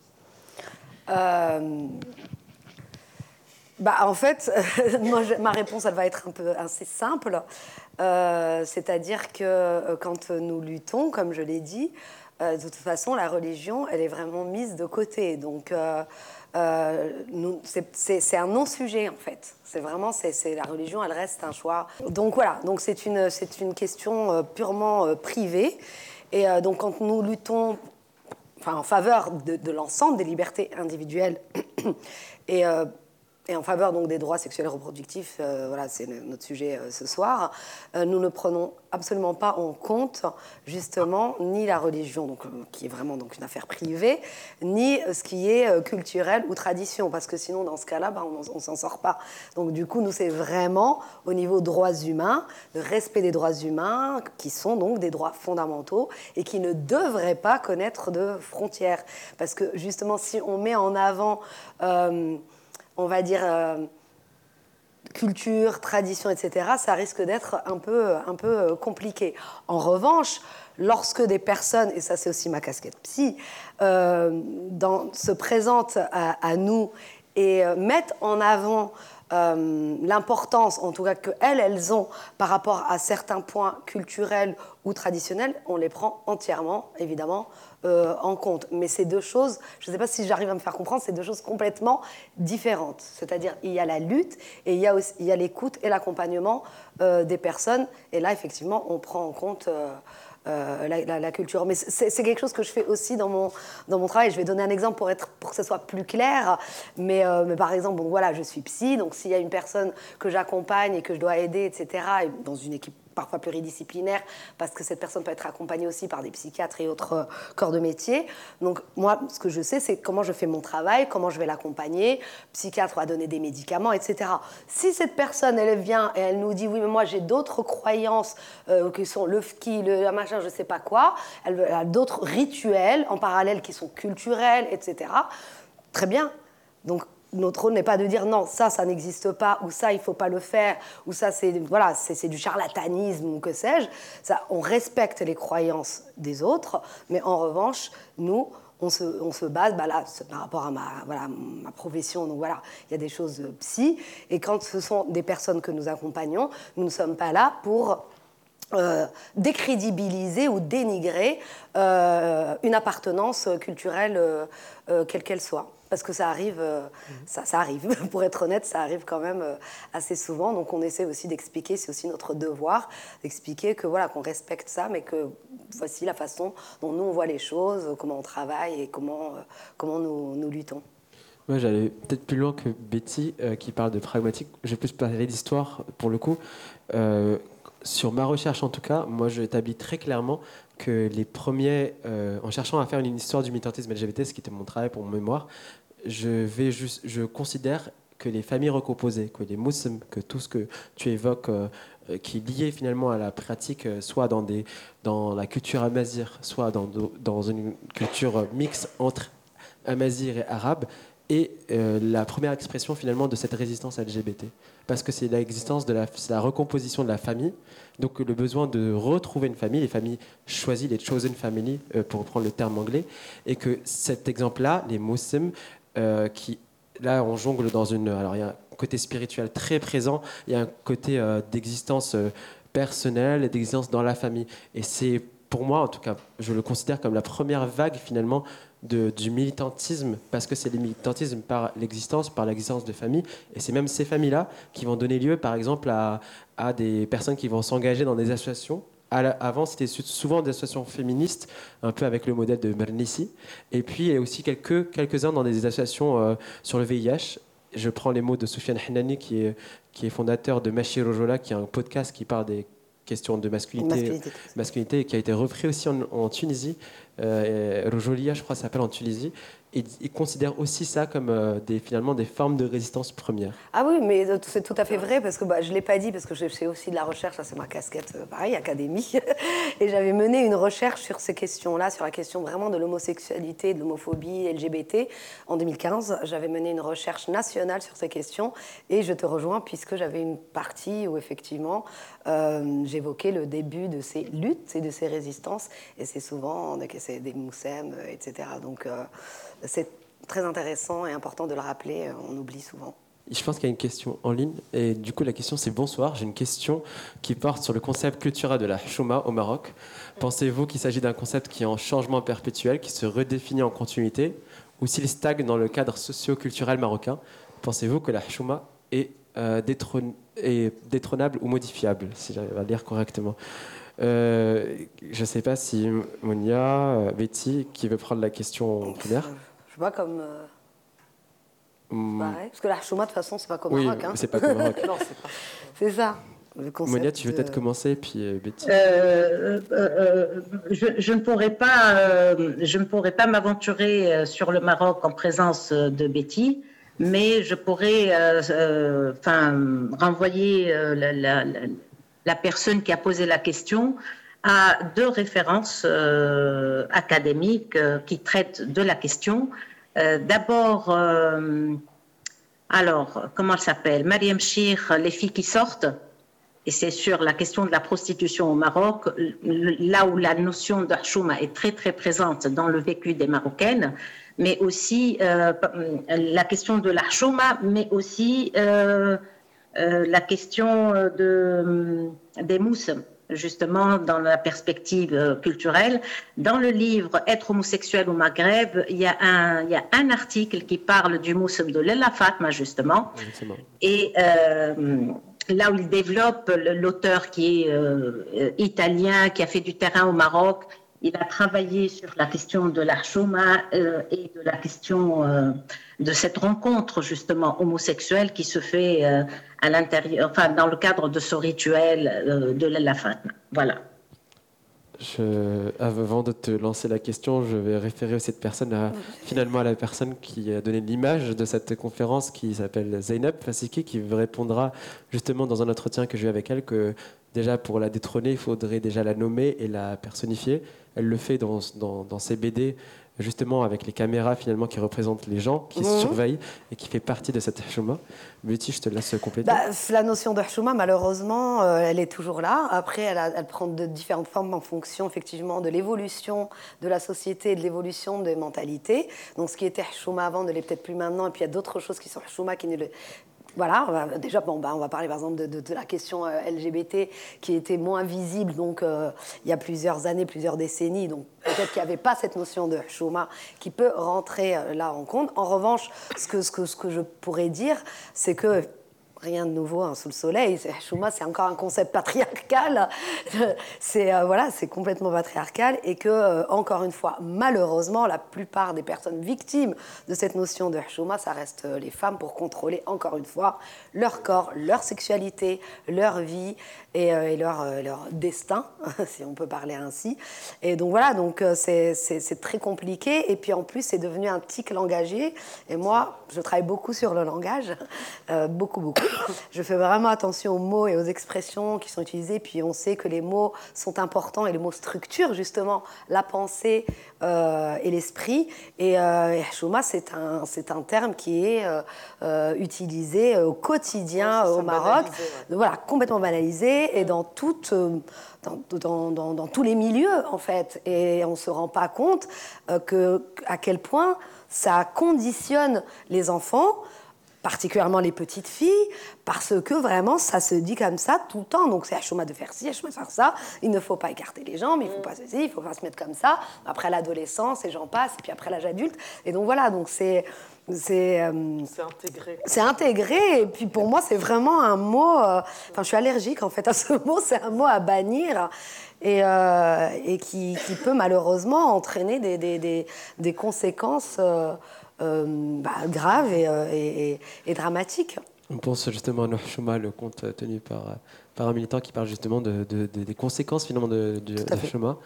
Bah, en fait, [LAUGHS] ma réponse, elle va être un peu assez simple. Euh, c'est-à-dire que euh, quand nous luttons, comme je l'ai dit, euh, de toute façon, la religion, elle est vraiment mise de côté. Donc, c'est un non-sujet, en fait. C'est vraiment, c'est la religion, elle reste un choix. Donc voilà, donc c'est une, une question purement privée. Et donc, quand nous luttons enfin, en faveur de, de l'ensemble des libertés individuelles [COUGHS] et et en faveur donc des droits sexuels et reproductifs, euh, voilà, c'est notre sujet euh, ce soir, euh, nous ne prenons absolument pas en compte justement ni la religion, donc, qui est vraiment donc une affaire privée, ni ce qui est culturel ou tradition, parce que sinon dans ce cas-là, bah, on, ne s'en sort pas. Donc du coup, nous c'est vraiment au niveau droits humains, le respect des droits humains, qui sont donc des droits fondamentaux et qui ne devraient pas connaître de frontières, parce que justement si on met en avant on va dire, euh, culture, tradition, etc., ça risque d'être un peu, un peu euh, compliqué. En revanche, lorsque des personnes, et ça c'est aussi ma casquette psy, euh, se présentent à, nous et mettent en avant l'importance, en tout cas qu'elles, elles ont par rapport à certains points culturels ou traditionnels, on les prend entièrement, évidemment, euh, en compte. Mais ces deux choses, je ne sais pas si j'arrive à me faire comprendre, c'est deux choses complètement différentes. C'est-à-dire, il y a la lutte et il y a, il y a l'écoute et l'accompagnement euh, des personnes. Et là, effectivement, on prend en compte. Euh, la, culture. Mais c'est quelque chose que je fais aussi dans mon, dans mon travail. Je vais donner un exemple pour, être, pour que ce soit plus clair. Mais, mais par exemple, bon, voilà, je suis psy, donc s'il y a une personne que j'accompagne et que je dois aider, etc., dans une équipe parfois pluridisciplinaire, parce que cette personne peut être accompagnée aussi par des psychiatres et autres euh, corps de métier. Donc moi, ce que je sais, c'est comment je fais mon travail, comment je vais l'accompagner. Psychiatre va donner des médicaments, etc. Si cette personne, elle vient et elle nous dit, oui, mais moi j'ai d'autres croyances euh, qui sont le ski, le machin, je sais pas quoi, elle a d'autres rituels en parallèle qui sont culturels, etc. Très bien. Donc notre rôle n'est pas de dire non, ça, ça n'existe pas, ou ça, il ne faut pas le faire, ou ça, c'est voilà, du charlatanisme, ou que sais-je. On respecte les croyances des autres, mais en revanche, nous, on se, on se base, bah là, par rapport à ma, voilà, ma profession, donc voilà, il y a des choses psy, et quand ce sont des personnes que nous accompagnons, nous ne sommes pas là pour euh, décrédibiliser ou dénigrer euh, une appartenance culturelle, euh, quelle qu'elle soit parce que ça arrive, euh, ça, ça, arrive, [LAUGHS] pour être honnête, ça arrive quand même euh, assez souvent. Donc on essaie aussi d'expliquer, c'est aussi notre devoir, d'expliquer que voilà, qu'on respecte ça, mais que voici la façon dont nous on voit les choses, comment on travaille et comment, euh, comment nous, nous luttons. Moi, j'allais peut-être plus loin que Betty, qui parle de pragmatique. Je vais plus parler d'histoire, pour le coup. sur ma recherche, en tout cas, moi, je établis très clairement que les premiers, en cherchant à faire une histoire du militantisme LGBT, ce qui était mon travail pour mon mémoire, je, considère que les familles recomposées, que les musulmans, que tout ce que tu évoques euh, euh, qui est lié finalement à la pratique, euh, soit dans, la culture amazir, soit dans, une culture mixte entre amazir et arabe, est la première expression finalement de cette résistance LGBT. Parce que c'est l'existence de la, la recomposition de la famille, donc le besoin de retrouver une famille, les familles choisies, les chosen family, pour reprendre le terme anglais, et que cet exemple-là, les musulmans, euh, qui, là, on jongle dans une. Alors, il y a un côté spirituel très présent, il y a un côté euh, d'existence euh, personnelle et d'existence dans la famille. Et c'est, pour moi, en tout cas, je le considère comme la première vague, finalement, du militantisme, parce que c'est le militantisme par l'existence, par l'existence de familles. Et c'est même ces familles-là qui vont donner lieu, par exemple, à des personnes qui vont s'engager dans des associations avant, c'était souvent des associations féministes, un peu avec le modèle de Mernissi. Et puis, il y a aussi quelques, quelques-uns dans des associations euh, sur le VIH. Je prends les mots de Soufiane Hinani, qui est, qui est fondateur de Machi Rojola, qui est un podcast qui parle des questions de masculinité, masculinité. qui a été repris aussi en, Tunisie. Euh, Rojolia, je crois, s'appelle en Tunisie. Ils considèrent aussi ça comme euh, des, finalement des formes de résistance première. Ah oui, mais c'est tout à fait vrai parce que bah, je ne l'ai pas dit parce que je fais aussi de la recherche, c'est ma casquette, euh, pareil, académie. [LAUGHS] et j'avais mené une recherche sur ces questions-là, sur la question vraiment de l'homosexualité, de l'homophobie, LGBT. En 2015, j'avais mené une recherche nationale sur ces questions et je te rejoins puisque j'avais une partie où effectivement euh, j'évoquais le début de ces luttes et de ces résistances et c'est souvent des, des moussem, etc. Donc c'est très intéressant et important de le rappeler, euh, on oublie souvent. Je pense qu'il y a une question en ligne. Et du coup, la question, c'est bonsoir. J'ai une question qui porte sur le concept culturel de la chouma au Maroc. Pensez-vous qu'il s'agit d'un concept qui est en changement perpétuel, qui se redéfinit en continuité, ou s'il stagne dans le cadre socio-culturel marocain? Pensez-vous que la chouma est, euh, détrônable ou modifiable, si j'arrive à lire correctement? Euh, je ne sais pas si Monia, Betty, qui veut prendre la question en première. Je vois comme. Euh, hmm. Parce que la chouma, de toute façon, c'est pas comme oui, Maroc. Hein. c'est pas comme Maroc. [LAUGHS] non, c'est pas. C'est ça. Monia, tu veux peut-être commencer, puis Betty. je, je, ne pourrais pas, je ne pourrais pas m'aventurer sur le Maroc en présence de Betty, mais je pourrais, enfin, renvoyer la, la la personne qui a posé la question a deux références euh, académiques euh, qui traitent de la question. Euh, d'abord, alors, comment elle s'appelle? Mariam Shir, Les filles qui sortent, et c'est sur la question de la prostitution au Maroc, là où la notion d'Achouma est très très présente dans le vécu des Marocaines, mais aussi la question de l'Achouma, mais aussi euh, la question euh, de, euh, des mousses justement dans la perspective culturelle. Dans le livre Être homosexuel au Maghreb, il y a un, il y a un article qui parle du moussem de Lella Fatma, justement. Et là où il développe l'auteur qui est italien, qui a fait du terrain au Maroc, il a travaillé sur la question de la chouma et de la question de cette rencontre justement homosexuelle qui se fait euh, à l'intérieur, enfin dans le cadre de ce rituel euh, de la Voilà. Je, avant de te lancer la question, je vais référer cette personne à, finalement à la personne qui a donné l'image de cette conférence qui s'appelle Zainab Fasiki, qui répondra justement dans un entretien que j'ai eu avec elle que déjà pour la détrôner, il faudrait déjà la nommer et la personnifier. Elle le fait dans, dans ses BD justement avec les caméras finalement qui représentent les gens, qui mhm. surveillent et qui fait partie de cette hchouma. Betty, je te laisse compléter. Bah, la notion de hchouma, malheureusement, euh, elle est toujours là. Après, elle, elle, prend de différentes formes en fonction effectivement de l'évolution de la société et de l'évolution des mentalités. Donc ce qui était hchouma avant ne l'est peut-être plus maintenant. Et puis il y a d'autres choses qui sont hchouma qui ne le voilà, déjà, bon, bah, on va parler par exemple de, la question euh, LGBT qui était moins visible donc, euh, il y a plusieurs années, plusieurs décennies. Donc peut-être qu'il n'y avait pas cette notion de chouma qui peut rentrer euh, là en compte. En revanche, ce que, ce que, ce que je pourrais dire, c'est que rien de nouveau hein, sous le soleil. Chouma, c'est encore un concept patriarcal. [LAUGHS] c'est euh, voilà, c'est complètement patriarcal et que euh, encore une fois, malheureusement, la plupart des personnes victimes de cette notion de Chouma, ça reste euh, les femmes pour contrôler encore une fois leur corps, leur sexualité, leur vie et, leur, leur destin, [LAUGHS] si on peut parler ainsi. Et donc voilà, donc c'est très compliqué et puis en plus c'est devenu un tic langagier. Et moi, je travaille beaucoup sur le langage, beaucoup beaucoup. Je fais vraiment attention aux mots et aux expressions qui sont utilisées. Puis on sait que les mots sont importants et les mots structurent justement la pensée euh, et l'esprit. Et euh, c'est un, c'est un terme qui est euh, euh, utilisé au quotidien au Maroc. Voilà, complètement banalisé et dans toutes. Dans, dans, dans, tous les milieux en fait et on ne se rend pas compte que à quel point ça conditionne les enfants particulièrement les petites filles, parce que vraiment, ça se dit comme ça tout le temps. Donc, c'est à chemin de faire ci, à chemin de faire ça. Il ne faut pas écarter les jambes, il ne faut pas ceci, il ne faut pas se mettre comme ça. Après l'adolescence, et j'en passe, et puis après l'âge adulte. Et donc, voilà, donc c'est. C'est euh, intégré. C'est intégré. Et puis pour moi, c'est vraiment un mot. Euh, enfin, je suis allergique en fait à ce [LAUGHS] mot. C'est un mot à bannir et, euh, et qui, qui, peut malheureusement entraîner des, des, des, des conséquences bah, grave euh, et, et, et, dramatique. On pense justement à Nohchouma, le conte tenu par par un militant qui parle justement de, des conséquences finalement de, du chemin.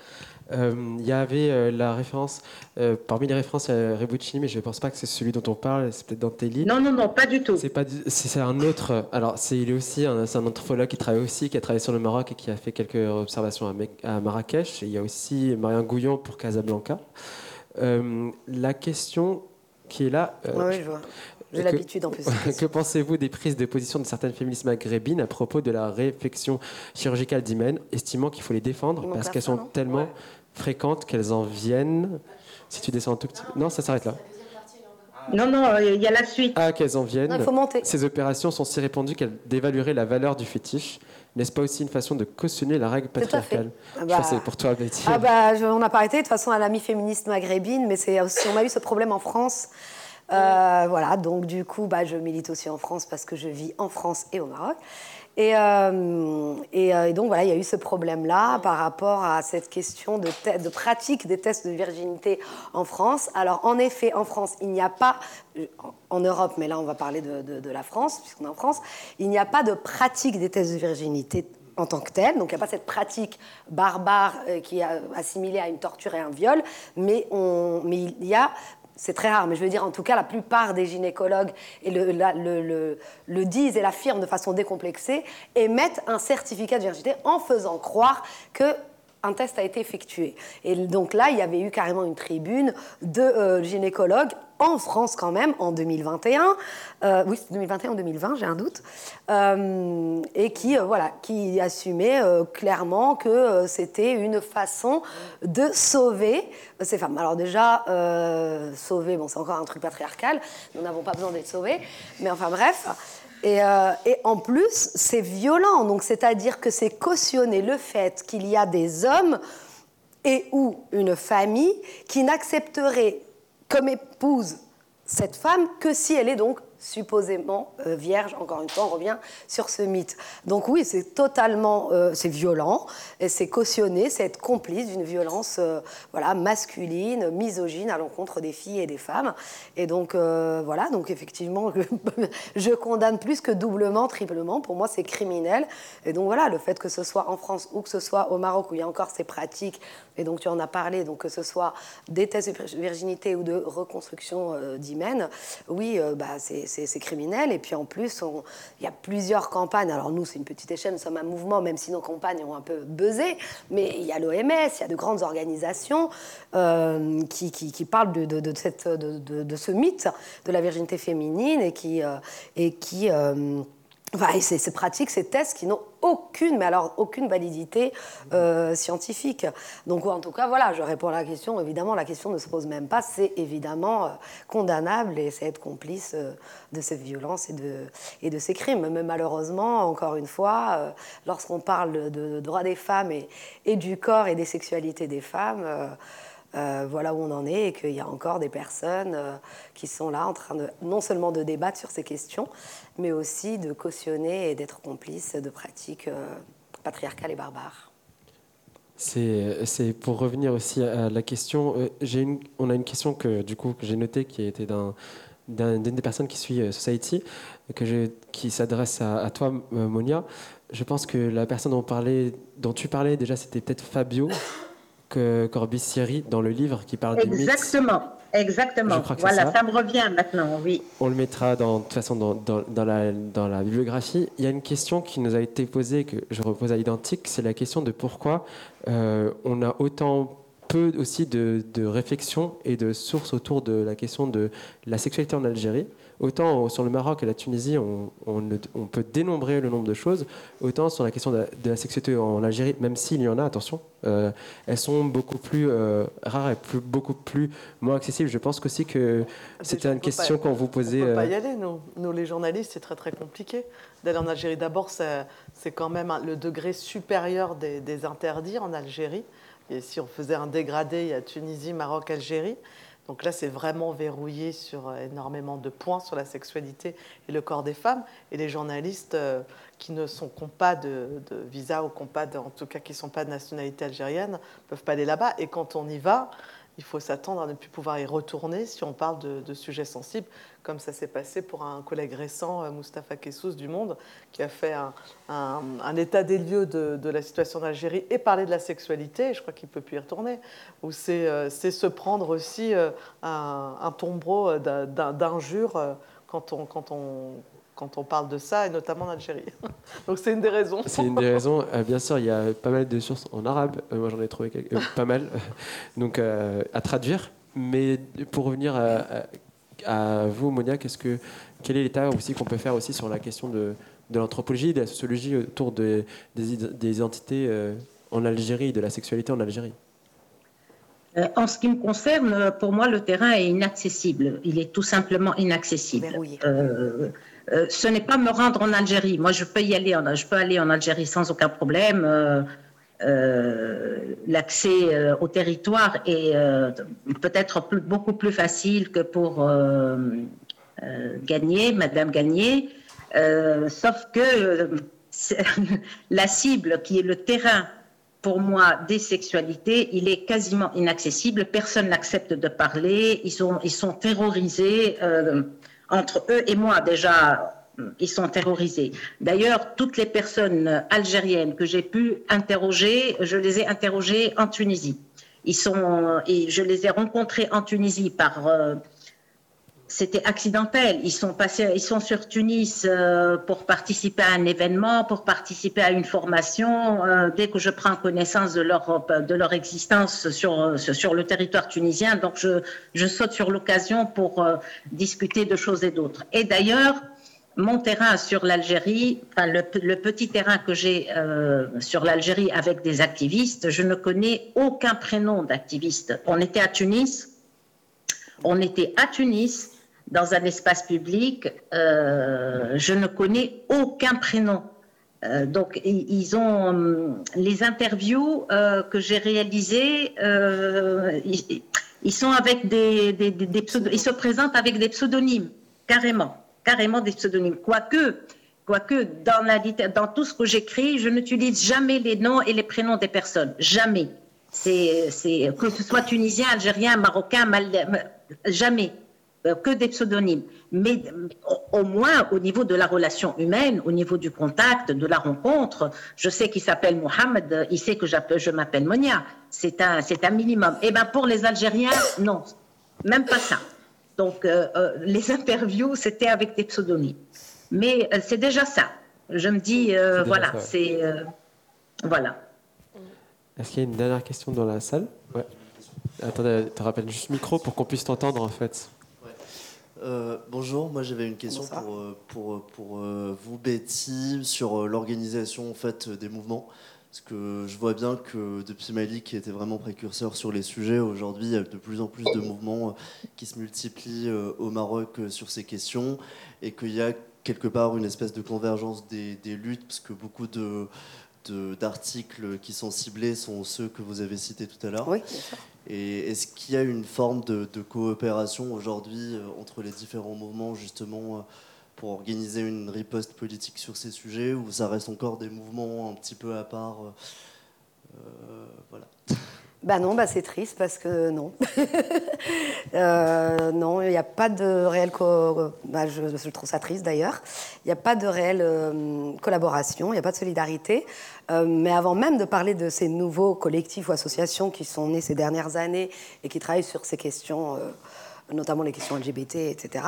Euh, il y avait euh, la référence, euh, parmi les références à Rebuccini, mais je ne pense pas que c'est celui dont on parle, c'est peut-être dans Telly. Non, non, non, pas du tout. C'est pas, c'est un autre. Alors, c'est il est aussi un, un anthropologue qui travaille aussi, qui a travaillé sur le Maroc et qui a fait quelques observations à, Marrakech. Et il y a aussi Marion Gouillon pour Casablanca. la question qui est là. oui, je vois. J'ai l'habitude en plus. [LAUGHS] que pensez-vous des prises de position de certaines féministes maghrébines à propos de la réflexion chirurgicale d'hymen, estimant qu'il faut les défendre parce qu'elles sont tellement fréquentes qu'elles en viennent Si tu descends un tout petit Non, ça s'arrête là. Non, non, il y a la suite. Ah, qu'elles en viennent. il faut monter. Ces opérations sont si répandues qu'elles dévalueraient la valeur du fétiche. N'est-ce pas aussi une façon de cautionner la règle patriarcale? Ah bah, c'est pour toi, Betty. Ah bah, on n'a pas arrêté. De toute façon, à l'ami féministe maghrébine, mais c'est aussi, on a eu ce problème en France euh, voilà, donc du coup, bah, je milite aussi en France parce que je vis en France et au Maroc. Et, euh, euh, et, donc voilà, il y a eu ce problème-là par rapport à cette question de, pratique des tests de virginité en France. Alors en effet, en France, il n'y a pas, en Europe, mais là on va parler de, la France, puisqu'on est en France, il n'y a pas de pratique des tests de virginité en tant que telle. Donc il n'y a pas cette pratique barbare qui est assimilée à une torture et un viol, mais il y a c'est très rare, mais je veux dire, en tout cas, la plupart des gynécologues le, disent et l'affirment de façon décomplexée et mettent un certificat de virginité en faisant croire que un test a été effectué. Et donc là, il y avait eu carrément une tribune de euh, gynécologues en France quand même, en 2021. Euh, oui, c'est 2021 ou 2020, j'ai un doute. Euh, et qui, voilà, qui assumait clairement que c'était une façon de sauver ces femmes. Alors déjà, sauver, bon, c'est encore un truc patriarcal, nous n'avons pas besoin d'être sauvés, mais enfin bref. Euh, et, en plus, c'est violent. Donc, c'est-à-dire que c'est cautionner le fait qu'il y a des hommes et ou une famille qui n'accepteraient comme épouse cette femme que si elle est donc supposément euh, vierge. Encore une fois, on revient sur ce mythe. Donc oui, c'est totalement, euh, c'est violent, et c'est cautionné, c'est être complice d'une violence euh, voilà, masculine, misogyne à l'encontre des filles et des femmes. Et donc voilà, donc effectivement, [LAUGHS] je, condamne plus que doublement, triplement. Pour moi, c'est criminel. Et donc voilà, le fait que ce soit en France ou que ce soit au Maroc où il y a encore ces pratiques, et donc tu en as parlé, donc que ce soit des tests de virginité ou de reconstruction d'hymen, oui, bah, c'est c'est criminel. Et puis en plus, il y a plusieurs campagnes. Alors nous, c'est une petite échelle, nous sommes un mouvement, même si nos campagnes ont un peu buzzé. Mais il y a l'OMS, il y a de grandes organisations euh, qui, qui, parlent de, de, cette, de, ce mythe de la virginité féminine et qui... Euh, et qui euh, Enfin, c'est ces pratiques, ces tests qui n'ont aucune, mais alors aucune validité euh, scientifique. Donc, en tout cas, voilà, je réponds à la question. Évidemment, la question ne se pose même pas. C'est évidemment euh, condamnable et c'est être complice euh, de cette violence et de, et de ces crimes. Mais malheureusement, encore une fois, lorsqu'on parle de, droits des femmes et, et, du corps et des sexualités des femmes, euh, voilà où on en est et qu'il y a encore des personnes euh, qui sont là en train de non seulement de débattre sur ces questions, mais aussi de cautionner et d'être complices de pratiques euh, patriarcales et barbares. C'est pour revenir aussi à la question. On a une question que du coup j'ai notée qui était d'une des personnes qui suit Society, qui s'adresse à, toi, Monia. Je pense que la personne dont, dont tu parlais déjà, c'était peut-être Fabio, Corbis-Sierry dans le livre qui parle Exactement. des Exactement. Exactement. Voilà, ça. me revient maintenant, oui. On le mettra dans, de toute façon dans, dans, la, dans, la, bibliographie. Il y a une question qui nous a été posée, que je repose à l'identique, c'est la question de pourquoi euh, on a autant peu aussi de, de réflexion et de sources autour de la question de la sexualité en Algérie. Autant sur le Maroc et la Tunisie, on, on, peut dénombrer le nombre de choses, autant sur la question de la, sexualité en Algérie, même s'il y en a, attention, euh, elles sont beaucoup plus euh, rares et plus, beaucoup plus moins accessibles. Je pense aussi que c'était une question qu'on vous posait. On ne peut pas y euh, aller, nous. nous les journalistes, c'est très très compliqué d'aller en Algérie. D'abord, c'est quand même le degré supérieur des, des interdits en Algérie. Et si on faisait un dégradé, il y a Tunisie, Maroc, Algérie. Donc là, c'est vraiment verrouillé sur euh, énormément de points sur la sexualité et le corps des femmes. Et les journalistes euh, qui ne sont pas de, visa ou en tout cas qui ne sont pas de nationalité algérienne, peuvent pas aller là-bas. Et quand on y va, il faut s'attendre à ne plus pouvoir y retourner si on parle de, sujets sensibles, comme ça s'est passé pour un collègue récent, Mustapha Kessous du Monde, qui a fait un, état des lieux de, la situation d'Algérie et parler de la sexualité, je crois qu'il ne peut plus y retourner, où c'est se prendre aussi un, un tombereau d'injures quand on, quand on quand on parle de ça, et notamment en Algérie. [LAUGHS] Donc c'est une des raisons. C'est une des raisons. Euh, bien sûr, il y a pas mal de sources en arabe. Euh, moi, j'en ai trouvé euh, pas mal. [LAUGHS] Donc à traduire. Mais pour revenir à, vous, Monia, qu'est-ce que, quel est l'état aussi qu'on peut faire aussi sur la question de, de l'anthropologie, de la sociologie autour de, des, des, identités en Algérie, de la sexualité en Algérie? En ce qui me concerne, pour moi, le terrain est inaccessible. Il est tout simplement inaccessible. Euh, ce n'est pas me rendre en Algérie. Moi, je peux y aller, je peux aller en Algérie sans aucun problème. Euh, euh, l'accès au territoire est peut-être beaucoup plus facile que pour gagner, Madame Gagné. sauf que [LAUGHS] la cible, qui est le terrain pour moi des sexualités, il est quasiment inaccessible. Personne n'accepte de parler. Ils sont terrorisés entre eux et moi déjà, ils sont terrorisés. D'ailleurs, toutes les personnes algériennes que j'ai pu interroger, je les ai interrogées en Tunisie. Ils sont, et je les ai rencontrés en Tunisie par euh, c'était accidentel. Ils sont passés, ils sont sur Tunis euh, pour participer à un événement, pour participer à une formation. Euh, dès que je prends connaissance de leur de leur existence sur sur le territoire tunisien, donc je je saute sur l'occasion pour euh, discuter de choses et d'autres. Et d'ailleurs, mon terrain sur l'Algérie, enfin le, le, petit terrain que j'ai sur l'Algérie avec des activistes, je ne connais aucun prénom d'activiste. On était à Tunis. On était à Tunis dans un espace public, euh, je ne connais aucun prénom. Euh, donc, ils ont euh, les interviews que j'ai réalisées. Ils, sont avec des, ils se présentent avec des pseudonymes, carrément, carrément des pseudonymes. Quoique, quoique dans tout ce que j'écris, je n'utilise jamais les noms et les prénoms des personnes, jamais. C'est, que ce soit tunisien, algérien, marocain, mal, jamais. Euh, que des pseudonymes. Mais au moins au niveau de la relation humaine, au niveau du contact, de la rencontre, je sais qu'il s'appelle Mohamed, il sait que je m'appelle Monia. C'est un, c'est un minimum. Et eh ben pour les Algériens, non, même pas ça. Donc euh, euh, les interviews, c'était avec des pseudonymes. Mais c'est déjà ça. Je me dis, voilà, c'est voilà. Est-ce qu'il y a une dernière question dans la salle? Ouais. Attendez, te rappelle juste micro pour qu'on puisse t'entendre en fait. Euh, bonjour, moi j'avais une question pour, euh, pour, pour, euh, vous, Betty, sur l'organisation en fait, des mouvements. Parce que je vois bien que depuis Mali, qui était vraiment précurseur sur les sujets, aujourd'hui il y a de plus en plus de mouvements qui se multiplient au Maroc sur ces questions et qu'il y a quelque part une espèce de convergence des, des luttes, parce que beaucoup de, d'articles qui sont ciblés sont ceux que vous avez cités tout à l'heure. Oui, et est-ce qu'il y a une forme de, coopération aujourd'hui euh, entre les différents mouvements justement euh, pour organiser une riposte politique sur ces sujets ou ça reste encore des mouvements un petit peu à part euh, Voilà. [LAUGHS] Bah non, bah c'est triste parce que non. [LAUGHS] non, il n'y a pas de réelle bah je, trouve ça triste d'ailleurs. Il n'y a pas de réelle collaboration, il n'y a pas de solidarité. Euh, mais avant même de parler de ces nouveaux collectifs ou associations qui sont nés ces dernières années et qui travaillent sur ces questions, euh, notamment les questions LGBT, etc.,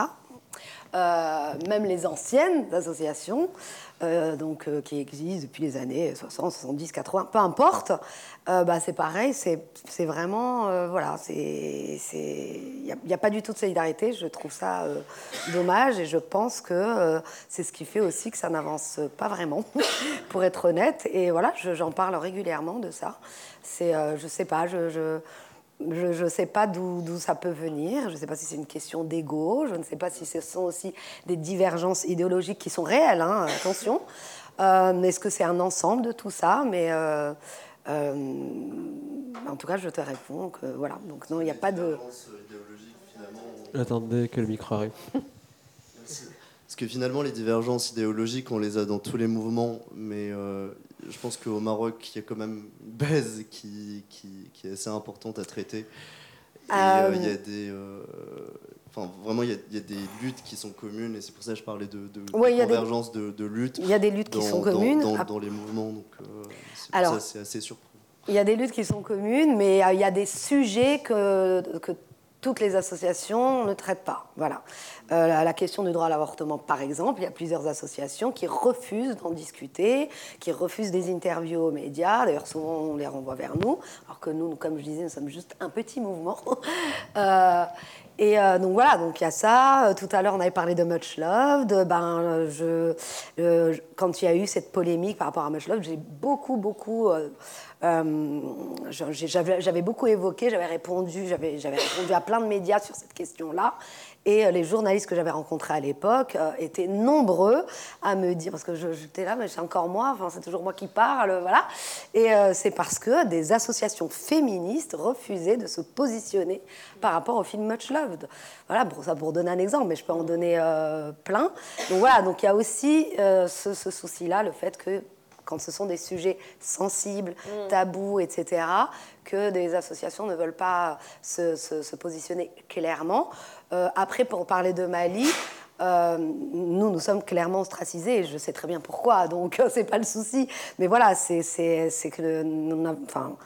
euh, même les anciennes associations, donc, qui existent depuis les années 60, 70, 80, peu importe, bah, c'est pareil, c'est vraiment, voilà, il n'y a, pas du tout de solidarité, je trouve ça dommage et je pense que c'est ce qui fait aussi que ça n'avance pas vraiment, [LAUGHS] pour être honnête, et voilà, j'en parle régulièrement de ça. C'est, je sais pas, je je ne sais pas d'où ça peut venir, je ne sais pas si c'est une question d'ego, je ne sais pas si ce sont aussi des divergences idéologiques qui sont réelles, hein, attention. Euh, Est-ce que c'est un ensemble de tout ça? Mais euh, euh, en tout cas, je te réponds que voilà. Donc non, il n'y a pas de. Attendez que le micro arrive. Parce que finalement, les divergences idéologiques, on les a dans tous les mouvements, mais euh, je pense qu'au Maroc, il y a quand même une baise qui, qui, est assez importante à traiter. Et euh, il y a des. Enfin, vraiment, il y, a, des luttes qui sont communes, et c'est pour ça que je parlais de, de, convergence de, de, luttes. Il y a des luttes qui sont communes. Dans, les mouvements, donc c'est c'est assez surprenant. Il y a des luttes qui sont communes, mais il y a des sujets que, que toutes les associations ne traitent pas. Voilà. Euh, la, question du droit à l'avortement, par exemple, il y a plusieurs associations qui refusent d'en discuter, qui refusent des interviews aux médias. D'ailleurs, souvent, on les renvoie vers nous, alors que nous, comme je disais, nous sommes juste un petit mouvement. [LAUGHS] euh, et euh, donc voilà, donc il y a ça. Tout à l'heure, on avait parlé de Much Love. ben, je, quand il y a eu cette polémique par rapport à Much Love, j'ai beaucoup, beaucoup euh, euh, j'avais beaucoup évoqué, j'avais répondu, j'avais répondu à plein de médias sur cette question-là. Et euh, les journalistes que j'avais rencontrés à l'époque euh, étaient nombreux à me dire, parce que j'étais là, mais c'est encore moi, enfin, c'est toujours moi qui parle, voilà. Et c'est parce que des associations féministes refusaient de se positionner par rapport au film Much Loved. Voilà, pour ça, pour donner un exemple, mais je peux en donner plein. Donc voilà, donc il y a aussi ce, ce souci-là, le fait que quand ce sont des sujets sensibles, mm. tabous, etc., que des associations ne veulent pas se, positionner clairement. Euh, après, pour parler de Mali, euh, nous, nous sommes clairement ostracisés, je sais très bien pourquoi, donc [LAUGHS] c'est pas le souci. Mais voilà, c'est que enfin,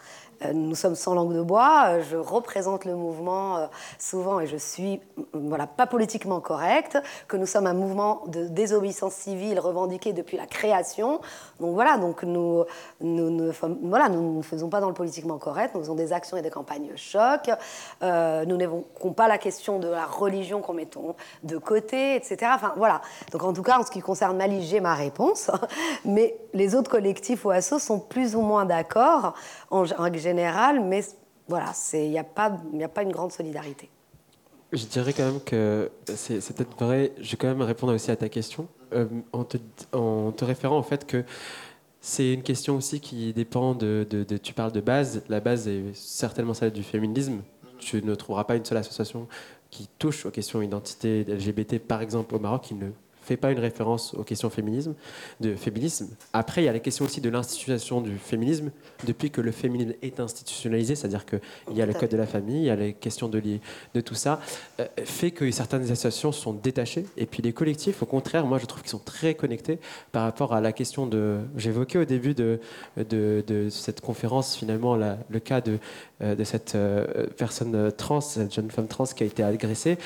nous sommes sans langue de bois, euh, je représente le mouvement euh, souvent et je suis voilà, pas politiquement correcte, que nous sommes un mouvement de désobéissance civile revendiqué depuis la création. Donc voilà, donc nous, nous voilà, nous ne faisons pas dans le politiquement correct, nous faisons des actions et des campagnes choc. nous n'évoquons pas la question de la religion qu'on mettons de côté, etc. Enfin voilà. Donc en tout cas, en ce qui concerne Mali, j'ai ma réponse. [LAUGHS] Mais les autres collectifs ou assos sont plus ou moins d'accord en mais voilà, il n'y a, pas, a pas une grande solidarité. Je dirais quand même que c'est peut-être vrai, je vais quand même répondre aussi à ta question, euh, en, te, référant au fait que c'est une question aussi qui dépend de, de, Tu parles de base, la base est certainement celle du féminisme. Tu ne trouveras pas une seule association qui touche aux questions d'identité LGBT, par exemple au Maroc, qui ne fait pas une référence aux questions féminisme, de féminisme. Après, il y a la question aussi de l'institution du féminisme. Depuis que le féminisme est institutionnalisé, c'est-à-dire qu'il y a le code de la famille, il y a les questions de, tout ça, euh, fait que certaines associations sont détachées. Et puis les collectifs, au contraire, moi je trouve qu'ils sont très connectés par rapport à la question de... J'évoquais au début de, cette conférence, finalement, le cas de, euh, cette euh, personne trans, cette jeune femme trans qui a été agressée.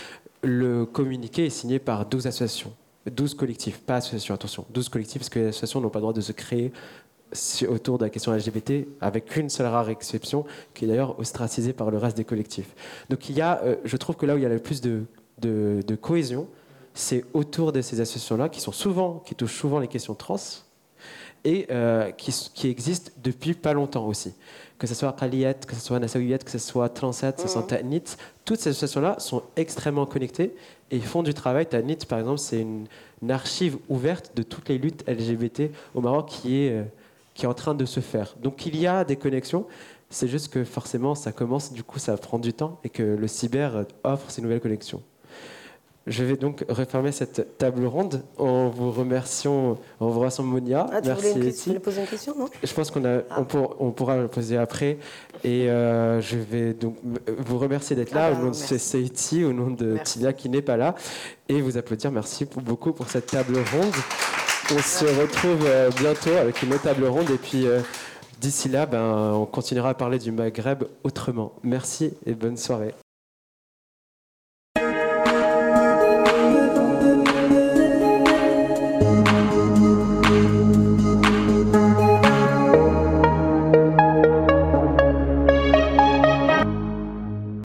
Le communiqué est signé par 12 associations. 12 collectifs, pas associations, attention, 12 collectifs, parce que les associations n'ont pas le droit de se créer autour de la question LGBT, avec une seule rare exception, qui est d'ailleurs ostracisée par le reste des collectifs. Donc il y a, euh, je trouve que là où il y a le plus de, de, cohésion, c'est autour de ces associations-là, qui qui touchent souvent les questions trans, et euh, qui, qui, existent depuis pas longtemps aussi. Que ce soit Khaliyat, que ce soit Nassawiyat, que ce soit Transat, que ce soit mmh. Ta'nit, toutes ces associations-là sont extrêmement connectées et font du travail. Tanit, par exemple, c'est une, archive ouverte de toutes les luttes LGBT au Maroc qui est, euh, qui est en train de se faire. Donc il y a des connexions. C'est juste que forcément, ça commence, du coup, ça prend du temps et que le cyber offre ces nouvelles connexions. Je vais donc refermer cette table ronde en vous remerciant, en vous remerciant Monia. Ah, tu Merci voulais, voulais poser une question, non? Je pense qu'on a, ah. on, pourra le poser après. Et euh, je vais donc vous remercier d'être là, ah, au nom de Seiti, au nom de Tia qui n'est pas là, et vous applaudir. Merci beaucoup pour cette table ronde. On se retrouve euh, bientôt avec une autre table ronde. Et puis euh, d'ici là, ben, on continuera à parler du Maghreb autrement. Merci et bonne soirée.